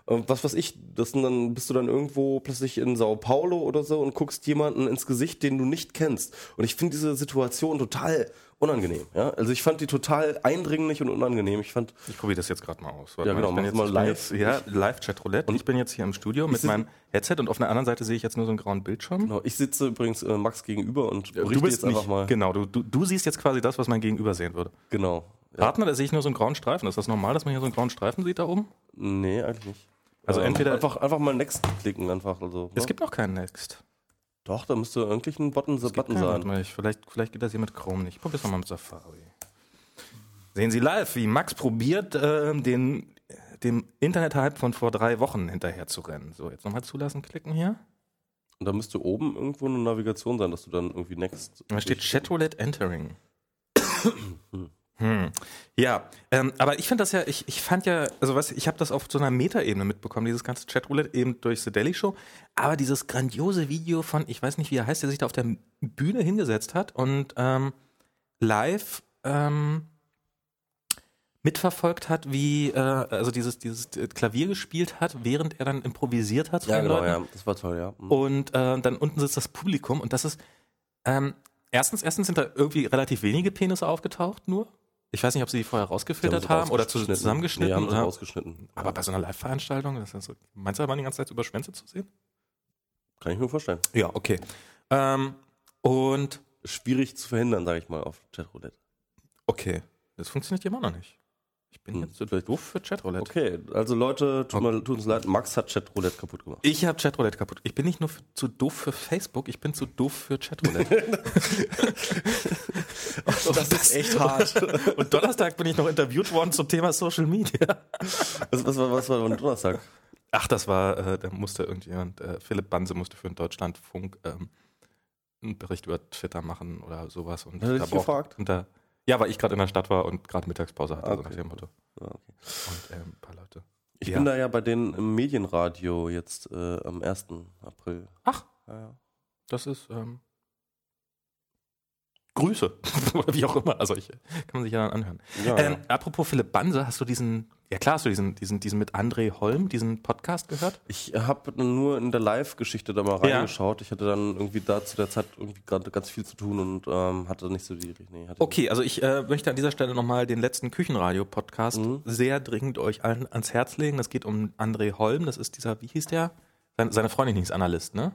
Was weiß ich, das sind dann bist du dann irgendwo plötzlich in Sao Paulo oder so und guckst jemanden ins Gesicht, den du nicht kennst. Und ich finde diese Situation total unangenehm. Ja? Also ich fand die total eindringlich und unangenehm. Ich fand, Ich probiere das jetzt gerade mal aus. Warte Ja, genau, ich bin jetzt, mal live. Jetzt, ja, live Chat Roulette. Und ich bin jetzt hier im Studio mit meinem Headset und auf der anderen Seite sehe ich jetzt nur so einen grauen Bildschirm. genau, ich sitze übrigens äh, Max gegenüber und berichte du bist jetzt einfach nicht, mal. genau, du, du, du siehst jetzt quasi das, was mein Gegenüber sehen würde. Genau. Ja. Partner, da sehe ich nur so einen grauen Streifen. Ist das normal, dass man hier so einen grauen Streifen sieht da oben? Nee, eigentlich nicht. Also Ähm, entweder- einfach, einfach mal Next klicken einfach. Also, Es ne? gibt noch keinen Next. Doch, da müsste eigentlich ein Button, Button sein. ich- Vielleicht, vielleicht geht das hier mit Chrome nicht. Probier's mal mit Safari. Sehen Sie live, wie Max probiert, ähm, den, dem Internet-Hype von vor drei Wochen hinterher zu rennen. So, jetzt nochmal zulassen, klicken hier. Und da müsste oben irgendwo eine Navigation sein, dass du dann irgendwie next. Da steht Chatroulette Entering. hm. Ja, ähm, aber ich finde das ja, ich, ich fand ja, also was, ich habe das auf so einer Metaebene mitbekommen, dieses ganze Chatroulette eben durch The Daily Show, aber dieses grandiose Video von, ich weiß nicht, wie er heißt, der sich da auf der Bühne hingesetzt hat und ähm, live ähm, mitverfolgt hat, wie äh, also dieses dieses Klavier gespielt hat, während er dann improvisiert hat. Ja, genau, Leuten. ja, das war toll, ja. Mhm. Und äh, dann unten sitzt das Publikum und das ist ähm, erstens erstens sind da irgendwie relativ wenige Penisse aufgetaucht nur. Ich weiß nicht, ob sie die vorher rausgefiltert haben oder zusammengeschnitten. Nee, haben sie oder? rausgeschnitten. Aber bei so einer Live-Veranstaltung, so, meinst du, da waren die ganze Zeit über Schwänze zu sehen? Kann ich mir vorstellen. Ja, okay. Ähm, und schwierig zu verhindern, sage ich mal, auf Chatroulette. Okay, das funktioniert immer noch nicht. Ich bin hm. jetzt so doof für Chatroulette. Okay, also Leute, tut, okay. tut uns leid, Max hat Chatroulette kaputt gemacht. Ich habe Chatroulette kaputt. Ich bin nicht nur zu doof für Facebook, ich bin zu doof für Chatroulette. oh, das ist echt hart. Und Donnerstag bin ich noch interviewt worden zum Thema Social Media. Was, was, war, was war am Donnerstag? Ach, das war, äh, da musste irgendjemand, äh, Philipp Banse musste für den Deutschlandfunk ähm, einen Bericht über Twitter machen oder sowas. Und Hat er dich gefragt? Und da, ja, weil ich gerade in der Stadt war und gerade Mittagspause hatte, okay. so nach dem Motto. Okay. Und äh, ein paar Leute. Ich ja. bin da ja bei denen im Medienradio jetzt äh, am 1. April. Ach, ja, ja. das ist ähm, Grüße oder wie auch immer. Also ich kann man sich ja dann anhören. Ja, ähm, apropos Philipp Banse, hast du diesen ja klar, hast du diesen, diesen, diesen mit André Holm, diesen Podcast gehört? Ich habe nur in der Live-Geschichte da mal reingeschaut. Ja. Ich hatte dann irgendwie da zu der Zeit irgendwie gerade ganz viel zu tun und ähm, hatte nicht so die. Nee, okay, also ich äh, möchte an dieser Stelle nochmal den letzten Küchenradio-Podcast mhm. sehr dringend euch allen ans Herz legen. Das geht um André Holm, das ist dieser, wie hieß der? Seine, seine Freundin hieß Analyst, ne?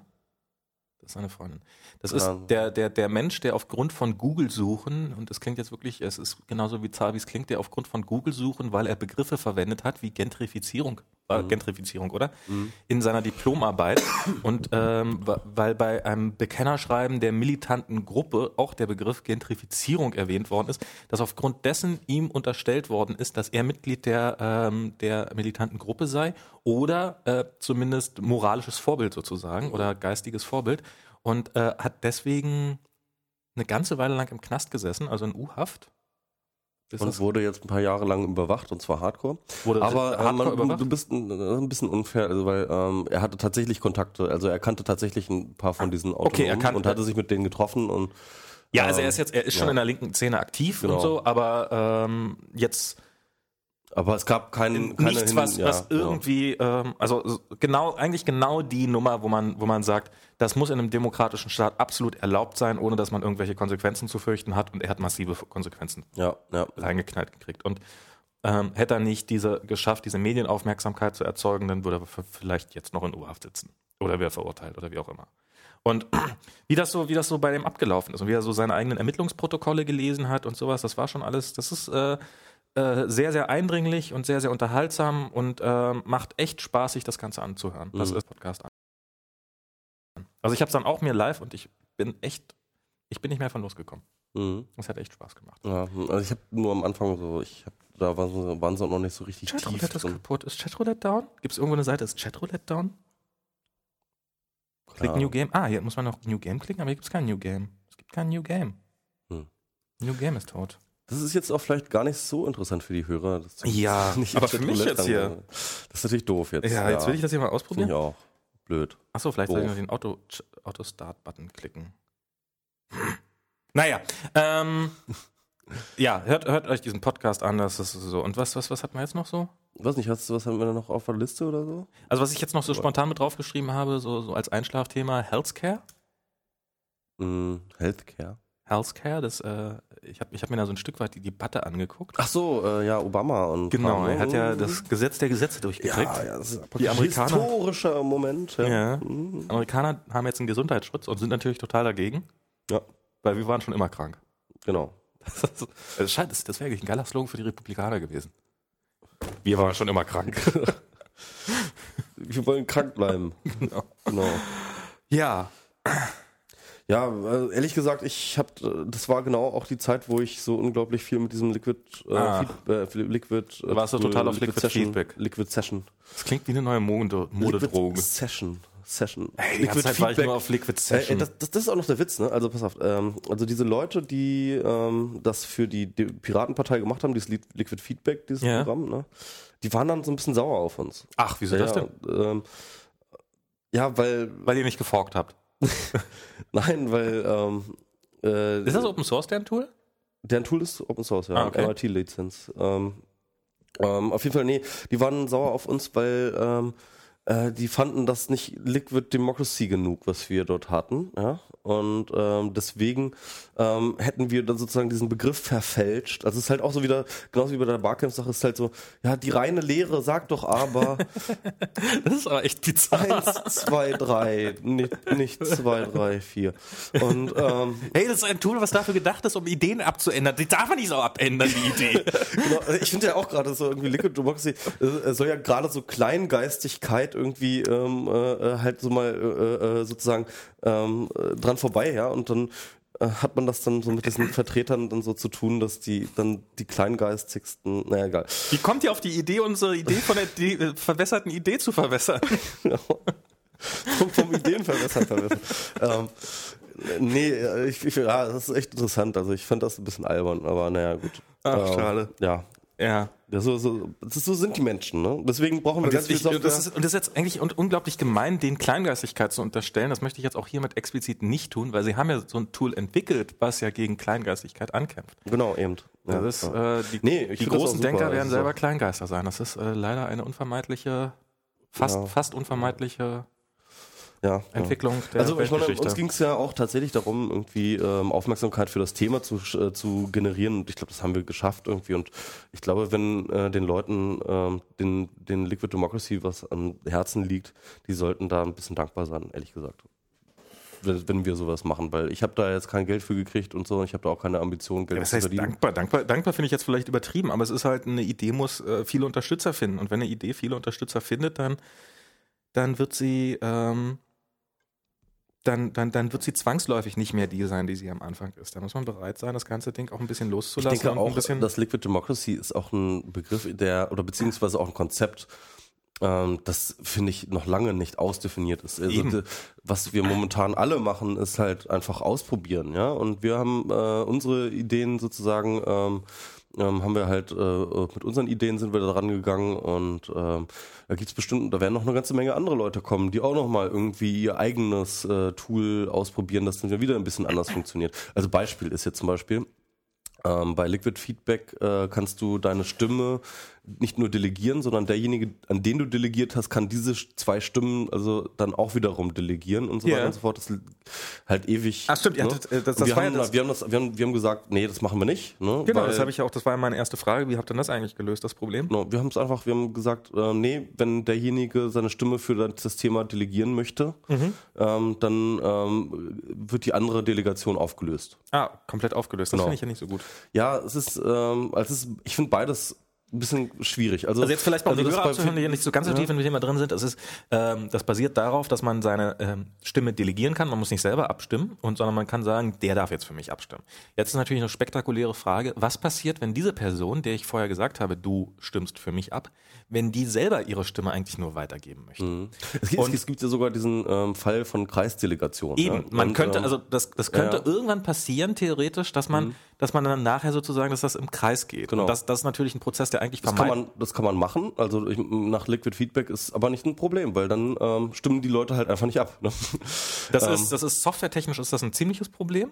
Das ist seine Freundin. Das ist der, der, der Mensch, der aufgrund von Google-Suchen, und das klingt jetzt wirklich, es ist genauso bizarr, wie es klingt, der aufgrund von Google-Suchen, weil er Begriffe verwendet hat, wie Gentrifizierung, äh, mhm. Gentrifizierung, oder? Mhm. In seiner Diplomarbeit. und ähm, weil bei einem Bekennerschreiben der militanten Gruppe auch der Begriff Gentrifizierung erwähnt worden ist, dass aufgrund dessen ihm unterstellt worden ist, dass er Mitglied der, ähm, der militanten Gruppe sei oder äh, zumindest moralisches Vorbild sozusagen oder geistiges Vorbild und äh, hat deswegen eine ganze Weile lang im Knast gesessen, also in U-Haft. Und wurde jetzt ein paar Jahre lang überwacht und zwar Hardcore. Wurde Aber äh, Hardcore man, du bist ein, ein, bisschen unfair, also weil ähm, er hatte tatsächlich Kontakte, also er kannte tatsächlich ein paar von diesen Autonomen okay, er kannte, und hatte sich mit denen getroffen und ja, also er ist jetzt, er ist schon ja. in der linken Szene aktiv genau. und so, aber ähm, jetzt aber es gab keinen keine nichts, was, ja, was irgendwie, ja. ähm, also genau, eigentlich genau die Nummer, wo man, wo man sagt, das muss in einem demokratischen Staat absolut erlaubt sein, ohne dass man irgendwelche Konsequenzen zu fürchten hat. Und er hat massive Konsequenzen ja, ja. reingeknallt gekriegt. Und ähm, hätte er nicht diese geschafft, diese Medienaufmerksamkeit zu erzeugen, dann würde er vielleicht jetzt noch in U-Haft sitzen oder wäre verurteilt oder wie auch immer. Und wie das so, wie das so bei dem abgelaufen ist und wie er so seine eigenen Ermittlungsprotokolle gelesen hat und sowas, das war schon alles, das ist äh, äh, sehr, sehr eindringlich und sehr, sehr unterhaltsam und äh, macht echt Spaß, sich das Ganze anzuhören. Das mhm. ist Podcast. Also ich habe es dann auch mir live und ich bin echt, ich bin nicht mehr von losgekommen. Mhm. Es hat echt Spaß gemacht. Ja, also ich habe nur am Anfang so, ich habe da waren, so, waren sie auch noch nicht so richtig Chatroulette tief ist kaputt. Ist Chatroulette down? Gibt es irgendwo eine Seite, ist Chatroulette down? Klick New Game. Ah, hier muss man noch New Game klicken, aber hier gibt es kein New Game. Es gibt kein New Game. Hm. New Game ist tot. Das ist jetzt auch vielleicht gar nicht so interessant für die Hörer. ja, aber für mich jetzt hier. Das ist natürlich doof jetzt. Ja, jetzt will ich das hier mal ausprobieren. Finde ich auch. Blöd. Achso, vielleicht soll ich noch den Auto, Auto-Start-Button klicken. Naja, ähm, ja, hört, hört euch diesen Podcast an, das ist so. Und was, was, was hat man jetzt noch so? Weiß nicht, hast was haben wir da noch auf der Liste oder so? Also, was ich jetzt noch so spontan mit draufgeschrieben habe, so, so als Einschlafthema, Healthcare. Mm, Healthcare? Healthcare, das, äh, ich habe ich hab mir da so ein Stück weit die Debatte angeguckt. Ach so, äh, ja, Obama und. Genau, er hat ja das Gesetz der Gesetze durchgekriegt. Ja, ja das ist die Amerikaner, historischer Moment. Ja. ja. Mhm. Amerikaner haben jetzt einen Gesundheitsschutz und sind natürlich total dagegen. Ja. Weil wir waren schon immer krank. Genau. Das, das, das, das wäre eigentlich ein geiler Slogan für die Republikaner gewesen. Wir waren schon immer krank. wir wollen krank bleiben. Genau. genau. Ja. Ja, also ehrlich gesagt, ich habe, das war genau auch die Zeit, wo ich so unglaublich viel mit diesem Liquid, äh, Ah. Feed, äh, Liquid. Äh, Warst du total auf Liquid Session, Feedback? Liquid Session. Das klingt wie eine neue Mode- Liquid Modedroge. Session. Session. Ey, ganze Zeit war ich nur auf Liquid Session. Äh, das, das, das, ist auch noch der Witz, ne? Also pass auf, ähm, also diese Leute, die ähm, das für die, die, Piratenpartei gemacht haben, dieses Liquid Feedback, dieses ja. Programm, ne? Die waren dann so ein bisschen sauer auf uns. Ach, wieso ja, das denn? Ähm, ja, weil. Weil ihr nicht geforkt habt. Nein, weil. Ähm, äh, ist das Open Source, deren Tool? Deren Tool ist Open Source, ja. Ah, okay. MIT-Lizenz. Ähm, ähm, auf jeden Fall, nee, die waren sauer auf uns, weil ähm, äh, die fanden das nicht Liquid Democracy genug, was wir dort hatten. Ja? Und ähm, deswegen ähm, hätten wir dann sozusagen diesen Begriff verfälscht. Also es ist halt auch so wieder, genauso wie bei der Barcamp-Sache, ist halt so, ja, die reine Lehre sagt doch aber. das ist aber echt bizarr. Eins, zwei, drei, nicht, nicht zwei, drei, vier. Und ähm, hey, das ist ein Tool, was dafür gedacht ist, um Ideen abzuändern. Die darf man nicht so abändern, die Idee. genau, ich finde ja auch gerade so irgendwie Liquid Democracy äh, soll ja gerade so Kleingeistigkeit irgendwie ähm, äh, äh halt so mal äh, äh, sozusagen ähm, äh, dran vorbei, ja, und dann äh, hat man das dann so mit diesen Vertretern dann so zu tun, dass die dann die kleingeistigsten, naja, egal. Wie kommt ihr auf die Idee, unsere Idee von der äh, verwässerten Idee zu verwässern? vom, vom Ideenverwässern verwässern. ähm, nee, ich, ich, ja, das ist echt interessant. Also ich fand das ein bisschen albern, aber naja, gut. Ach, ähm, schade. Ja. Ja. So, so, so sind die Menschen, ne? Deswegen brauchen wir und ganz viel Software. Das ist, und das ist jetzt eigentlich unglaublich gemein, den Kleingeistigkeit zu unterstellen. Das möchte ich jetzt auch hiermit explizit nicht tun, weil sie haben ja so ein Tool entwickelt, was ja gegen Kleingeistigkeit ankämpft. Genau, eben. Ja, das ist, äh, die, nee, die großen Denker werden selber Kleingeister sein. Das ist äh, leider eine unvermeidliche, fast, ja. fast unvermeidliche ja, Entwicklung ja. der Also ich meine, uns ging es ja auch tatsächlich darum, irgendwie ähm, Aufmerksamkeit für das Thema zu, äh, zu generieren. Und ich glaube, das haben wir geschafft irgendwie. Und ich glaube, wenn äh, den Leuten ähm, den, den Liquid Democracy was am Herzen liegt, die sollten da ein bisschen dankbar sein, ehrlich gesagt. Wenn, wenn wir sowas machen, weil ich habe da jetzt kein Geld für gekriegt und so, ich habe da auch keine Ambition, Geld ja, das heißt, zu verdienen. Dankbar, dankbar, dankbar finde ich jetzt vielleicht übertrieben, aber es ist halt eine Idee, muss äh, viele Unterstützer finden. Und wenn eine Idee viele Unterstützer findet, dann, dann wird sie ähm, dann, dann, dann wird sie zwangsläufig nicht mehr die sein, die sie am Anfang ist. Da muss man bereit sein, das ganze Ding auch ein bisschen loszulassen. Ich denke auch, dass Liquid Democracy ist auch ein Begriff, der, oder beziehungsweise auch ein Konzept, ähm, das finde ich noch lange nicht ausdefiniert ist. Also, was wir momentan alle machen, ist halt einfach ausprobieren, ja. Und wir haben äh, unsere Ideen sozusagen ähm, ähm, haben wir halt äh, mit unseren Ideen sind wir da dran gegangen und ähm, da gibt's bestimmt, da werden noch eine ganze Menge andere Leute kommen, die auch noch mal irgendwie ihr eigenes äh, Tool ausprobieren, das dann wieder ein bisschen anders funktioniert. Also Beispiel ist jetzt zum Beispiel ähm, bei Liquid Feedback äh, kannst du deine Stimme nicht nur delegieren, sondern derjenige, an den du delegiert hast, kann diese zwei Stimmen also dann auch wiederum delegieren und so yeah. weiter und so fort. Das ist halt ewig. Ach stimmt, ne? ja, das, das, das wir, haben, das wir, haben das, wir, haben, wir haben gesagt, nee, das machen wir nicht. Ne? Genau, Weil, das habe ich auch, das war ja meine erste Frage. Wie habt ihr das eigentlich gelöst, das Problem? No, wir haben es einfach, wir haben gesagt, äh, nee, wenn derjenige seine Stimme für das Thema delegieren möchte, mhm. ähm, dann ähm, wird die andere Delegation aufgelöst. Ah, komplett aufgelöst. Das genau. finde ich ja nicht so gut. Ja, es ist, ähm, also es ist ich finde beides ein bisschen schwierig. Also, also jetzt vielleicht mal also die Hörer abzuhören, die nicht so ganz so tief in dem Thema drin sind. Das ist, ähm, das basiert darauf, dass man seine ähm, Stimme delegieren kann. Man muss nicht selber abstimmen, und sondern man kann sagen, der darf jetzt für mich abstimmen. Jetzt ist natürlich eine spektakuläre Frage: Was passiert, wenn diese Person, der ich vorher gesagt habe, du stimmst für mich ab, wenn die selber ihre Stimme eigentlich nur weitergeben möchte? Mhm. Es, gibt, und, es gibt ja sogar diesen ähm, Fall von Kreisdelegationen. Eben, ja? man und, könnte, ähm, also das, das könnte ja. irgendwann passieren theoretisch, dass man, mhm. Dass man dann nachher sozusagen, dass das im Kreis geht. Genau. Und das, das ist natürlich ein Prozess, der eigentlich das kann man Das kann man machen. Also ich, nach Liquid Feedback ist aber nicht ein Problem, weil dann ähm, stimmen die Leute halt einfach nicht ab. Ne? Das, ähm, ist, das ist softwaretechnisch ist das ein ziemliches Problem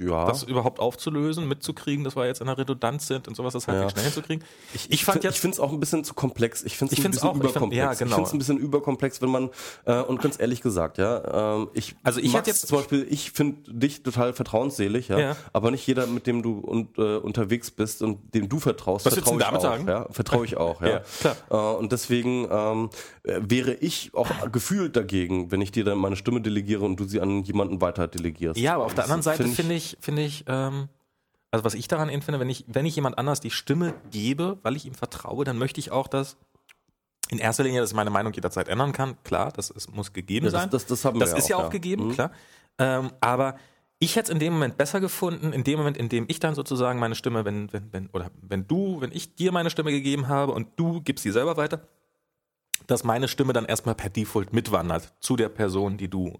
ja. das überhaupt aufzulösen, mitzukriegen, dass wir jetzt in der Redundanz sind und sowas, das halt ja. schnell hinzukriegen. Ich, ich, fand jetzt, ich finde es auch ein bisschen zu komplex. Ich finde es ein bisschen auch, überkomplex. Ich, find, ja, genau. ich finde es ein bisschen überkomplex, wenn man äh, und ganz ehrlich gesagt, ja, ähm, ich also ich hätte jetzt zum Beispiel, ich finde dich total vertrauensselig, ja, ja, aber nicht jeder, mit dem du und, äh, unterwegs bist und dem du vertraust, Was vertraue ich auch. Sagen? Ja, vertraue ich auch, ja. ja klar. Äh, und deswegen ähm, wäre ich auch gefühlt dagegen, wenn ich dir dann meine Stimme delegiere und du sie an jemanden weiter delegierst. Ja, aber auf der anderen Seite finde ich, finde ich ähm, also was ich daran empfinde, wenn ich, wenn ich jemand anders die Stimme gebe, weil ich ihm vertraue, dann möchte ich auch, dass in erster Linie, dass ich meine Meinung jederzeit ändern kann. Klar, das ist, muss gegeben ja, sein. Das, das, das, haben das wir ist ja auch, ja. gegeben, mhm. klar. Ähm, aber ich hätte es in dem Moment besser gefunden, in dem Moment, in dem ich dann sozusagen meine Stimme, wenn, wenn, wenn, oder wenn du, wenn ich dir meine Stimme gegeben habe und du gibst sie selber weiter, dass meine Stimme dann erstmal per Default mitwandert zu der Person, die du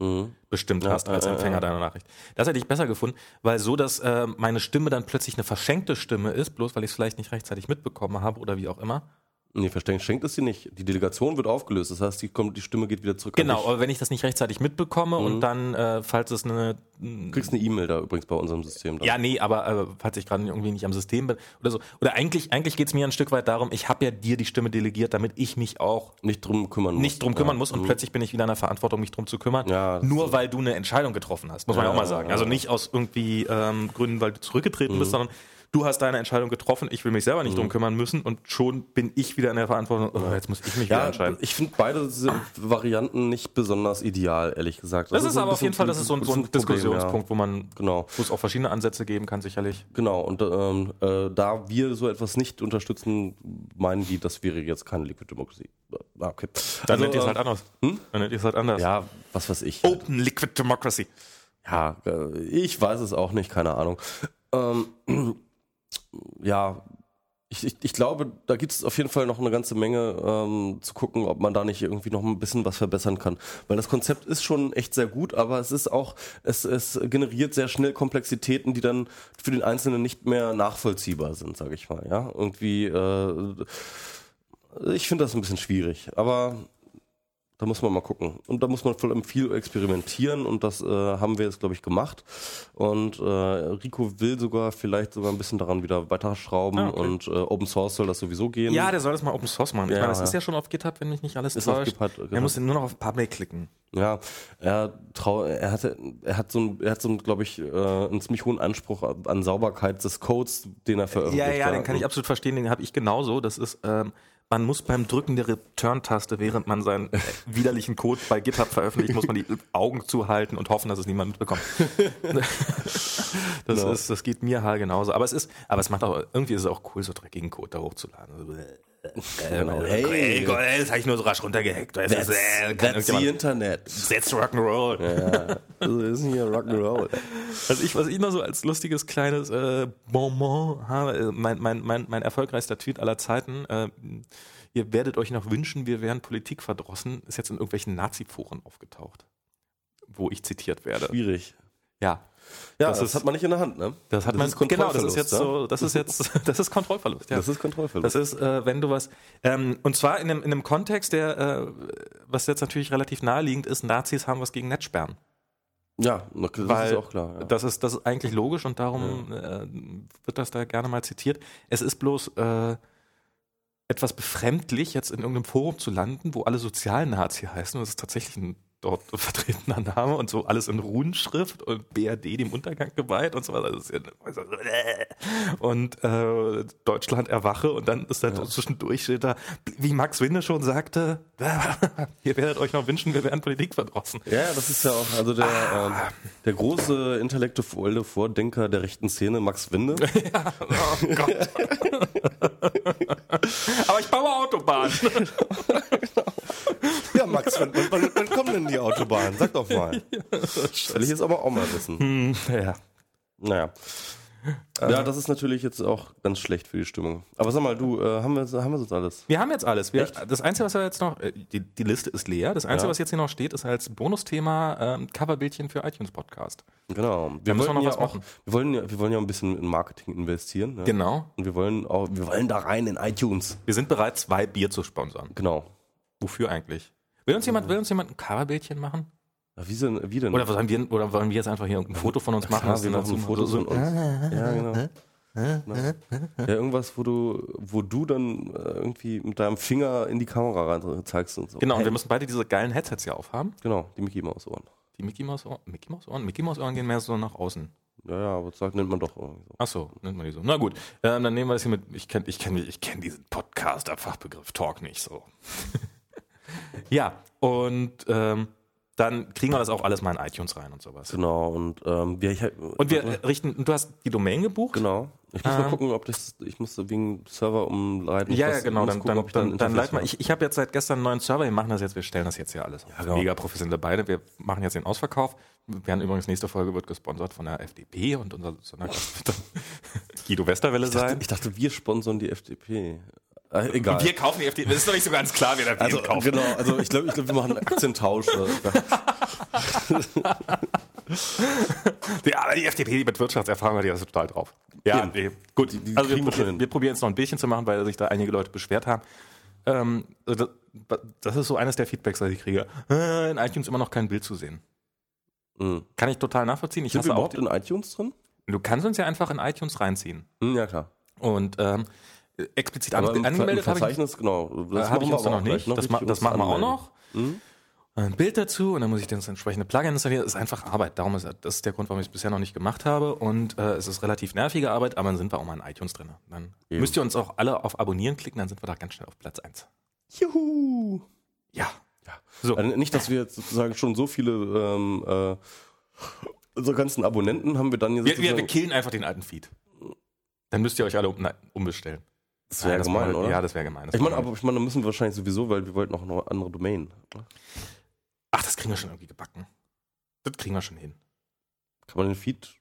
ähm, bestimmt Ja, hast als äh, äh, Empfänger ja. deiner Nachricht. Das hätte ich besser gefunden, weil so, dass äh, meine Stimme dann plötzlich eine verschenkte Stimme ist, bloß weil ich es vielleicht nicht rechtzeitig mitbekommen habe oder wie auch immer. Nee, versteckt schenkt es sie nicht. Die Delegation wird aufgelöst. Das heißt, die, kommt, die Stimme geht wieder zurück. Genau, aber wenn ich das nicht rechtzeitig mitbekomme und dann, äh, falls es eine Du kriegst eine E-Mail da übrigens bei unserem System. Dann. Ja, nee, aber äh, falls ich gerade irgendwie nicht am System bin oder so. Oder eigentlich, eigentlich geht es mir ein Stück weit darum, ich habe ja dir die Stimme delegiert, damit ich mich auch Nicht drum kümmern muss. nicht drum kümmern ja. muss und plötzlich bin ich wieder in der Verantwortung, mich drum zu kümmern. Ja, nur weil du eine Entscheidung getroffen hast, muss man ja, auch mal sagen. Also nicht aus irgendwie ähm, Gründen, weil du zurückgetreten Mhm. bist, sondern du hast deine Entscheidung getroffen, ich will mich selber nicht drum kümmern müssen und schon bin ich wieder in der Verantwortung, oh, jetzt muss ich mich wieder Ja, entscheiden. ich finde beide Varianten nicht besonders ideal, ehrlich gesagt. Das ist so ein aber auf jeden Fall, das ist so ein, so ein Diskussionspunkt, wo man, Genau. wo es auch verschiedene Ansätze geben kann, sicherlich. Ja. Genau, und ähm, äh, da wir so etwas nicht unterstützen, meinen die, das wäre jetzt keine Liquid Democracy. Ah, okay. Dann Also, nennt ihr es äh, halt anders. Dann nennt ihr es halt anders. Ja, was weiß ich. Open Liquid Democracy. Ja, äh, ich weiß es auch nicht, keine Ahnung. Ähm, ja, ich, ich, ich glaube, da gibt es auf jeden Fall noch eine ganze Menge ähm, zu gucken, ob man da nicht irgendwie noch ein bisschen was verbessern kann. Weil das Konzept ist schon echt sehr gut, aber es ist auch, es, es generiert sehr schnell Komplexitäten, die dann für den Einzelnen nicht mehr nachvollziehbar sind, sage ich mal. Ja, irgendwie, äh, ich finde das ein bisschen schwierig, aber da muss man mal gucken. Und da muss man vor allem viel experimentieren und das äh, haben wir jetzt, glaube ich, gemacht. Und äh, Rico will sogar vielleicht sogar ein bisschen daran wieder weiterschrauben Ah, okay. und äh, Open Source soll das sowieso gehen. Ja, der soll das mal Open Source machen. Ich Ja, meine, das ja. ist ja schon auf GitHub, wenn mich nicht alles Ist auf täuscht. GitHub, Er genau. muss nur noch auf Public klicken. Ja, er trau, er hatte, er hat so, ein, er hat so, ein, glaube ich, äh, einen ziemlich hohen Anspruch an Sauberkeit des Codes, den er veröffentlicht. Ja, ja, den kann ich absolut verstehen, den habe ich genauso. Das ist, ähm, man muss beim Drücken der Return-Taste, während man seinen äh, widerlichen Code bei GitHub veröffentlicht, muss man die Augen zuhalten und hoffen, dass es niemand mitbekommt. das Genau. ist, das geht mir halt genauso. Aber es ist, aber es macht auch, irgendwie ist es auch cool, so dreckigen Code da hochzuladen. Äh, Genau. Hey, Hey. Gott, ey, das habe ich nur so rasch runtergehackt. Das ist, äh, That's the Internet. That's Rock'n'Roll. Also ist hier Rock'n'Roll. Also ich, was ich noch so als lustiges kleines äh, Bonbon habe, äh, mein, mein, mein, mein erfolgreichster Tweet aller Zeiten, äh, ihr werdet euch noch wünschen, wir wären Politik verdrossen, ist jetzt in irgendwelchen Nazi-Foren aufgetaucht, wo ich zitiert werde. Schwierig. Ja, Ja, Das das, ist- hat man nicht in der Hand, ne? das hat Das man, ist genau, das ist Kontrollverlust, jetzt ja? so, das ist jetzt, das ist Kontrollverlust, ja. Das ist Kontrollverlust. Das ist, äh, wenn du was, ähm, und zwar in einem, in einem Kontext, der, äh, was jetzt natürlich relativ naheliegend ist, Nazis haben was gegen Netzsperren. ja, das Weil ist auch klar. Ja. Das, ist, das ist eigentlich logisch und darum äh, wird das da gerne mal zitiert. Es ist bloß äh, etwas befremdlich, jetzt in irgendeinem Forum zu landen, wo alle Sozialnazi heißen. Und das ist tatsächlich ein dort vertretener Name und so alles in Runenschrift und BRD dem Untergang geweiht und so weiter. Ja, also, äh. und äh, Deutschland erwache und dann ist da zwischendurch steht da, wie Max Winde schon sagte, ihr werdet euch noch wünschen, wir wären Politik verdrossen. Ja, ja, das ist ja auch, also der, Ah. ähm, der große intellektuelle Vordenker der rechten Szene, Max Winde. Oh Gott. Aber ich baue Autobahn. ja, Max, wann kommen denn die Autobahnen? Sag doch mal. Das will ich jetzt aber auch mal wissen. Ja. Naja. Ja, das ist natürlich jetzt auch ganz schlecht für die Stimmung. Aber sag mal, du, äh, haben wir, haben wir das alles? Wir haben jetzt alles. Wir, das Einzige, was wir jetzt noch, äh, die, die Liste ist leer. Das Einzige, Ja. was jetzt hier noch steht, ist als Bonusthema ähm, Coverbildchen für iTunes Podcast. Genau. Wir müssen wir noch ja was auch, machen. wir wollen ja, wir wollen ja ein bisschen in Marketing investieren. Ne? Genau. Und wir wollen auch, wir wollen da rein in iTunes. Wir sind bereit, zwei Bier zu sponsern. Genau. Wofür eigentlich? Will uns jemand, will uns jemand ein Coverbildchen machen? Ja, wie, denn, wie denn? Oder wollen wir, oder wollen wir jetzt einfach hier irgendein Foto von uns machen? Klar, wir machen Fotos so, von uns. Ja, genau. Ja, irgendwas, wo du, wo du dann äh, irgendwie mit deinem Finger in die Kamera rein zeigst und so. Genau, und Hey, wir müssen beide diese geilen Headsets hier aufhaben. genau, die Mickey Maus Ohren. Die Mickey Mouse Ohren. Mickey Mouse Ohren? Mickey Mouse Ohren gehen mehr so nach außen. Ja, ja, aber das sagt, nennt man doch irgendwie so. Ach so, nennt man die so. Na gut, ähm, dann nehmen wir das hier mit. Ich kenne ich kenn, ich kenn diesen Podcast-Fachbegriff Talk nicht so. ja, und ähm, dann kriegen wir das auch alles mal in iTunes rein und sowas. Genau, und ähm, wir, ich, Und wir äh, richten, du hast die Domain gebucht? Genau. Ich muss mal Ähm. gucken, ob das, ich muss wegen Server umleiten. Ja, ja, genau. Dann, gucken, dann, dann, dann Interface leit mal. habe. Ich, ich habe jetzt seit gestern einen neuen Server. Wir machen das jetzt. Wir stellen das jetzt hier alles auf. genau. Mega professionelle Beine. Wir machen jetzt den Ausverkauf. Wir werden übrigens nächste Folge wird gesponsert von der FDP und unser Sondergast wird dann Guido Westerwelle ich, dachte, sein. ich dachte, wir sponsern die FDP. Äh, egal. Und wir kaufen die FDP. Das ist doch nicht so ganz klar, wer da also, kauft. genau, also ich glaube, ich glaub, wir machen einen Aktientausch. Ja, aber die FDP, die mit Wirtschaftserfahrung hat ja das total drauf. Ja, nee, gut. die also wir, wir wir probieren jetzt noch ein Bierchen zu machen, weil sich da einige Leute beschwert haben. Ähm, das, das ist so eines der Feedbacks, das ich kriege. Äh, in iTunes immer noch kein Bild zu sehen. Mhm. Kann ich total nachvollziehen. Ich Sind wir überhaupt in iTunes drin? die, du kannst uns ja einfach in iTunes reinziehen. Hm, ja, klar. Und ähm, explizit Aber an, angemeldet habe ich, Verzeichnis, genau. äh, hab ich uns noch nicht. Das, ma das machen wir auch noch. Mhm. ein Bild dazu und dann muss ich das entsprechende Plugin installieren. Das ist einfach Arbeit. Darum ist das ist der Grund, warum ich es bisher noch nicht gemacht habe. Und äh, es ist relativ nervige Arbeit, aber dann sind wir auch mal in iTunes drin. Dann Eben. müsst ihr uns auch alle auf Abonnieren klicken, dann sind wir da ganz schnell auf Platz 1. Juhu! Ja. Ja. So. Also nicht, dass wir jetzt sozusagen schon so viele ähm, äh, unsere ganzen Abonnenten haben wir dann hier Wir, wir, wir killen einfach den alten Feed. Dann müsst ihr euch alle um, nein, umbestellen. Das wäre Nein, gemein, wir- oder? Ja, das wäre gemein. Das ich meine, aber ich meine, da müssen wir wahrscheinlich sowieso, weil wir wollten auch noch eine andere Domain. Ach, das kriegen wir schon irgendwie gebacken. Das kriegen wir schon hin. Kann man den Feed.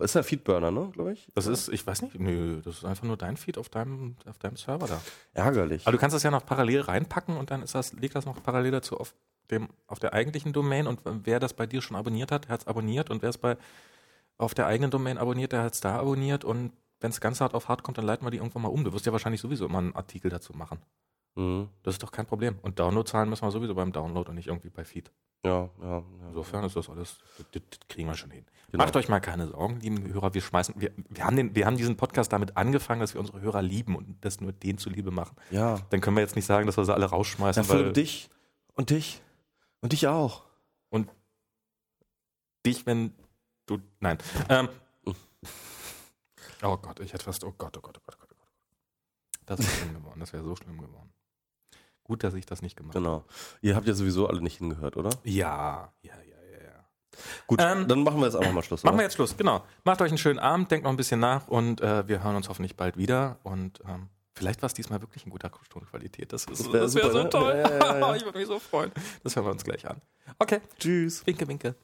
Ist ja Feedburner, ne, glaube ich? Das ist, ich weiß nicht, nö, das ist einfach nur dein Feed auf deinem, auf deinem Server da. Ärgerlich. Aber du kannst das ja noch parallel reinpacken und dann ist das, liegt das noch parallel dazu auf dem, auf der eigentlichen Domain und wer das bei dir schon abonniert hat, der hat es abonniert und wer es bei auf der eigenen Domain abonniert, der hat es da abonniert und wenn es ganz hart auf hart kommt, dann leiten wir die irgendwann mal um. Du wirst ja wahrscheinlich sowieso immer einen Artikel dazu machen. Mhm. Das ist doch kein Problem. Und Downloadzahlen müssen wir sowieso beim Download und nicht irgendwie bei Feed. Ja, ja, ja. Insofern ist das alles, das, das, das kriegen wir schon hin. Genau. Macht euch mal keine Sorgen, lieben Hörer. Wir schmeißen, wir, wir, haben den, wir haben diesen Podcast damit angefangen, dass wir unsere Hörer lieben und das nur denen zuliebe machen. Ja. Dann können wir jetzt nicht sagen, dass wir sie alle rausschmeißen, Ja, für weil dich und dich und dich auch. und dich, wenn du, nein. Ähm, oh Gott, ich hätte fast, oh Gott, oh Gott, oh Gott, oh Gott, oh Gott. Das wäre schlimm geworden, das wäre so schlimm geworden. Gut, dass ich das nicht gemacht habe. Genau. Ihr habt ja sowieso alle nicht hingehört, oder? Ja, ja, ja, ja, ja. Gut, Ähm, dann machen wir jetzt einfach mal Schluss. Machen wir jetzt Schluss, genau. Macht euch einen schönen Abend, denkt noch ein bisschen nach und äh, wir hören uns hoffentlich bald wieder. Und ähm, vielleicht war es diesmal wirklich ein guter Tonqualität. Das, Das wär wäre super, so ne? toll. Ja, ja, ja. ich würde mich so freuen. Das hören wir uns gleich an. Okay, Tschüss. winke, winke.